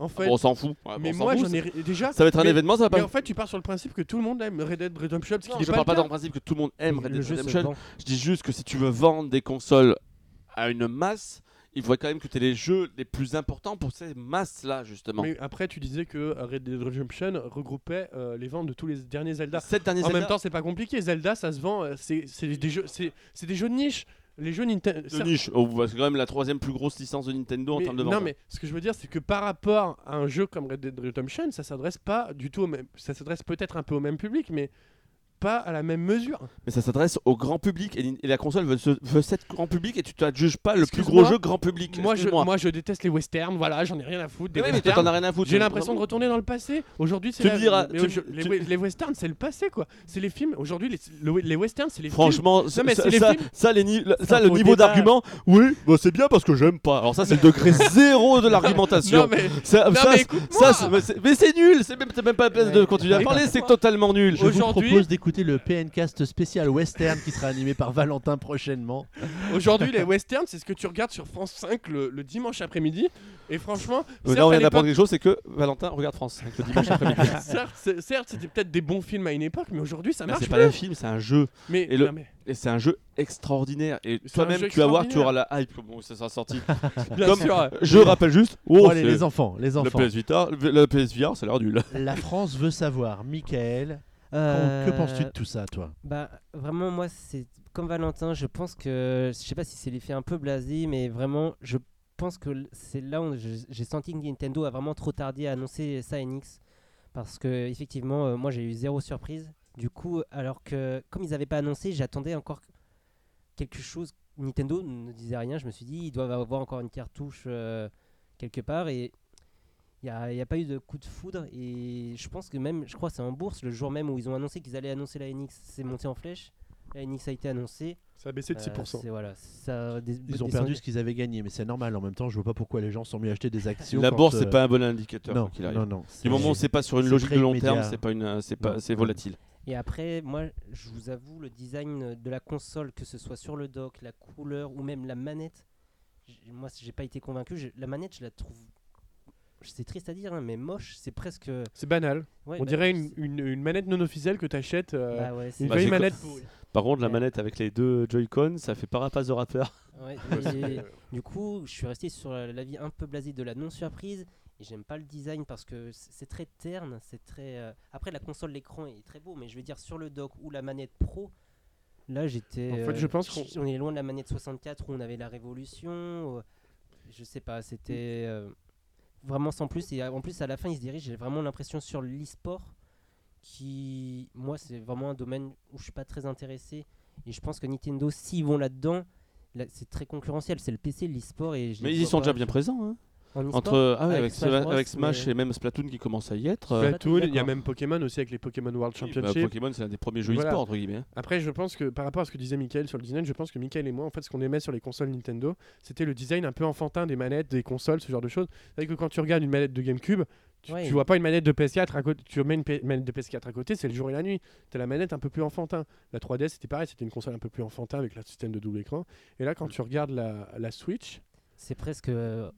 en fait. fait. on s'en fout. Ouais, mais moi, j'en ai déjà. Ça va être un mais- événement, ça va Mais pas. en fait, tu pars sur le principe que tout le monde aime Red Dead Redemption parce Non, je pas parle le pas dans le principe que tout le monde aime Red Dead Redemption. Je dis juste que si tu veux vendre des consoles à une masse, il faudrait quand même que tu aies les jeux les plus importants pour ces masses-là, justement. Mais après, tu disais que euh, Red Dead Redemption regroupait euh, les ventes de tous les derniers Zelda. Derniers En Zelda même temps, c'est pas compliqué. Zelda, ça se vend. euh, C'est des jeux, des jeux de niche. Les jeux Nintendo. de niche. Oh, bah, c'est quand même la troisième plus grosse licence de Nintendo en termes de vente. non mais ce que je veux dire c'est que par rapport à un jeu comme Red Dead Redemption ça s'adresse pas du tout au même ça s'adresse peut-être un peu au même public mais pas à la même mesure Mais ça s'adresse au grand public et, et la console veut, se- veut être grand public et tu ne juges pas le plus gros jeu grand public. moi je, Excuse-moi. moi je déteste les westerns voilà j'en ai rien à foutre des mais t'en as rien à foutre. j'ai l'impression de retourner dans le passé aujourd'hui c'est Tu la- me diras, mais tu- aujo- les, tu- les westerns c'est le passé quoi c'est les films aujourd'hui les, le- les westerns c'est les films Franchement, ça, ça, c'est les ça- ni- ça, le niveau d'argument, oui, bah, c'est bien parce que j'aime pas. Alors ça, c'est le degré zéro de l'argumentation. mais Ça- c'est- nul, c'est même, pas la peine de continuer à parler, c'est totalement nul. Je vous Aujourd'hui- propose d'écouter le PNcast spécial western qui sera animé par Valentin prochainement. aujourd'hui les westerns c'est ce que tu regardes sur France 5 le, le dimanche après-midi et franchement là, on à vient d'apprendre quelque chose, c'est que Valentin regarde France 5 le dimanche après-midi. certes, c'était peut-être des bons films à une époque, mais aujourd'hui ça marche c'est pas un film, c'est un jeu. Mais, Et le- non, mais Et c'est un jeu extraordinaire. Et toi-même, tu vas voir, tu auras la hype comment ça sera sorti. bien Comme- sûr, Je rappelle juste. Oh, Bon, allez, c'est- les enfants, les le enfants. PS Vita, le le PS VR, ça a l'air nul. La France veut savoir, Michael, Euh, que penses-tu de tout ça, toi? Bah vraiment moi c'est comme Valentin, je pense que je sais pas si c'est l'effet un peu blasé mais vraiment je pense que c'est là où j'ai senti que Nintendo a vraiment trop tardé à annoncer ça à NX parce que effectivement euh, moi j'ai eu zéro surprise. Du coup alors que comme ils avaient pas annoncé, j'attendais encore quelque chose. Nintendo ne disait rien, je me suis dit ils doivent avoir encore une cartouche euh, quelque part. Et il n'y a, il y a pas eu de coup de foudre et je pense que même, je crois que c'est en bourse, le jour même où ils ont annoncé qu'ils allaient annoncer la NX, c'est monté en flèche. La NX a été annoncée. ça a baissé de Euh, 6%. c'est- voilà, ça a des- Ils ont descendu. perdu ce qu'ils avaient gagné, mais c'est normal. En même temps, je vois pas pourquoi les gens sont mis à acheter des actions. La bourse, euh, c'est pas un bon indicateur. Non, qu'il non, non. Du moment où c'est pas sur une logique de long immédiat. terme, c'est pas une, euh, c'est pas, c'est volatile. Et après, moi, je vous avoue, le design de la console, que ce soit sur le dock, la couleur ou même la manette, moi, j'ai pas été convaincu. La manette, je la trouve. C'est triste à dire, hein, mais moche. C'est presque. C'est banal. ouais, On bah, dirait une, c'est- une, une manette non officielle que t'achètes. euh, bah ouais, c'est- une Bah, vieille manette. Par contre, la Ouais. manette avec les deux Joy-Con, ça fait pas rapace de rappeur. Du coup, je suis resté sur la- l'avis un peu blasé de la non-surprise. Et j'aime pas le design parce que c'est très terne. C'est très. euh, Après, la console, l'écran est très beau, mais je veux dire, sur le dock ou la manette pro, là j'étais. En fait, euh, je pense qu'on- est loin de la manette 64 où on avait la révolution. euh, Je sais pas, c'était. Vraiment sans plus. Et en plus, à la fin, il se dirige. J'ai vraiment l'impression sur l'e-sport qui. Moi, c'est vraiment un domaine où je suis pas très intéressé. Et je pense que Nintendo, s'ils vont là-dedans, là, c'est très concurrentiel. C'est le PC, l'e-sport. et je Mais les ils y vois sont pas. déjà bien présents. hein. Entre ah ouais, Avec avec, Smash Smash, Bros, avec Smash mais- et même Splatoon qui commence à y être. euh, Splatoon, il y a même Pokémon aussi avec les Pokémon World bah, Championship. Pokémon, c'est un des premiers jeux Voilà. e-sport entre guillemets. Après, je pense que par rapport à ce que disait Michael sur le design, je pense que Michael et moi, en fait, ce qu'on aimait sur les consoles Nintendo, c'était le design un peu enfantin des manettes, des consoles, ce genre de choses. C'est vrai que quand tu regardes une manette de GameCube, tu, Ouais. tu vois pas une manette de PS4 à côté, tu mets une manette de PS4 à côté, c'est le jour et la nuit. T'as la manette un peu plus enfantin. La 3DS, c'était pareil, c'était une console un peu plus enfantin avec le système de double écran. Et là, quand tu regardes la, la Switch, C'est presque. euh,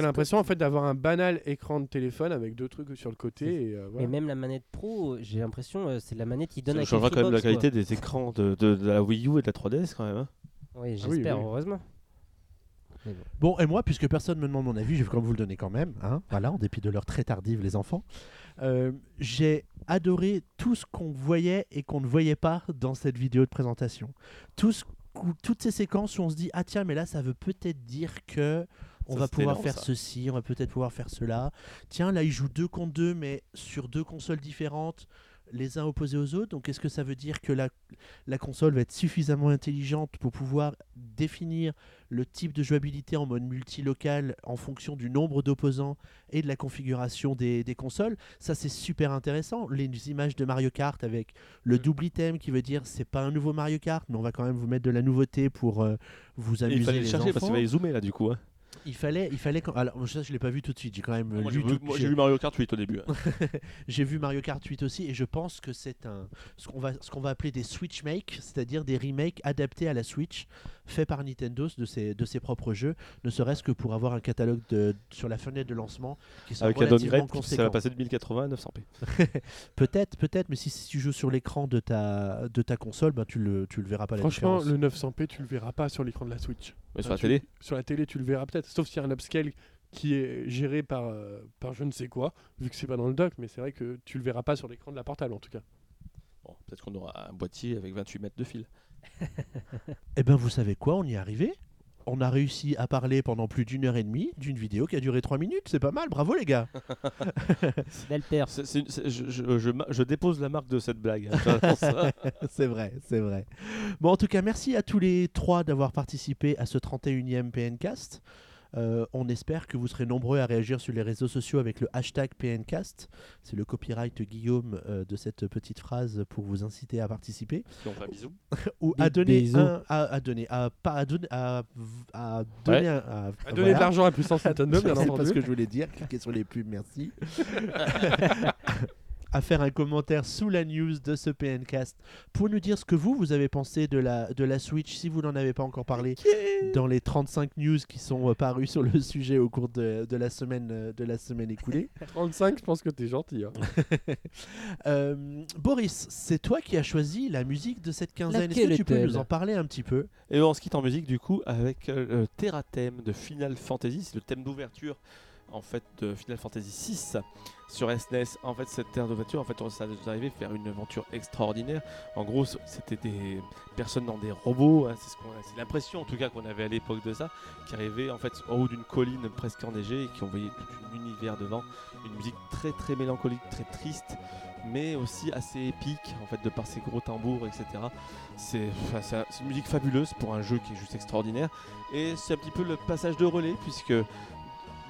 t'as l'impression en fait d'avoir un banal écran de téléphone avec deux trucs sur le côté. Et, euh, Et même la manette pro, j'ai l'impression euh, c'est la manette qui donne Ça changera quand même la qualité des écrans de, de- de la Wii U et de la 3DS quand même. hein. Ah oui, j'espère, oui. heureusement. Bon. Bon, et moi, puisque personne me demande mon avis, je vais quand même vous le donner quand même. Hein, voilà, en dépit de l'heure très tardive, les enfants. Euh, J'ai adoré tout ce qu'on voyait et qu'on ne voyait pas dans cette vidéo de présentation. Tout ce toutes ces séquences où on se dit ah tiens mais là ça veut peut-être dire que On Ça, va pouvoir énorme, faire ça. ceci, on va peut-être pouvoir faire cela. Tiens, là, ils jouent deux contre deux, mais sur deux consoles différentes, les uns opposés aux autres. Donc, est-ce que ça veut dire que la, la console va être suffisamment intelligente pour pouvoir définir le type de jouabilité en mode multilocal en fonction du nombre d'opposants et de la configuration des, des consoles? Ça, c'est super intéressant. Les images de Mario Kart avec le Mm. double item qui veut dire c'est pas un nouveau Mario Kart, mais on va quand même vous mettre de la nouveauté pour euh, vous Et amuser il fallait le les chercher parce enfants. qu'il fallait zoomer là du coup. hein. Il fallait, il fallait. quand- Alors, ça, je l'ai pas vu tout de suite. J'ai quand même Moi, lu j'ai vu- tout- moi, j'ai- j'ai vu Mario Kart 8 au début. hein. j'ai vu Mario Kart 8 aussi, et je pense que c'est un ce qu'on va ce qu'on va appeler des Switch make, c'est-à-dire des remakes adaptés à la Switch, faits par Nintendo de ses de ses propres jeux, ne serait-ce que pour avoir un catalogue de sur la fenêtre de lancement qui soit Avec un relativement downgrade, ça va passer de 1080 à 900p. Peut-être, peut-être, mais si, si tu joues sur l'écran de ta de ta console, ben tu le tu le verras pas la Franchement, différence. le 900p, tu le verras pas sur l'écran de la Switch. Mais sur Ah, la tu- télé, Sur la télé, tu le verras peut-être, sauf s'il y a un upscale qui est géré par, euh, par je ne sais quoi, vu que c'est pas dans le dock, mais c'est vrai que tu le verras pas sur l'écran de la portable en tout cas. bon, peut-être qu'on aura un boîtier avec 28 mètres de fil. Eh ben vous savez quoi, on y est arrivé? On a réussi à parler pendant plus d'une heure et demie d'une vidéo qui a duré 3 minutes, c'est pas mal, bravo les gars. Belle perf. C'est- c'est- c'est- je, je- je ma- je dépose la marque de cette blague. hein. C'est vrai, c'est vrai. Bon, en tout cas, merci à tous les trois d'avoir participé à ce 31e PNcast. Euh, on espère que vous serez nombreux à réagir sur les réseaux sociaux avec le hashtag PNcast. C'est le copyright Guillaume euh, de cette petite phrase pour vous inciter à participer Donc, un bisou. ou à donner bisous. un, à, à donner, à pas à donner, à, à donner, Ouais. un- à, À voilà. donner de l'argent à puissance bien C'est pas ce que je voulais dire. Cliquez sur les pubs, merci. à faire un commentaire sous la news de ce PNcast pour nous dire ce que vous, vous avez pensé de la, de la Switch si vous n'en avez pas encore parlé dans les 35 news qui sont euh, parues sur le sujet au cours de, de la, semaine, euh, de la semaine écoulée. 35, je pense que t'es gentil. hein. Euh, Boris, c'est toi qui as choisi la musique de cette quinzaine. Est-ce que tu peux nous en parler un petit peu? Et on se quitte en musique du coup avec euh, le Terra thème de Final Fantasy, c'est le thème d'ouverture en fait de Final Fantasy 6 sur SNES. En fait, cette terre d'ouverture, en fait, on- ça nous est arrivé à faire une aventure extraordinaire. En gros, c'était des personnes dans des robots, hein, c'est ce qu'on c'est l'impression en tout cas qu'on avait à l'époque de ça, qui arrivaient en fait en haut d'une colline presque enneigée et qui voyé tout un univers devant, une musique très très mélancolique, très triste mais aussi assez épique en fait de par ses gros tambours etc c'est enfin, c'est une musique fabuleuse pour un jeu qui est juste extraordinaire et c'est un petit peu le passage de relais puisque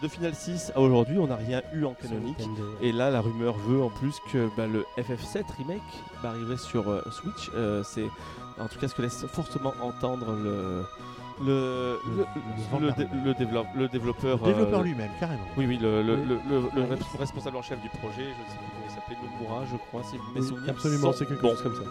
de Final 6 à aujourd'hui on n'a rien eu en canonique et là la rumeur veut en plus que bah, le FF7 remake va arriver sur euh, Switch Euh, c'est en tout cas ce que laisse fortement entendre le le, Le- le, le le vendeur. dé- le développe- le développeur Le développeur euh, lui-même, carrément. oui, oui, le, le, Oui. le, le- le res- responsable en chef du projet, je ne sais plus comment il s'appelait, Nomura, je crois, si mes Oui, souvenirs absolument, sont c'est quelque chose comme ça.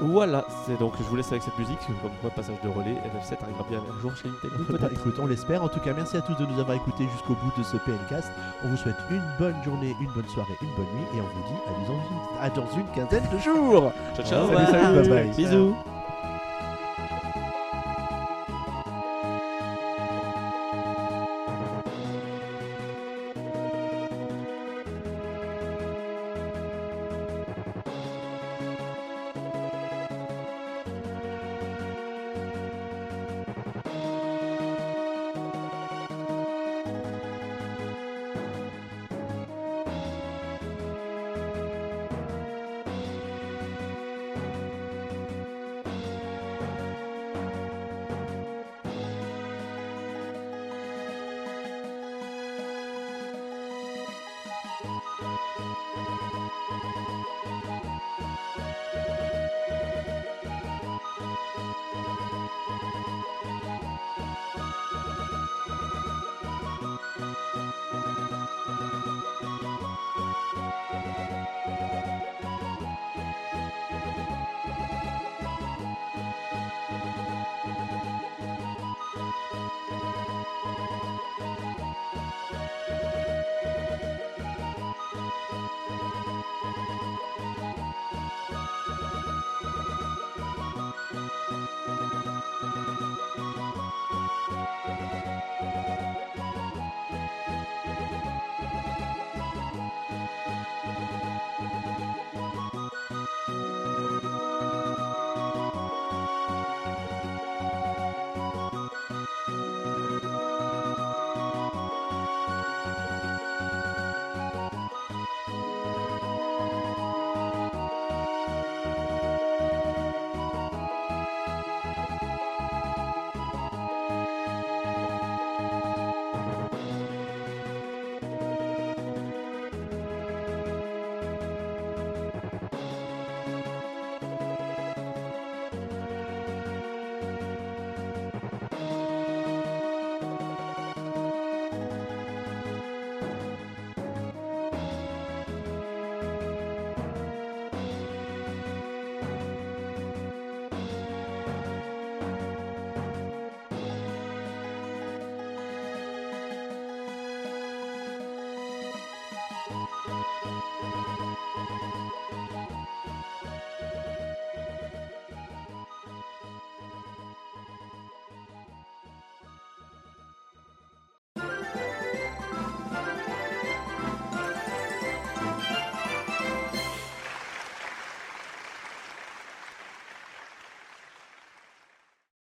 Voilà, c'est donc je vous laisse avec cette musique, comme quoi passage de relais, FF7 arrivera bien un jour chez Nintendo. Écoute, on l'espère. En tout cas, merci à tous de nous avoir écoutés jusqu'au bout de ce PNcast. On vous souhaite une bonne journée, une bonne soirée, une bonne nuit et on vous dit à dans une, à dans une quinzaine de jours. Ciao, ciao, Salut, salut, bye bye. bisous.